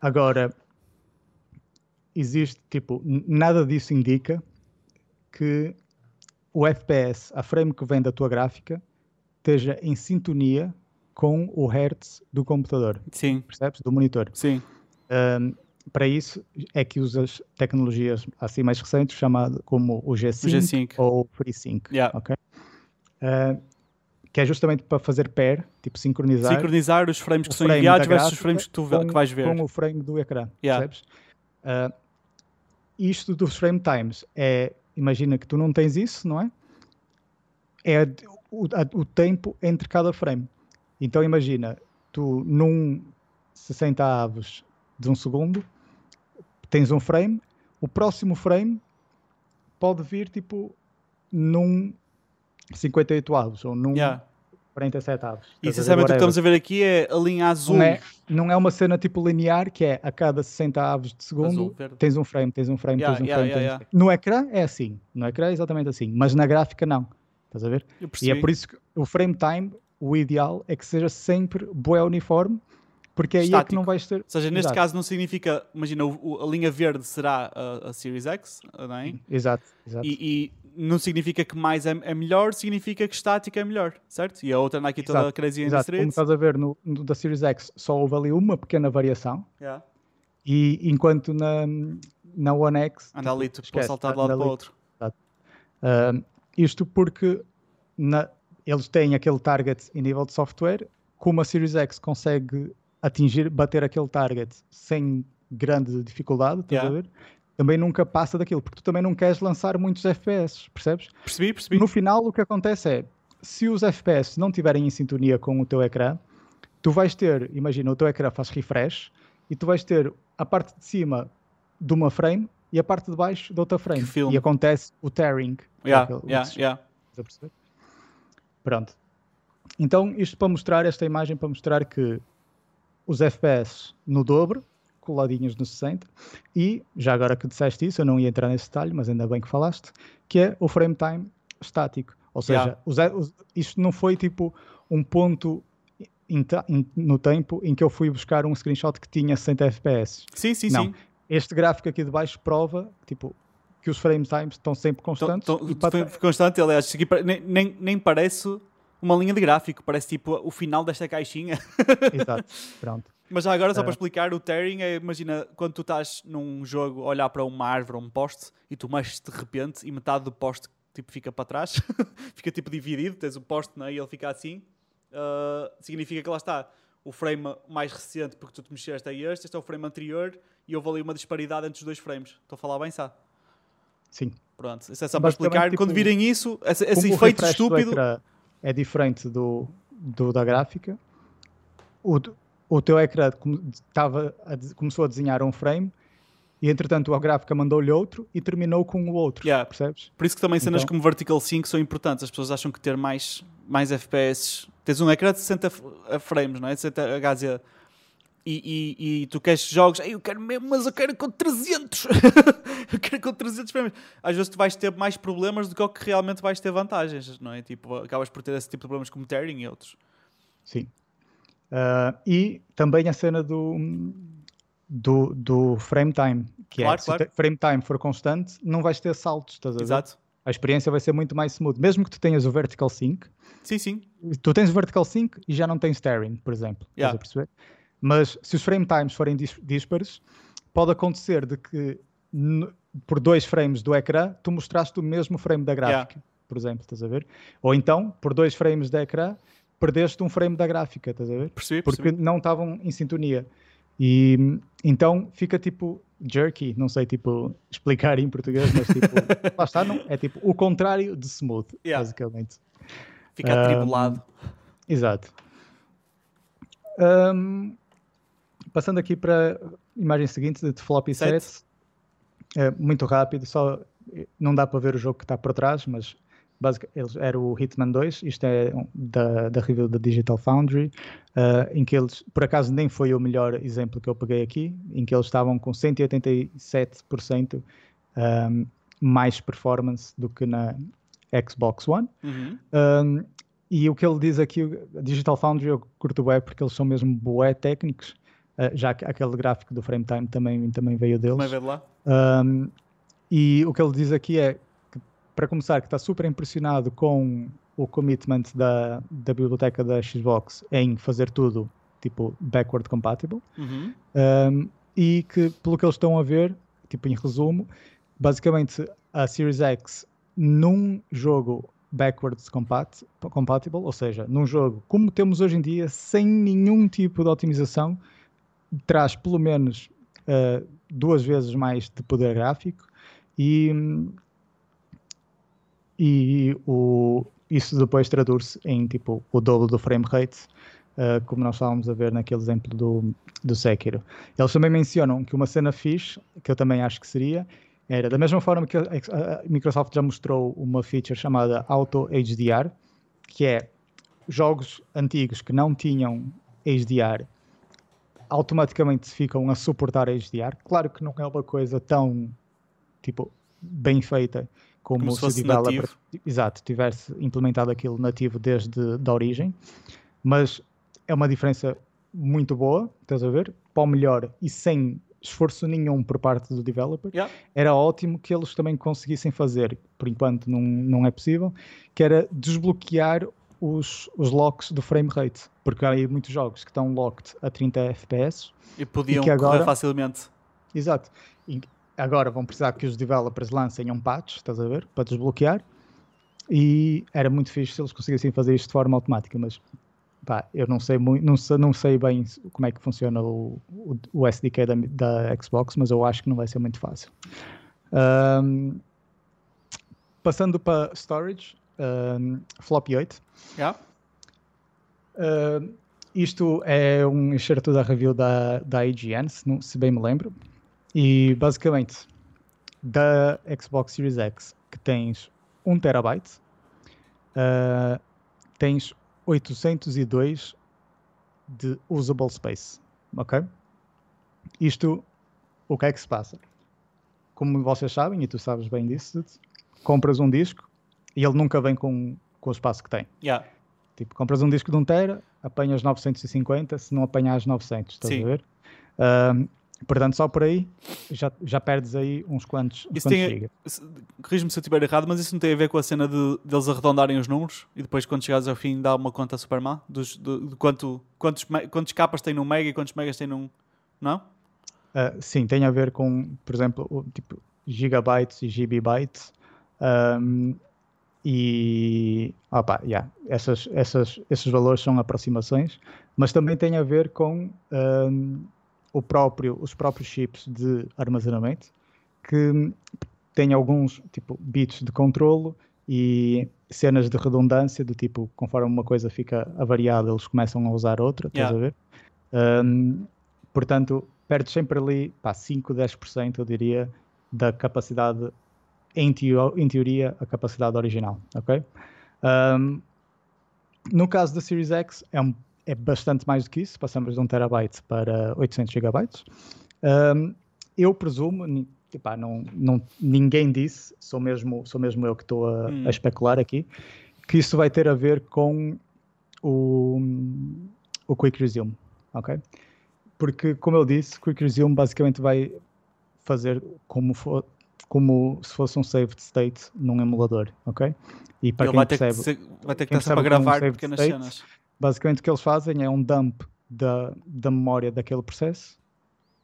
Speaker 2: Agora, existe, tipo, nada disso indica que o FPS, a frame que vem da tua gráfica, esteja em sintonia com o hertz do computador.
Speaker 1: Sim.
Speaker 2: Percebes? Do monitor.
Speaker 1: Sim.
Speaker 2: Um, para isso é que usas tecnologias assim mais recentes, chamado como o G-Sync, G-Sync. ou o FreeSync.
Speaker 1: Yeah.
Speaker 2: Okay? Uh, que é justamente para fazer pair, tipo sincronizar.
Speaker 1: Sincronizar os frames que são frame enviados versus os frames que tu com, que vais ver.
Speaker 2: Com o frame do ecrã, yeah. percebes? Uh, isto dos frame times é imagina que tu não tens isso, não é? É o, o tempo entre cada frame. Então imagina, tu num 60 avos de um segundo tens um frame, o próximo frame pode vir tipo num 58 avos ou num yeah. 47 avos.
Speaker 1: E sinceramente o que estamos a ver aqui é a linha azul.
Speaker 2: Não é, não é uma cena tipo linear que é a cada 60 avos de segundo azul, tens um frame, tens um frame, yeah, tens um yeah, frame. Yeah, tens... No ecrã é assim, no ecrã é exatamente assim, mas na gráfica não. Estás a ver? E é por isso que o frame time, o ideal é que seja sempre boa uniforme, porque aí Estático. é que não vais ter. Ou
Speaker 1: seja, neste Exato. caso não significa, imagina, o, a linha verde será a, a Series X, não é?
Speaker 2: Exato, exato.
Speaker 1: E, e não significa que mais é, é, melhor, significa que estática é melhor, certo? E a outra anda aqui toda exato, crazy
Speaker 2: exato. Como estás a ver no, no, da Series X, só houve ali uma pequena variação.
Speaker 1: Yeah.
Speaker 2: E enquanto na, na One X.
Speaker 1: Anda
Speaker 2: tipo,
Speaker 1: ali, tu
Speaker 2: esquece,
Speaker 1: podes saltar de lado para o outro.
Speaker 2: Uh, isto porque na- eles têm aquele target em nível de software, como a Series X consegue atingir, bater aquele target sem grande dificuldade, estás
Speaker 1: Yeah.
Speaker 2: a ver? Também nunca passa daquilo, porque tu também não queres lançar muitos FPS, percebes?
Speaker 1: Percebi, percebi.
Speaker 2: No final, o que acontece é, se os FPS não estiverem em sintonia com o teu ecrã, tu vais ter, imagina, o teu ecrã faz refresh e tu vais ter a parte de cima de uma frame e a parte de baixo de outra frame. E acontece o tearing.
Speaker 1: Yeah,
Speaker 2: aquele-
Speaker 1: yeah, yeah.
Speaker 2: Pronto. Então, isto para mostrar, esta imagem para mostrar que os FPS no dobro, coladinhos no 60, e, já agora que disseste isso, eu não ia entrar nesse detalhe, mas ainda bem que falaste, que é o frame time estático. Ou seja,
Speaker 1: Yeah.
Speaker 2: os- os- isto não foi tipo um ponto ta- em- no tempo em que eu fui buscar um screenshot que tinha 60 FPS.
Speaker 1: Sim, sim,
Speaker 2: Não.
Speaker 1: sim.
Speaker 2: Este gráfico aqui de baixo prova tipo, que os frame times estão sempre constantes.
Speaker 1: tão-
Speaker 2: e para
Speaker 1: constante, aliás, aqui nem, nem, nem parece uma linha de gráfico, parece tipo o final desta caixinha.
Speaker 2: Exato, pronto.
Speaker 1: Mas já agora, só
Speaker 2: É.
Speaker 1: para explicar, o tearing é, imagina, quando tu estás num jogo a olhar para uma árvore ou um poste e tu mexes de repente e metade do poste tipo, fica para trás, fica tipo dividido, tens o poste né, e ele fica assim, ah, significa que lá está o frame mais recente porque tu te mexeste é este, este é o frame anterior e houve ali uma disparidade entre os dois frames. Estou a falar bem, sabe?
Speaker 2: Sim.
Speaker 1: Pronto, isso é só para explicar.
Speaker 2: tipo,
Speaker 1: Quando virem isso, esse, esse efeito estúpido.
Speaker 2: é diferente do, do da gráfica. O, o teu ecrã estava começou a desenhar um frame e entretanto a gráfica mandou-lhe outro e terminou com o outro.
Speaker 1: Yeah.
Speaker 2: Percebes?
Speaker 1: Por isso que também cenas
Speaker 2: Então-
Speaker 1: como Vertical Sync são importantes. As pessoas acham que ter mais, mais FPS. Tens um ecrã de 60 f- a frames, não é? De 60 HZ. E, e, e tu queres jogos, "Ei, eu quero mesmo, mas eu quero com 300. eu quero com 300 frames. Às vezes tu vais ter mais problemas do que o que realmente vais ter vantagens, não é? Tipo, acabas por ter esse tipo de problemas como tearing e outros.
Speaker 2: Sim. Ah, e também a cena do, do, do frame time, que
Speaker 1: Claro,
Speaker 2: é se
Speaker 1: claro.
Speaker 2: o te- frame time for constante, não vais ter saltos, estás a ver?
Speaker 1: Exato.
Speaker 2: A experiência vai ser muito mais smooth. Mesmo que tu tenhas o vertical sync,
Speaker 1: Sim, sim.
Speaker 2: tu tens o vertical sync e já não tens tearing, por exemplo.
Speaker 1: Yeah.
Speaker 2: Estás a perceber? Mas se os frame times forem dis- díspares, pode acontecer de que por dois frames do ecrã tu mostraste o mesmo frame da gráfica, por exemplo, estás a ver? Ou então, por dois frames da ecrã, perdeste um frame da gráfica, estás a ver?
Speaker 1: Percebi,
Speaker 2: Porque
Speaker 1: percebi.
Speaker 2: não estavam em sintonia. E então fica tipo jerky, não sei tipo explicar em português, mas tipo, lá está, não, é tipo o contrário de smooth,
Speaker 1: Yeah.
Speaker 2: basicamente.
Speaker 1: Fica atribulado.
Speaker 2: Exato. Ahm, passando aqui para a imagem seguinte de floppy
Speaker 1: Sete.
Speaker 2: set. É, muito rápido, só não dá para ver o jogo que está por trás, mas basic, eles, era o Hitman 2, isto é um- da, da review da Digital Foundry, ah, em que eles, por acaso nem foi o melhor exemplo que eu peguei aqui, em que eles estavam com 187% ahm, mais performance do que na Xbox One.
Speaker 1: Uhum.
Speaker 2: Um, e o que ele diz aqui, a Digital Foundry, eu curto bué porque eles são mesmo bué técnicos, uh, já que aquele gráfico do frame time também, também veio deles.
Speaker 1: Também vê de lá.
Speaker 2: Um, e o que ele diz aqui é, para começar, que está super impressionado com o commitment da, da biblioteca da Xbox em fazer tudo, tipo, backward compatible.
Speaker 1: Uhum.
Speaker 2: Um, e que, pelo que eles estão a ver, tipo em resumo, basicamente a Series X num jogo backwards compat compatible, ou seja, num jogo como temos hoje em dia, sem nenhum tipo de otimização, traz pelo menos uh, duas vezes mais de poder gráfico e, e o, isso depois traduz-se em tipo o dobro do frame rate, uh, como nós estávamos a ver naquele exemplo do, do Sekiro. Eles também mencionam que uma cena fixe, que eu também acho que seria, era da mesma forma que a, a Microsoft já mostrou uma feature chamada Auto HDR, que é jogos antigos que não tinham HDR automaticamente ficam a suportar HDR. Claro que não é uma coisa tão tipo bem feita como,
Speaker 1: Como se
Speaker 2: se,
Speaker 1: fosse
Speaker 2: o developer
Speaker 1: nativo.
Speaker 2: exato, tivesse implementado aquilo nativo desde da origem, mas é uma diferença muito boa, estás a ver? Para o melhor e sem esforço nenhum por parte do developer.
Speaker 1: Yeah.
Speaker 2: Era ótimo que eles também conseguissem fazer, por enquanto não, não é possível, que era desbloquear os, os locks do frame rate, porque há aí muitos jogos que estão locked a 30 FPS
Speaker 1: E podiam
Speaker 2: que agora-
Speaker 1: correr facilmente.
Speaker 2: Exato. E agora vão precisar que os developers lancem um patch, estás a ver, para desbloquear. E era muito fixe se eles conseguissem fazer isto de forma automática, mas pá, eu não sei muito, não sei, não sei bem como é que funciona o, o, o SDK da, da, Xbox, mas eu acho que não vai ser muito fácil. Um, passando para storage, um, floppy 8.
Speaker 1: Yeah.
Speaker 2: Isto é um excerto da review da, da IGN, se, não, se bem me lembro. E basicamente, da Xbox Series X, que tens 1 terabyte, uh, tens 802 de usable space, ok? Isto, o que é que se passa? Como vocês sabem, e tu sabes bem disso, compras um disco e ele nunca vem com, com o espaço que tem.
Speaker 1: Yeah.
Speaker 2: Tipo, compras um disco de 1 tera, apanhas 950, se não apanhas 900, estás Sim. a ver? Uh, Portanto, só por aí já, já perdes aí uns quantos, uns quantos
Speaker 1: Corrijo-me se eu estiver errado, mas isso não tem a ver com a cena de, deles arredondarem os números e depois quando chegares ao fim dá uma conta super má dos, de, de quanto, quantos, quantos capas tem num mega e quantos megas tem num... Não?
Speaker 2: Uh, sim, tem a ver com, por exemplo, o, tipo gigabytes e gigabytes um, e opa, yeah, essas, essas, esses valores são aproximações, mas também tem a ver com um, próprio, os próprios chips de armazenamento que têm alguns tipo bits de controlo e cenas de redundância do tipo conforme uma coisa fica avariada eles começam a usar outra, estás yeah. a ver? Um, portanto, perdes sempre ali pá, 5, 10% eu diria da capacidade em, teo em teoria a capacidade original, ok? Um, no caso da Series X é um é bastante mais do que isso, passamos de 1 terabyte para 800 gigabytes. Um, eu presumo, epá, não, não, ninguém disse, sou mesmo, sou mesmo eu que estou a, hum. a, especular aqui, que isso vai ter a ver com o, o Quick Resume, ok? Porque, como eu disse, Quick Resume basicamente vai fazer como, for, como se fosse um saved state num emulador, ok?
Speaker 1: E para Ele quem vai, percebe, ter que ser, vai ter que estar para gravar pequenas state, cenas
Speaker 2: Basicamente o que eles fazem é um dump da, da memória daquele processo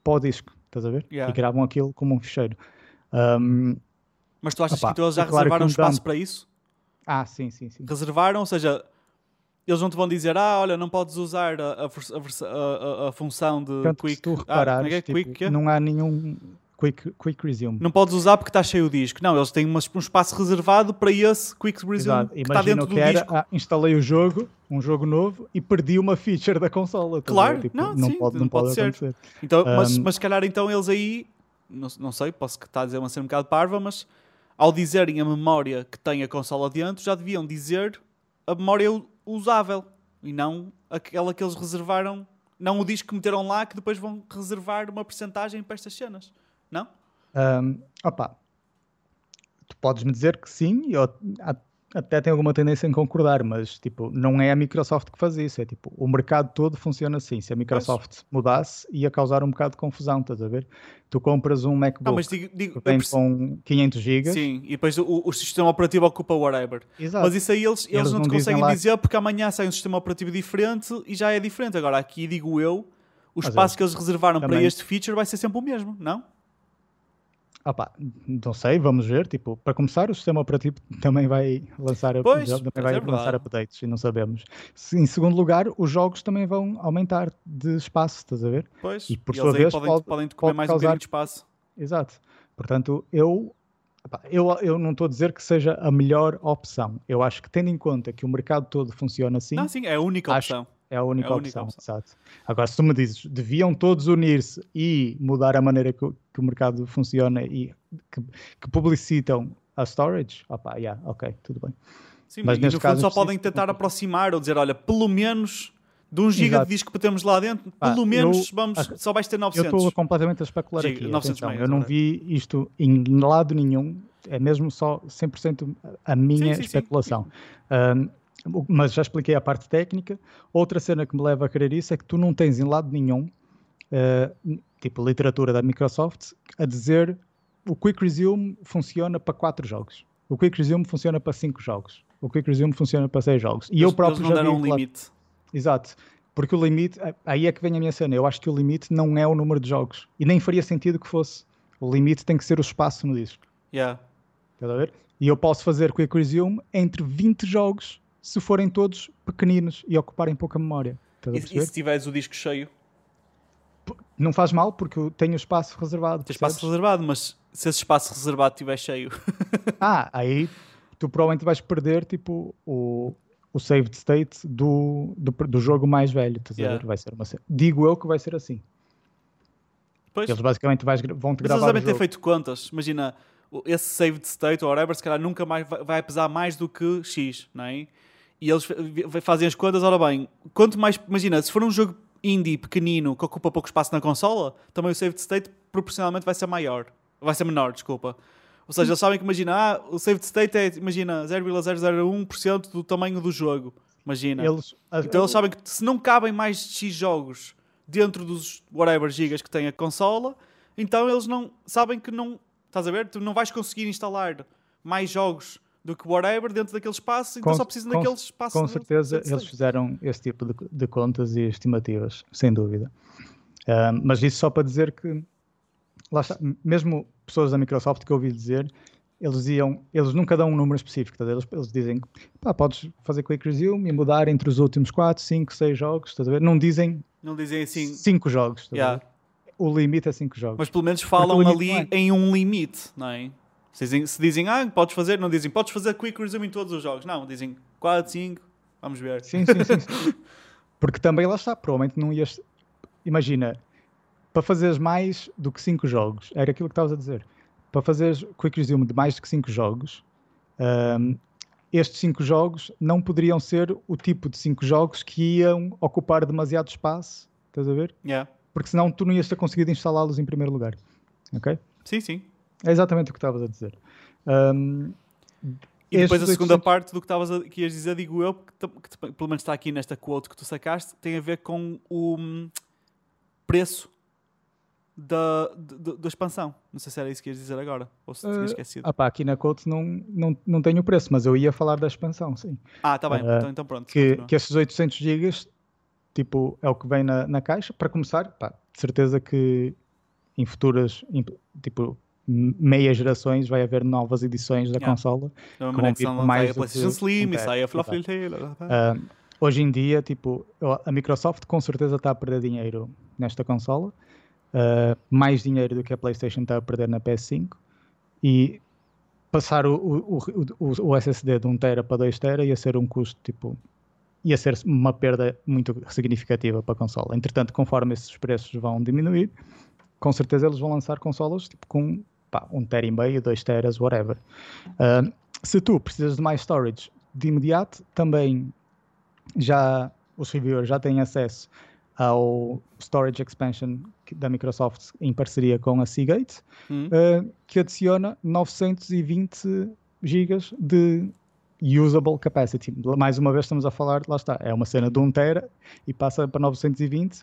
Speaker 2: para o disco, estás a ver? Yeah. E gravam aquilo como um ficheiro. Um,
Speaker 1: Mas tu achas opa, que eles já é claro reservaram um espaço dump... para isso?
Speaker 2: Ah, sim, sim, sim.
Speaker 1: Reservaram, ou seja, eles não te vão dizer, ah, olha, não podes usar a, a, a, a função de
Speaker 2: Tanto quick. Se tu reparares, ah, é tipo, quick, não há nenhum Quick, quick Resume.
Speaker 1: Não podes usar porque está cheio o disco. Não, eles têm um espaço reservado para esse Quick Resume Exato. que está dentro
Speaker 2: que
Speaker 1: do
Speaker 2: era,
Speaker 1: disco.
Speaker 2: Ah, instalei o jogo, um jogo novo, e perdi uma feature da consola.
Speaker 1: Claro, tipo, não, não, sim, pode, não, pode, pode ser. Então, um, mas, mas se calhar então eles aí, não, não sei, posso que está a dizer uma cena um bocado parva, mas ao dizerem a memória que tem a consola dentro, já deviam dizer a memória usável e não aquela que eles reservaram, não o disco que meteram lá que depois vão reservar uma porcentagem para estas cenas. Não?
Speaker 2: Um, opa, tu podes me dizer que sim, eu até tenho alguma tendência em concordar, mas tipo, não é a Microsoft que faz isso, é tipo, o mercado todo funciona assim. Se a Microsoft mudasse, ia causar um bocado de confusão, estás a ver? Tu compras um MacBook não, mas digo, digo, que vem com 500 GB.
Speaker 1: Sim, e depois o, o, sistema operativo ocupa whatever. Exato. Mas isso aí eles, eles, eles não, não te conseguem lá... dizer porque amanhã sai um sistema operativo diferente e já é diferente. Agora aqui digo eu, o espaço que eles reservaram Também. para este feature vai ser sempre o mesmo, não?
Speaker 2: Opa, não sei, vamos ver. Tipo, para começar, o sistema operativo também vai lançar,
Speaker 1: pois,
Speaker 2: também vai é lançar updates e não sabemos. Em segundo lugar, os jogos também vão aumentar de espaço, estás a ver?
Speaker 1: Pois, e por e sua vez podem, pode, podem comer mais causar... um bocadinho de espaço.
Speaker 2: Exato. Portanto, eu, eu, eu não estou a dizer que seja a melhor opção. Eu acho que, tendo em conta que o mercado todo funciona assim.
Speaker 1: Não, sim, é a única opção.
Speaker 2: É a única, é a única opção, opção, exato. Agora, se tu me dizes, deviam todos unir-se e mudar a maneira que, que o mercado funciona e que, que publicitam a storage, opa, yeah, ok, tudo bem.
Speaker 1: Sim, mas, mas no caso só podem tentar aproximar ou dizer, olha, pelo menos de um giga de disco que temos lá dentro, ah, pelo menos eu, vamos, a, só vais ter 900.
Speaker 2: Eu estou completamente a especular giga, aqui. 900 atenção, eu não vi isto em lado nenhum, é mesmo só 100% a minha sim, sim, especulação. Sim. Um, mas já expliquei a parte técnica. Outra cena que me leva a querer isso é que tu não tens em lado nenhum, uh, tipo literatura da Microsoft, a dizer o Quick Resume funciona para quatro jogos. O Quick Resume funciona para cinco jogos. O Quick Resume funciona para seis jogos. E
Speaker 1: eles,
Speaker 2: eu próprio
Speaker 1: eles não
Speaker 2: já
Speaker 1: deram um limite.
Speaker 2: Exato. Porque o limite, aí é que vem a minha cena. Eu acho que o limite não é o número de jogos. E nem faria sentido que fosse. O limite tem que ser o espaço no disco.
Speaker 1: Yeah.
Speaker 2: Estás a ver? E eu posso fazer Quick Resume entre 20 jogos se forem todos pequeninos e ocuparem pouca memória.
Speaker 1: E, e se tiveres o disco cheio,
Speaker 2: Não faz mal porque eu tenho espaço reservado.
Speaker 1: tens espaço reservado, mas se esse espaço reservado estiver cheio,
Speaker 2: Ah, aí tu provavelmente vais perder tipo o, o saved state do, do, do jogo mais velho. Estás a
Speaker 1: Yeah.
Speaker 2: ver? Vai ser uma Digo eu que vai ser assim.
Speaker 1: depois
Speaker 2: Eles basicamente vais, vão-te
Speaker 1: Mas eles
Speaker 2: gravar
Speaker 1: devem ter feito contas. Imagina, esse save de state ou whatever, se calhar nunca mais vai, vai pesar mais do que X, não é? E eles fazem as contas, ora bem, quanto mais. Imagina, se for um jogo indie pequenino que ocupa pouco espaço na consola, também o save state proporcionalmente vai ser maior. Vai ser menor, desculpa. Ou seja, eles sabem que, imagina, ah, o save state é, imagina, 0,001% do tamanho do jogo. Imagina.
Speaker 2: Eles,
Speaker 1: Então eles sabem que se não cabem mais de X jogos dentro dos whatever gigas que tem a consola, então eles não sabem que não. Estás a ver? Tu não vais conseguir instalar mais jogos do que whatever dentro daquele espaço, então
Speaker 2: Com-
Speaker 1: só precisam daquele espaço.
Speaker 2: Com certeza eles fizeram esse tipo de, de contas e estimativas, sem dúvida. Ah, mas isso só para dizer que, lá está, mesmo pessoas da Microsoft que eu ouvi dizer, eles iam, eles nunca dão um número específico, tá eles, eles dizem, pá, podes fazer quick resume e mudar entre os últimos 4, 5, 6 jogos, estás a ver? Não dizem
Speaker 1: Não dizem assim.
Speaker 2: 5 jogos, a
Speaker 1: Yeah.
Speaker 2: O limite é 5 jogos.
Speaker 1: Mas pelo menos falam ali
Speaker 2: é.
Speaker 1: em um limite, não é? Se dizem, se dizem, ah, podes fazer, não dizem, podes fazer quick resume em todos os jogos. Não, dizem 4, 5, vamos ver.
Speaker 2: Sim, sim, sim. sim. Porque também lá está, provavelmente não ias. Imagina, para fazeres mais do que 5 jogos, era aquilo que estavas a dizer. Para fazeres quick resume de mais do que 5 jogos, ahm, estes 5 jogos não poderiam ser o tipo de 5 jogos que iam ocupar demasiado espaço, estás a ver?
Speaker 1: Yeah.
Speaker 2: Porque senão tu não ias ter conseguido instalá-los em primeiro lugar. Ok?
Speaker 1: Sim, sim.
Speaker 2: É exatamente o que estavas a dizer. Ahm,
Speaker 1: E depois a segunda
Speaker 2: 800
Speaker 1: parte do que estavas a, que ias dizer, digo eu, que, que pelo menos está aqui nesta quote que tu sacaste, tem a ver com o hum, preço da, da, da expansão. Não sei se era isso que ias dizer agora, ou se tinha
Speaker 2: Eh,
Speaker 1: esquecido.
Speaker 2: Ah pá, aqui na Quote não, não, não tenho o preço, mas eu ia falar da expansão, sim.
Speaker 1: Ah, tá bem,
Speaker 2: eh,
Speaker 1: então, então pronto.
Speaker 2: Que,
Speaker 1: continua.
Speaker 2: que esses 800 gigas, tipo, é o que vem na, na caixa. Para começar, pá, de certeza que em futuras, em, tipo, meias gerações vai haver novas edições da
Speaker 1: Yeah.
Speaker 2: consola.
Speaker 1: Mesma
Speaker 2: com tipo mais
Speaker 1: sai a PlayStation Slim e sai a Fluffy.
Speaker 2: Ah, hoje em dia, tipo, a Microsoft com certeza está a perder dinheiro nesta consola. Ah, mais dinheiro do que a PlayStation está a perder na PS5. E passar o, o, o, o- o SSD de 1 tera para 2 tera ia ser um custo, tipo, ia ser uma perda muito significativa para a consola. Entretanto, conforme esses preços vão diminuir, com certeza eles vão lançar consolas tipo, com pá, 1 tera e meio, 2 teras, whatever. Ah, se tu precisas de mais storage de imediato, também já os reviewers já têm acesso ao Storage Expansion da Microsoft em parceria com a Seagate,
Speaker 1: Hum?
Speaker 2: eh, que adiciona 920 gigas de usable capacity. Mais uma vez estamos a falar, lá está, é uma cena de 1 tera e passa para 920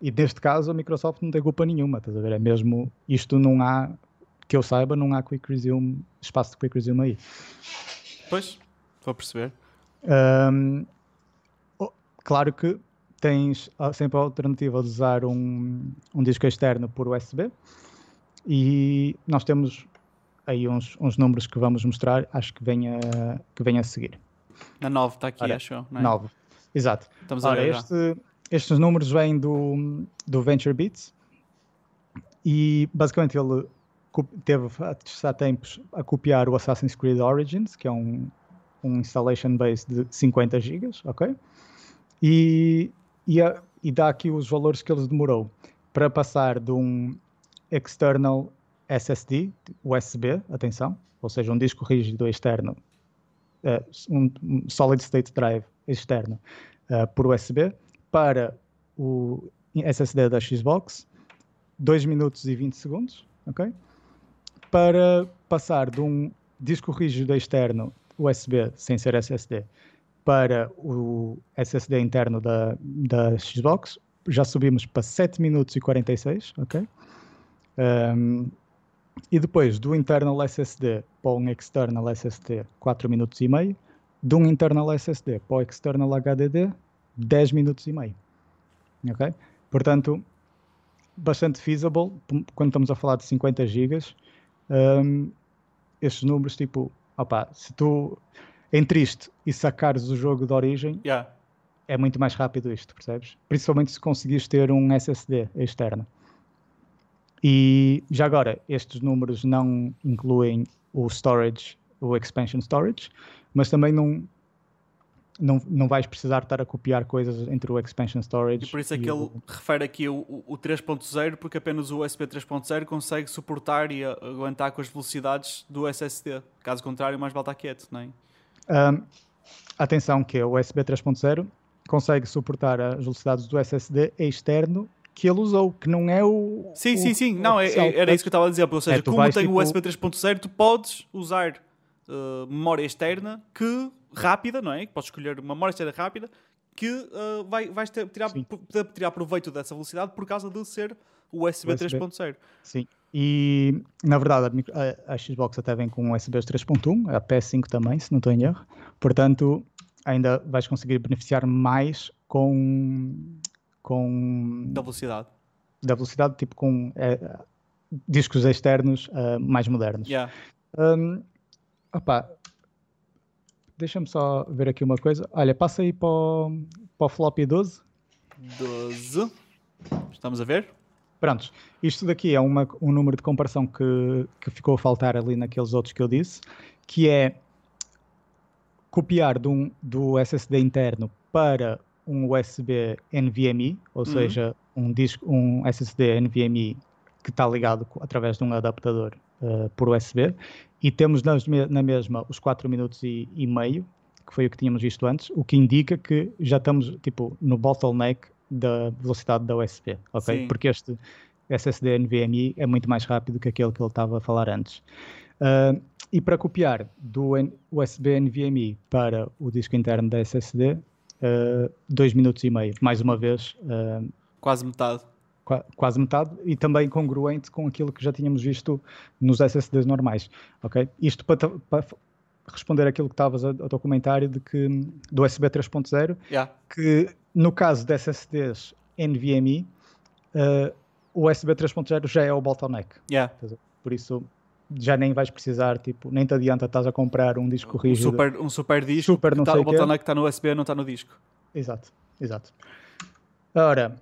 Speaker 2: e neste caso a Microsoft não tem culpa nenhuma, estás a ver? É mesmo, isto não há, que eu saiba, não há quick resume, espaço de quick resume aí.
Speaker 1: Pois, estou a perceber.
Speaker 2: Oh, claro que tens ah, sempre a alternativa de usar um, um disco externo por USB e nós temos aí uns, uns números que vamos mostrar, acho que vem a, que vem a seguir.
Speaker 1: A 9 está aqui,
Speaker 2: Ora,
Speaker 1: acho eu. É?
Speaker 2: 9. Exato.
Speaker 1: Estamos a
Speaker 2: Ora,
Speaker 1: ver já.
Speaker 2: este- estes números vêm do, do Venture Beats e basicamente ele teve há tempos a copiar o Assassin's Creed Origins, que é um, um installation base de 50 GB, ok? E, e, a- e dá aqui os valores que ele demorou para passar de um external SSD, USB, atenção, ou seja, um disco rígido externo, eh, um, solid state drive externo eh, por USB, para o SSD da Xbox, 2 minutos e 20 segundos, ok? Para passar de um disco rígido externo USB, sem ser SSD, para o SSD interno da, da Xbox, já subimos para 7 minutos e 46, ok? Um, e depois do internal SSD para um external SSD, 4 minutos e meio. De um internal SSD para o external HDD, 10 minutos e meio. Ok? Portanto, bastante feasible quando estamos a falar de 50 gigas. Um, estes números, tipo, opa, se tu entriste e sacares o jogo de origem,
Speaker 1: Yeah.
Speaker 2: é muito mais rápido isto, percebes? Principalmente se conseguires ter um SSD externo. E já agora, estes números não incluem o storage, o expansion storage, mas também não, não, não vais precisar estar a copiar coisas entre o expansion storage
Speaker 1: E por isso é que
Speaker 2: o-
Speaker 1: ele refere aqui o, o- o 3.0, porque apenas o USB 3.0 consegue suportar e aguentar com as velocidades do SSD. Caso contrário, mais vale estar quieto, não é?
Speaker 2: Um, atenção que o USB 3.0 consegue suportar as velocidades do SSD externo que ele usou, que não é o.
Speaker 1: Sim,
Speaker 2: o-
Speaker 1: sim, sim.
Speaker 2: o
Speaker 1: Não, é- é- era isso que eu estava a dizer. Ou seja,
Speaker 2: É, tu
Speaker 1: como tem o
Speaker 2: tipo-
Speaker 1: USB 3.0, tu podes usar uh, memória externa que rápida, não é? Podes escolher uma memória externa rápida que uh, vai, vais ter, tirar, tirar proveito dessa velocidade por causa de ser o USB,
Speaker 2: USB.
Speaker 1: 3.0.
Speaker 2: Sim. E na verdade a a, Xbox até vem com USB 3.1, a PS5 também, se não estou em erro. Portanto, ainda vais conseguir beneficiar mais com, com
Speaker 1: Da velocidade.
Speaker 2: da velocidade, tipo com eh, discos externos eh, mais modernos.
Speaker 1: Yeah.
Speaker 2: Hum, opá, deixa-me só ver aqui uma coisa. Olha, passa aí para o, para o floppy 12.
Speaker 1: 12. Estamos a ver?
Speaker 2: Prontos, isto daqui é uma- um número de comparação que, que ficou a faltar ali naqueles outros que eu disse, que é copiar um- do SSD interno para um USB NVMe, ou
Speaker 1: Uhum.
Speaker 2: seja, um, disco, um SSD NVMe que está ligado através de um adaptador eh, por USB, e temos na mesma os 4 minutos e, e meio, que foi o que tínhamos visto antes, o que indica que já estamos tipo no bottleneck da velocidade da USB, ok?
Speaker 1: Sim.
Speaker 2: Porque este SSD NVMe é muito mais rápido que aquele que ele estava a falar antes. Ah, e para copiar do USB NVMe para o disco interno da SSD, 2 minutos e meio, mais uma vez, ah,
Speaker 1: Quase metade.
Speaker 2: Qua- quase metade, e também congruente com aquilo que já tínhamos visto nos SSDs normais, ok? Isto para, para responder aquilo que estavas a- ao teu comentário de que do USB 3.0,
Speaker 1: Yeah.
Speaker 2: que no caso de SSDs NVMe, eh, o USB 3.0 já é o bottleneck,
Speaker 1: Yeah.
Speaker 2: por isso já nem vais precisar, tipo, nem te adianta estás a comprar um disco
Speaker 1: Um
Speaker 2: rígido.
Speaker 1: super, um super disco.
Speaker 2: Super não
Speaker 1: tá,
Speaker 2: sei
Speaker 1: o bottleneck está no USB, não está no disco.
Speaker 2: Exato, exato. Ora,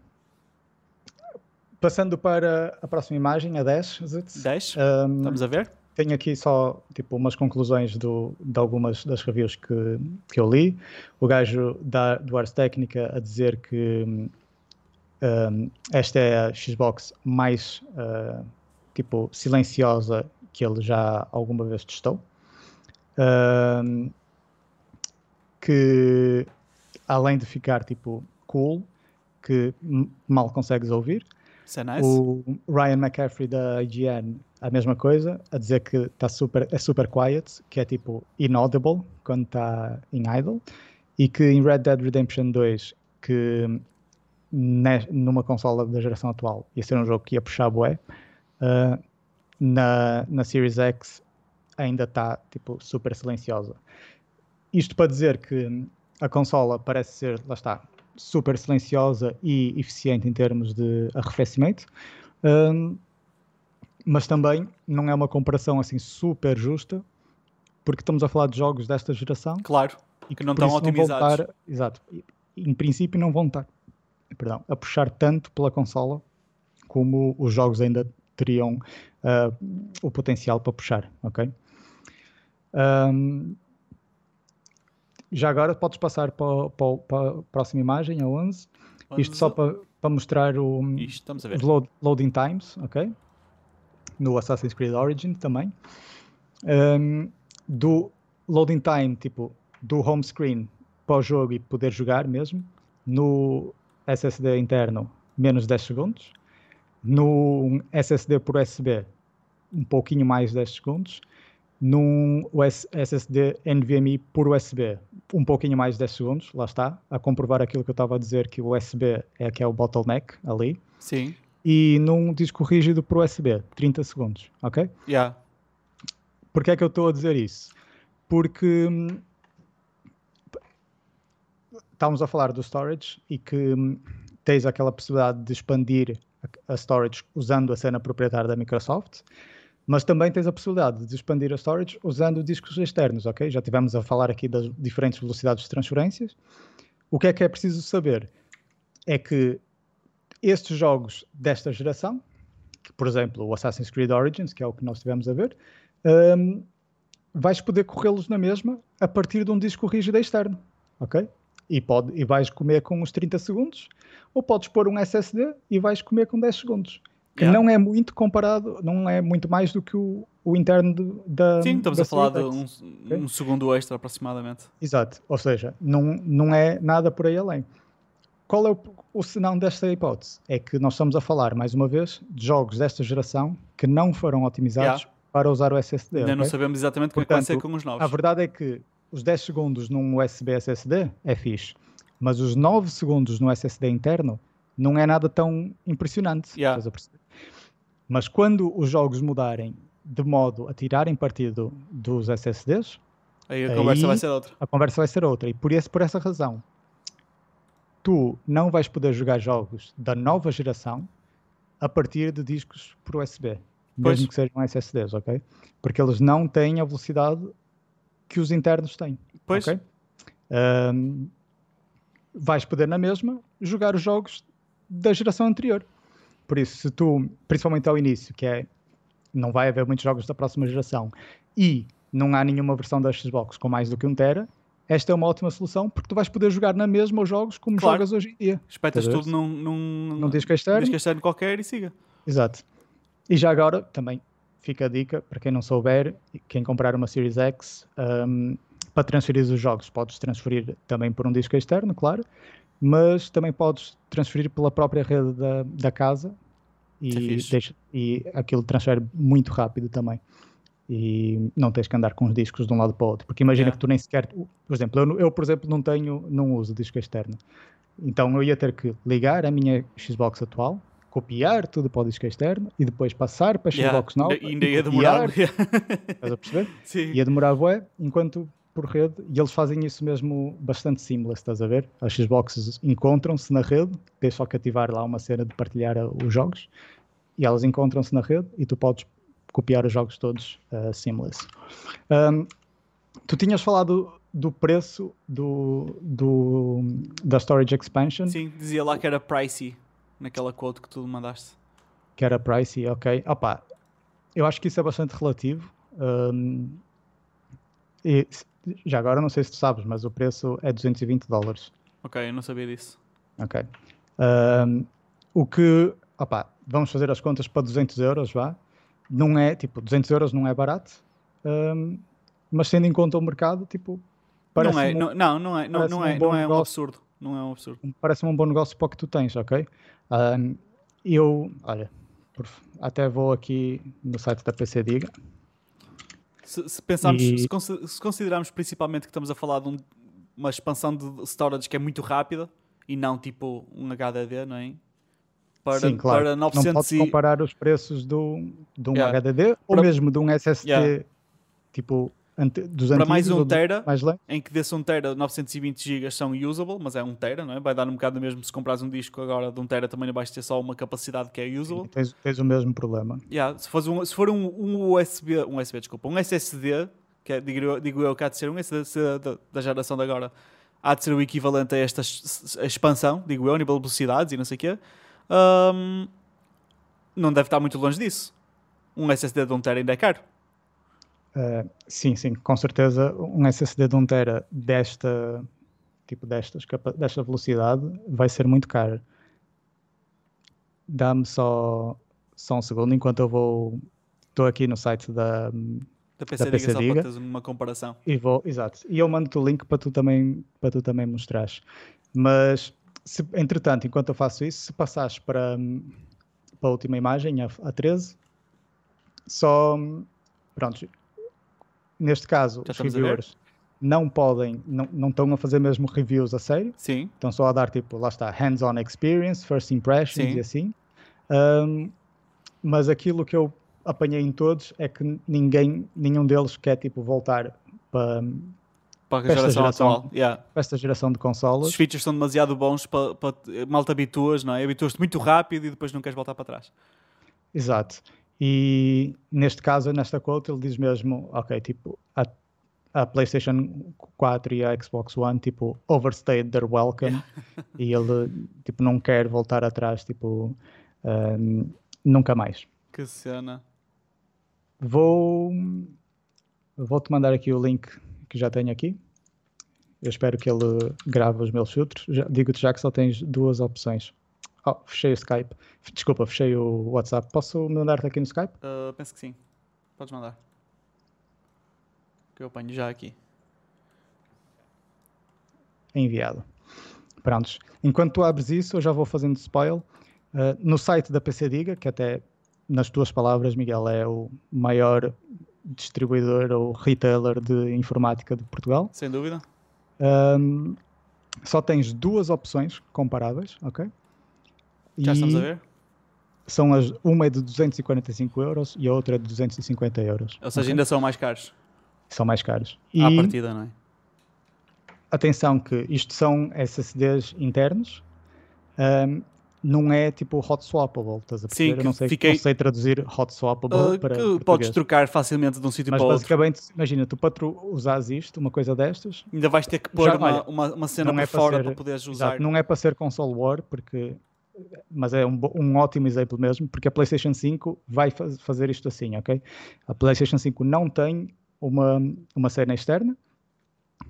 Speaker 2: passando para a próxima imagem, a 10, Zutz.
Speaker 1: 10.
Speaker 2: Um,
Speaker 1: Estamos a ver?
Speaker 2: tenho aqui só tipo umas conclusões do, de algumas das reviews que, que eu li. O gajo da, do Ars Técnica a dizer que um, esta é a Xbox mais uh, tipo silenciosa que ele já alguma vez testou. Um, que além de ficar tipo cool, que mal consegues ouvir,
Speaker 1: Isso é nice.
Speaker 2: o Ryan McCaffrey da IGN, a mesma coisa, a dizer que tá super, é super quiet, que é tipo inaudible quando está em idle, e que em Red Dead Redemption 2, que numa consola da geração atual ia ser um jogo que ia puxar bué, ah, na, na Series X ainda está tipo super silenciosa. Isto para dizer que a consola parece ser, lá está, super silenciosa e eficiente em termos de arrefecimento, hum, mas também não é uma comparação assim super justa, porque estamos a falar de jogos desta geração
Speaker 1: Claro.
Speaker 2: e
Speaker 1: que não estão otimizados.
Speaker 2: estar- exato, em princípio não vão estar perdão, a puxar tanto pela consola como os jogos ainda teriam ah, o potencial para puxar, ok? Ahm, já agora podes passar para, para para a próxima imagem, a 11. Isto só para, para mostrar o, os load- loading times, ok? No Assassin's Creed Origin também. Um, do loading time, tipo, do home screen para o jogo e poder jogar mesmo. No SSD interno, menos 10 segundos. No SSD por USB, um pouquinho mais 10 segundos. Num US SSD NVMe por USB, um pouquinho mais 10 segundos, lá está, a comprovar aquilo que eu estava a dizer, que o USB é que é o bottleneck ali.
Speaker 1: Sim.
Speaker 2: E num disco rígido por USB, 30 segundos, ok?
Speaker 1: Yeah.
Speaker 2: Porquê é que eu estou a dizer isso? Porque hum, estávamos a falar do storage e que hum, tens aquela possibilidade de expandir a storage usando a cena proprietária da Microsoft, mas também tens a possibilidade de expandir a storage usando discos externos, ok? Já tivemos a falar aqui das diferentes velocidades de transferências. O que é que é preciso saber? É que estes jogos desta geração, que, por exemplo, o Assassin's Creed Origins, que é o que nós tivemos a ver, um, vais poder corrê-los na mesma a partir de um disco rígido externo, ok? E, pode, e vais comer com uns 30 segundos, ou podes pôr um SSD e vais comer com 10 segundos. Que yeah. não é muito comparado, não é muito mais do que o, o interno de, da.
Speaker 1: Sim, estamos
Speaker 2: da
Speaker 1: a falar de um, okay? um, segundo extra aproximadamente.
Speaker 2: Exato, ou seja, não, não é nada por aí além. Qual é o, o senão desta hipótese? É que nós estamos a falar, mais uma vez, de jogos desta geração que não foram otimizados yeah. para usar o SSD.
Speaker 1: Ainda
Speaker 2: okay?
Speaker 1: não sabemos exatamente o que vai ser com os novos.
Speaker 2: A verdade é que os 10 segundos num USB SSD é fixe, mas os 9 segundos no SSD interno não é nada tão impressionante.
Speaker 1: Yeah.
Speaker 2: Mas quando os jogos mudarem de modo a tirarem partido dos SSDs,
Speaker 1: aí a aí conversa vai ser outra.
Speaker 2: A conversa vai ser outra. E por, esse, por essa razão, tu não vais poder jogar jogos da nova geração a partir de discos por USB. Pois. Mesmo que sejam SSDs, ok? Porque eles não têm a velocidade que os internos têm.
Speaker 1: Pois.
Speaker 2: Okay? Um, vais poder na mesma jogar os jogos da geração anterior. Por isso, se tu, principalmente ao início, que é não vai haver muitos jogos da próxima geração e não há nenhuma versão da Xbox com mais do que um tera, esta é uma ótima solução porque tu vais poder jogar na mesma os jogos como claro. jogas hoje em dia.
Speaker 1: Espetas tudo num, num,
Speaker 2: num disco externo.
Speaker 1: disco externo qualquer e siga.
Speaker 2: Exato. E já agora, também fica a dica, para quem não souber, quem comprar uma Series X, um, para transferir os jogos, podes transferir também por um disco externo, claro, mas também podes transferir pela própria rede da, da casa e, é deixa, e aquilo transfere muito rápido também. E não tens que andar com os discos de um lado para o outro, porque imagina yeah. que tu nem sequer, por exemplo, eu, eu, por exemplo não tenho, não uso disco externo, então eu ia ter que ligar a minha Xbox atual, copiar tudo para o disco externo e depois passar para a Xbox yeah. nova.
Speaker 1: E ainda ia demorar.
Speaker 2: Estás a perceber?
Speaker 1: Sim.
Speaker 2: Ia demorar enquanto por rede, e eles fazem isso mesmo bastante seamless, estás a ver? As Xboxes encontram-se na rede, tens só que ativar lá uma cena de partilhar uh, os jogos, e elas encontram-se na rede e tu podes copiar os jogos todos uh, seamless. Um, tu tinhas falado do preço do, do, da Storage Expansion.
Speaker 1: Sim, dizia lá que era pricey, naquela quote que tu mandaste.
Speaker 2: Que era pricey, ok. Opa, eu acho que isso é bastante relativo. Um, e já agora não sei se tu sabes, mas o preço é 220 dólares.
Speaker 1: Ok, eu não sabia disso.
Speaker 2: Ok. Um, o que, opá, vamos fazer as contas para 200 euros, vá. Não é, tipo, 200 euros não é barato, um, mas tendo em conta o mercado, tipo,
Speaker 1: parece não é, um, não, não, não é, não, não é, um não é um absurdo. Não é um absurdo.
Speaker 2: Parece-me um bom negócio para o que tu tens, ok? Eu, olha, até vou aqui no site da PC Diga.
Speaker 1: Se, se pensarmos, e... se, considerarmos principalmente que estamos a falar de um, uma expansão de storage que é muito rápida e não tipo um HDD, não é?
Speaker 2: Para, Sim, claro. para 900 não podes e... comparar os preços do, de um yeah. HDD ou para... mesmo de um SSD yeah. tipo dos
Speaker 1: para mais um tera, mais em que desse um tera 920 GB são usable, mas é um tera, não é? Vai dar um bocado mesmo se compras um disco agora de um tera também vais ter só uma capacidade que é usable. Sim,
Speaker 2: tens, tens, o mesmo problema.
Speaker 1: Yeah, se, for um, se for um, um USB, um USB, desculpa, um SSD, que é, digo, digo eu que há de ser um SSD da, da geração de agora, há de ser o equivalente a esta expansão, digo eu, a nível de velocidades e não sei o quê. Um, não deve estar muito longe disso. Um SSD de um tera ainda é caro.
Speaker 2: Uh, sim, sim, com certeza um SSD de 1 tera desta tipo destas, desta velocidade vai ser muito caro. Dá-me só, só um segundo enquanto eu vou. Estou aqui no site da,
Speaker 1: da PC, da PC Diga, Diga, só para teres uma comparação.
Speaker 2: E vou, exato. E eu mando-te o link para tu também, para tu também mostrares. Mas, se, entretanto, enquanto eu faço isso, se passares para, para a última imagem, a, a 13, só. Pronto, neste caso, Já os reviewers não podem, não, não estão a fazer mesmo reviews a sério.
Speaker 1: Sim.
Speaker 2: Estão só a dar tipo, lá está, hands-on experience, first impressions Sim. e assim. Um, mas aquilo que eu apanhei em todos é que ninguém, nenhum deles quer tipo voltar para,
Speaker 1: para
Speaker 2: esta
Speaker 1: geração,
Speaker 2: geração.
Speaker 1: atual. Yeah.
Speaker 2: para esta geração de
Speaker 1: Os
Speaker 2: consolas.
Speaker 1: features são demasiado bons para, para mal te habituas, não é? Habituas-te muito rápido e depois não queres voltar para trás.
Speaker 2: Exato. E neste caso, nesta quote, ele diz mesmo, ok, tipo, a, a PlayStation 4 e a Xbox One, tipo, overstayed their welcome. e ele, tipo, não quer voltar atrás, tipo, ahm, nunca mais.
Speaker 1: Que cena.
Speaker 2: Vou, vou-te mandar aqui o link que já tenho aqui. Eu espero que ele grave os meus filtros. Digo-te já que só tens duas opções. Oh, fechei o Skype. Desculpa, fechei o WhatsApp. Posso mandar-te aqui no Skype?
Speaker 1: Uh, penso que sim. Podes mandar. Que eu apanho já aqui.
Speaker 2: enviado. Prontos. Enquanto tu abres isso, eu já vou fazendo spoil. Uh, no site da PC Diga, que até nas tuas palavras, Miguel, é o maior distribuidor ou retailer de informática de Portugal,
Speaker 1: Sem dúvida.
Speaker 2: um, só tens duas opções comparáveis, ok?
Speaker 1: Já
Speaker 2: E
Speaker 1: estamos a ver?
Speaker 2: São as, uma é de 245 euros e a outra é de 250 euros.
Speaker 1: Ou seja,
Speaker 2: ok?
Speaker 1: ainda são mais caros.
Speaker 2: São mais caros. E
Speaker 1: À partida, não é?
Speaker 2: atenção que isto são SSDs internos, ahm, não é tipo hot swappable, estás a
Speaker 1: Sim,
Speaker 2: perceber?
Speaker 1: que
Speaker 2: eu não sei,
Speaker 1: fiquei-
Speaker 2: não sei traduzir hot swappable
Speaker 1: Uh,
Speaker 2: para
Speaker 1: que
Speaker 2: português.
Speaker 1: podes trocar facilmente de um sítio
Speaker 2: Mas
Speaker 1: para outro.
Speaker 2: basicamente, imagina, tu para tu usares isto, uma coisa destas,
Speaker 1: Ainda vais ter que pôr
Speaker 2: Já,
Speaker 1: uma,
Speaker 2: olha,
Speaker 1: uma, uma cena
Speaker 2: é para
Speaker 1: fora
Speaker 2: ser-
Speaker 1: para poderes usar.
Speaker 2: exato, não é para ser console war, porque mas é um, um ótimo exemplo mesmo, porque a PlayStation 5 vai faz- fazer isto assim, ok? A PlayStation 5 não tem uma, uma cena externa,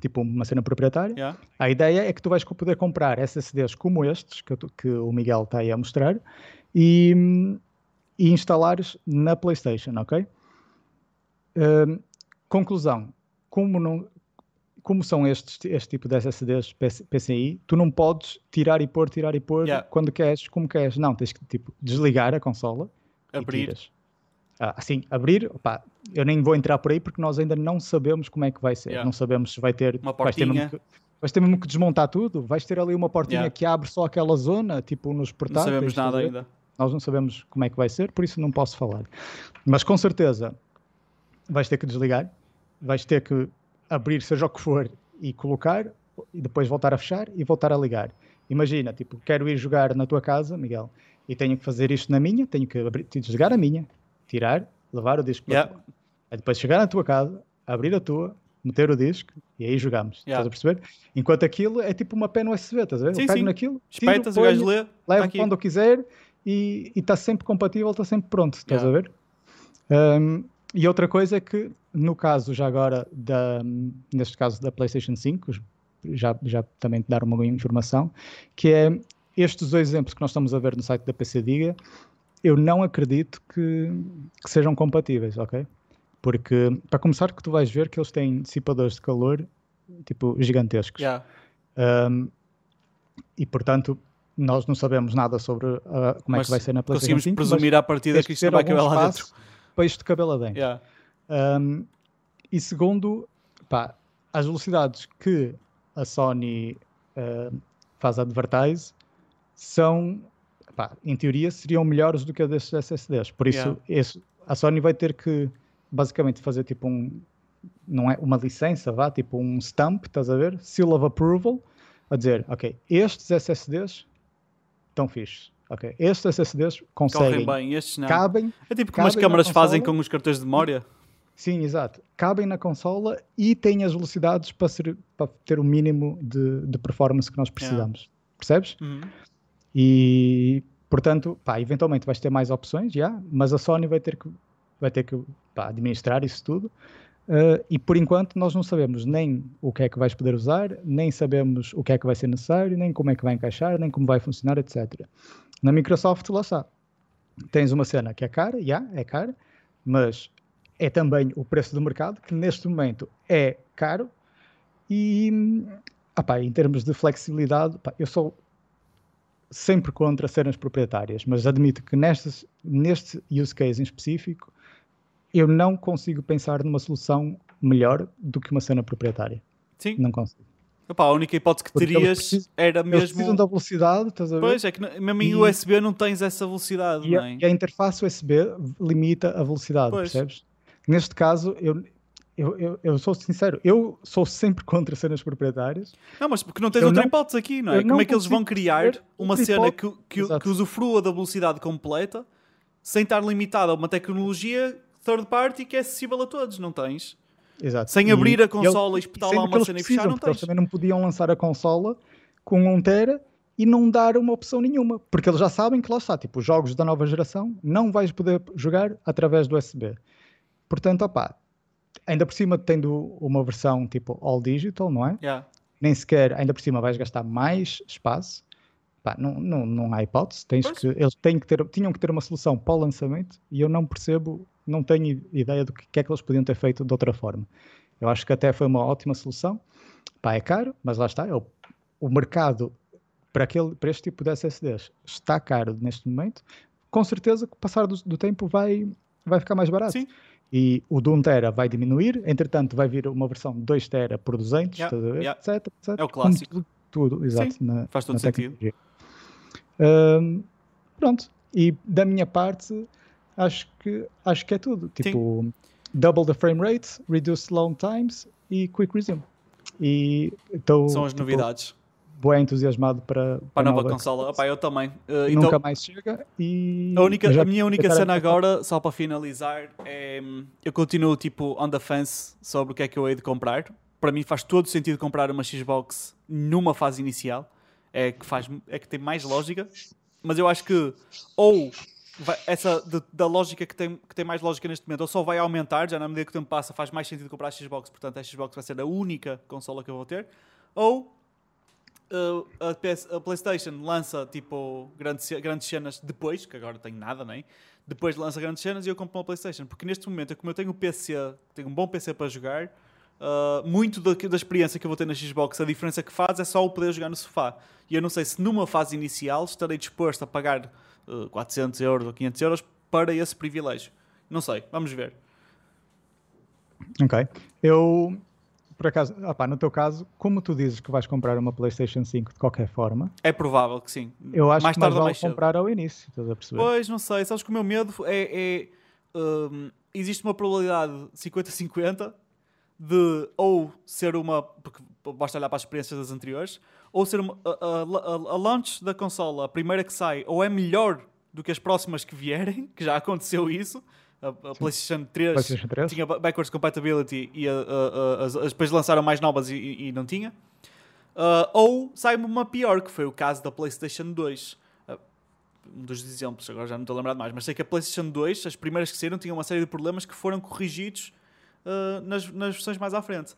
Speaker 2: tipo uma cena proprietária,
Speaker 1: Yeah?
Speaker 2: A ideia é que tu vais poder comprar SSDs como estes, que, que o Miguel está aí a mostrar, e, e instalares na PlayStation, ok? Hum, conclusão, como, não, como são estes, este tipo de SSDs PC PCI, tu não podes tirar e pôr, tirar e pôr
Speaker 1: Yeah.
Speaker 2: quando queres, como queres. Não, tens que tipo, desligar a consola
Speaker 1: Abrir.
Speaker 2: Ah, assim, abrir, opá, eu nem vou entrar por aí porque nós ainda não sabemos como é que vai ser.
Speaker 1: Yeah.
Speaker 2: Não sabemos se vai ter.
Speaker 1: Uma portinha.
Speaker 2: que- vais ter mesmo que desmontar tudo. Vais ter ali uma portinha
Speaker 1: Yeah.
Speaker 2: que abre só aquela zona, tipo nos
Speaker 1: Não
Speaker 2: portáteis.
Speaker 1: sabemos
Speaker 2: estás
Speaker 1: nada ainda.
Speaker 2: Nós não sabemos como é que vai ser, por isso não posso falar. Mas com certeza vais ter que desligar, vais ter que abrir seja o que for e colocar e depois voltar a fechar e voltar a ligar. Imagina, tipo, quero ir jogar na tua casa, Miguel, e tenho que fazer isto na minha, tenho que abrir, desligar a minha, tirar, levar o disco para
Speaker 1: Yeah.
Speaker 2: fora. Aí depois chegar na tua casa, abrir a tua, meter o disco e aí jogamos.
Speaker 1: Yeah.
Speaker 2: Estás a perceber? Enquanto aquilo é tipo uma pen USB, estás a ver?
Speaker 1: Sim,
Speaker 2: eu pego
Speaker 1: sim.
Speaker 2: naquilo, tiro,
Speaker 1: Espetas, o gajo
Speaker 2: ponho,
Speaker 1: lê. Tá
Speaker 2: levo
Speaker 1: aqui.
Speaker 2: quando eu quiser e está sempre compatível, está sempre pronto, estás
Speaker 1: Yeah.
Speaker 2: a ver? Um, e outra coisa é que, no caso já agora, da, neste caso da PlayStation 5, já, já também te dar uma informação, que é estes dois exemplos que nós estamos a ver no site da PC Diga, eu não acredito que, que sejam compatíveis, ok? Porque, para começar, que tu vais ver que eles têm dissipadores de calor, tipo, gigantescos.
Speaker 1: Yeah.
Speaker 2: Um, e portanto, nós não sabemos nada sobre uh, como é
Speaker 1: Mas
Speaker 2: que vai ser na PlayStation
Speaker 1: Conseguimos
Speaker 2: 5.
Speaker 1: presumir à partida que isto não vai
Speaker 2: algum
Speaker 1: caber lá dentro.
Speaker 2: para isto de cabelo adentro.
Speaker 1: Yeah.
Speaker 2: Um, e segundo, pá, as velocidades que a Sony uh, faz advertise são, pá, em teoria, seriam melhores do que a destes SSDs. Por isso,
Speaker 1: Yeah.
Speaker 2: esse- a Sony vai ter que basicamente fazer tipo um, não é uma licença, vá, tipo um stamp, estás a ver? Seal of approval, a dizer, ok, estes SSDs estão fixes. Ok, estes SSDs conseguem,
Speaker 1: Correm bem, estes não.
Speaker 2: cabem,
Speaker 1: É tipo como as câmaras fazem com os cartões de memória.
Speaker 2: Sim, exato. Cabem na consola e têm as velocidades para, ser- para ter o mínimo de, de performance que nós precisamos. Percebes?
Speaker 1: Uhum.
Speaker 2: E, portanto, pá, eventualmente vais ter mais opções, já, mas a Sony vai ter que, vai ter que pá, administrar isso tudo. Uh, e por enquanto nós não sabemos nem o que é que vais poder usar, nem sabemos o que é que vai ser necessário, nem como é que vai encaixar, nem como vai funcionar, etc. Na Microsoft, lá está. Tens uma cena que é cara, já, é cara, mas é também o preço do mercado, que neste momento é caro. E, ah pá, em termos de flexibilidade, eu sou sempre contra cenas proprietárias, mas admito que nestes, neste use case em específico, eu não consigo pensar numa solução melhor do que uma cena proprietária.
Speaker 1: Sim.
Speaker 2: Não consigo.
Speaker 1: Epá, a única hipótese que
Speaker 2: Porque eles
Speaker 1: terias
Speaker 2: precisam-
Speaker 1: era
Speaker 2: Eles
Speaker 1: mesmo.
Speaker 2: precisam da velocidade, estás a ver?
Speaker 1: Pois, é que mesmo em
Speaker 2: E-
Speaker 1: USB não tens essa velocidade,
Speaker 2: E a,
Speaker 1: é?
Speaker 2: e a interface USB limita a velocidade,
Speaker 1: Pois.
Speaker 2: percebes? Neste caso, eu, eu, eu, eu, sou sincero, eu sou sempre contra cenas proprietárias.
Speaker 1: Não, mas porque não tens eu outra não, hipótese aqui, não é? Como é que eles vão criar uma cena que, que, que, usufrua da velocidade completa sem estar limitada a uma tecnologia third party que é acessível a todos, não tens?
Speaker 2: Exato.
Speaker 1: Sem abrir a consola e espetar lá uma cena e fechar, não tens.
Speaker 2: Eles também não podiam lançar a consola com um tera e não dar uma opção nenhuma, porque eles já sabem que lá está, tipo, os jogos da nova geração não vais poder jogar através do USB. Portanto, opá, ainda por cima tendo uma versão tipo all digital, não é?
Speaker 1: Yeah.
Speaker 2: Nem sequer, ainda por cima vais gastar mais espaço. Pá, não, não, não há hipótese. Tens que, eles têm que ter, tinham que ter uma solução para o lançamento e eu não percebo, não tenho ideia do que, é que eles podiam ter feito de outra forma. Eu acho que até foi uma ótima solução. Pá, é caro, mas lá está. É o, o mercado para, aquele, para este tipo de SSDs está caro neste momento. Com certeza que o passar do, do tempo vai, vai ficar mais barato.
Speaker 1: Sim
Speaker 2: e o de 1 tera vai diminuir, entretanto vai vir uma versão de 2 tera por 200, yeah, yeah. Etc, etc,
Speaker 1: É o clássico.
Speaker 2: Tudo, tudo exato.
Speaker 1: Sim, na, faz todo sentido.
Speaker 2: Um, pronto, e da minha parte, acho que, acho que é tudo. Tipo, Sim. double the frame rate, reduce long times e quick resume. E
Speaker 1: tô, São as tipo, novidades
Speaker 2: bem entusiasmado para,
Speaker 1: para a nova, nova consola. Opa, eu também.
Speaker 2: Uh, Nunca então, mais chega e.
Speaker 1: A, única, a minha única cena agora, só para finalizar, é. Eu continuo tipo on the fence sobre o que é que eu hei de comprar. Para mim faz todo sentido comprar uma Xbox numa fase inicial. É que, faz, é que tem mais lógica. Mas eu acho que ou vai, essa de, da lógica que tem, que tem mais lógica neste momento, ou só vai aumentar, já na medida que o tempo passa, faz mais sentido comprar a Xbox, portanto a Xbox vai ser a única consola que eu vou ter, ou a, PS, a, PlayStation lança tipo grandes, grandes cenas depois, que agora tenho nada, nem. Depois lança grandes cenas e eu compro uma PlayStation. Porque neste momento, como eu tenho um PC, tenho um bom PC para jogar, uh, muito da, da, experiência que eu vou ter na Xbox, a diferença que faz é só o poder jogar no sofá. E eu não sei se numa fase inicial estarei disposto a pagar uh, 400 euros ou 500 euros para esse privilégio. Não sei, vamos ver.
Speaker 2: Ok. Eu por acaso, opa, no teu caso, como tu dizes que vais comprar uma PlayStation 5 de qualquer forma,
Speaker 1: é provável que sim.
Speaker 2: Eu acho mais que mais vale mais comprar ao início, estás a perceber?
Speaker 1: Pois, não sei. Sabes que o meu medo é. é um, existe uma probabilidade 50-50 de ou ser uma. Porque basta olhar para as experiências das anteriores, ou ser uma, a, a, a launch da consola, a primeira que sai, ou é melhor do que as próximas que vierem, que já aconteceu isso a, a PlayStation 3, PlayStation 3, tinha backwards compatibility e as, depois lançaram mais novas e, e não tinha. Uh, ou sai-me uma pior, que foi o caso da PlayStation 2. Uh, um dos exemplos, agora já não estou a lembrar mais, mas sei que a PlayStation 2, as primeiras que saíram, tinham uma série de problemas que foram corrigidos uh, nas, nas versões mais à frente.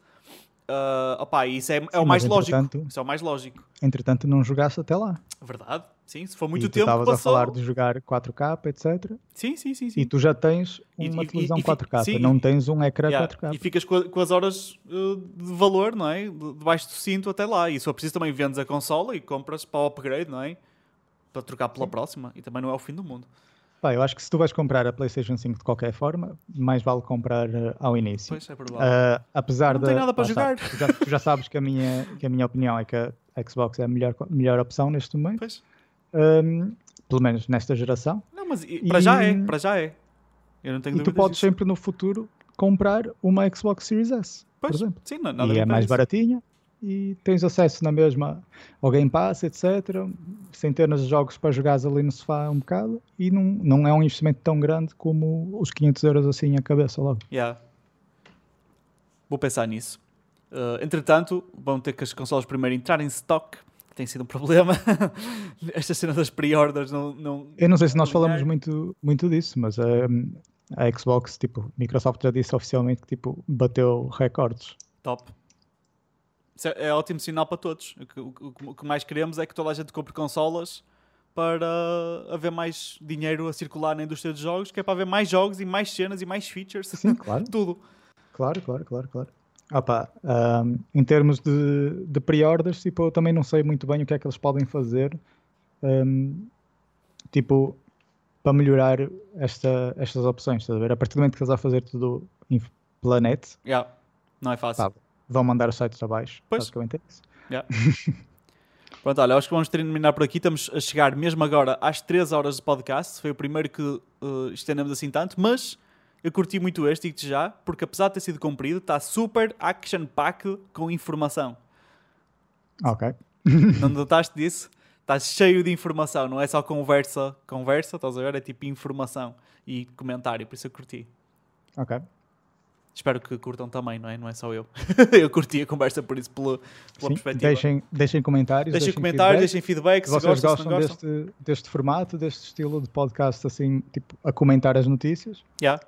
Speaker 1: Uh, opa, isso é, é o mais lógico. Isso é o mais lógico.
Speaker 2: Entretanto, não jogaste até lá.
Speaker 1: Verdade. Sim, se for muito
Speaker 2: e
Speaker 1: tempo.
Speaker 2: Estavas a falar de jogar 4K, etc.
Speaker 1: Sim, sim, sim. sim.
Speaker 2: E tu já tens uma e, televisão e, 4K, sim, não tens um ecrã yeah, 4K.
Speaker 1: E ficas com, com as horas uh, de valor, não é? Debaixo do cinto até lá. E se for preciso, também vendes a consola e compras para o upgrade, não é? Para trocar pela sim. próxima. E também não é o fim do mundo.
Speaker 2: Pá, eu acho que se tu vais comprar a PlayStation 5 de qualquer forma, mais vale comprar uh, ao início.
Speaker 1: Pois, é provável. Uh,
Speaker 2: apesar
Speaker 1: não
Speaker 2: de.
Speaker 1: Não tem nada para jogar.
Speaker 2: tu, já, tu já sabes que a, minha, que a minha opinião é que a Xbox é a melhor, melhor opção neste momento.
Speaker 1: Pois.
Speaker 2: Um, pelo menos nesta geração.
Speaker 1: Não, mas e, para já é, para já é. Eu não tenho
Speaker 2: e tu podes disso. sempre no futuro comprar uma Xbox Series S, pois, por exemplo.
Speaker 1: Sim, nada
Speaker 2: e é mais isso. baratinha e tens acesso na mesma ao Game Pass, etc. Centenas de jogos para jogares ali no sofá um bocado e não, não é um investimento tão grande como os 500 euros assim a cabeça logo.
Speaker 1: Yeah. Vou pensar nisso. Uh, entretanto, vão ter que as consolas primeiro entrar em stock, tem sido um problema. Esta cena das pre-orders não, não.
Speaker 2: Eu não sei se nós falamos muito, muito disso, mas um, a Xbox, tipo, Microsoft já disse oficialmente que tipo, bateu recordes.
Speaker 1: Top é, é ótimo sinal para todos. O, o, o, que mais queremos é que toda a gente compre consolas para haver mais dinheiro a circular na indústria de jogos, que é para haver mais jogos e mais cenas e mais features.
Speaker 2: Sim, claro.
Speaker 1: Tudo.
Speaker 2: Claro, claro, claro, claro. Opa, um, em termos de, de pre-orders, tipo, eu também não sei muito bem o que é que eles podem fazer, um, tipo, para melhorar esta, estas opções, estás a ver? A partir do momento que eles vão fazer tudo em Planet,
Speaker 1: yeah. não é fácil.
Speaker 2: Vão mandar os sites abaixo.
Speaker 1: Pois.
Speaker 2: Basicamente é isso.
Speaker 1: Yeah. Pronto, olha, acho que vamos terminar por aqui. Estamos a chegar mesmo agora às 3 horas de podcast. Foi o primeiro que uh, estendemos assim tanto, mas Eu curti muito este, digo-te já, porque apesar de ter sido comprido, está super action-packed com informação.
Speaker 2: Ok.
Speaker 1: Não notaste disso? Está cheio de informação, não é só conversa, conversa, estás a ver? É tipo informação e comentário, por isso eu curti.
Speaker 2: Ok.
Speaker 1: Espero que curtam também, não é? Não é só eu. eu curti a conversa por isso, pela, pela
Speaker 2: Sim,
Speaker 1: perspectiva.
Speaker 2: Deixem, deixem comentários.
Speaker 1: Deixem comentários,
Speaker 2: feedback.
Speaker 1: deixem feedback,
Speaker 2: Se vocês
Speaker 1: gostam, se não
Speaker 2: gostam
Speaker 1: gostam.
Speaker 2: deste, deste formato, deste estilo de podcast, assim, tipo, a comentar as notícias,
Speaker 1: Yeah.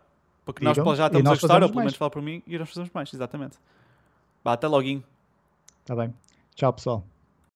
Speaker 1: Porque nós
Speaker 2: Digam,
Speaker 1: já estamos a
Speaker 2: nós
Speaker 1: gostar, ou pelo menos fala por mim, e nós fazemos mais, exatamente. Vá, até logo.
Speaker 2: está bem? Tchau, pessoal.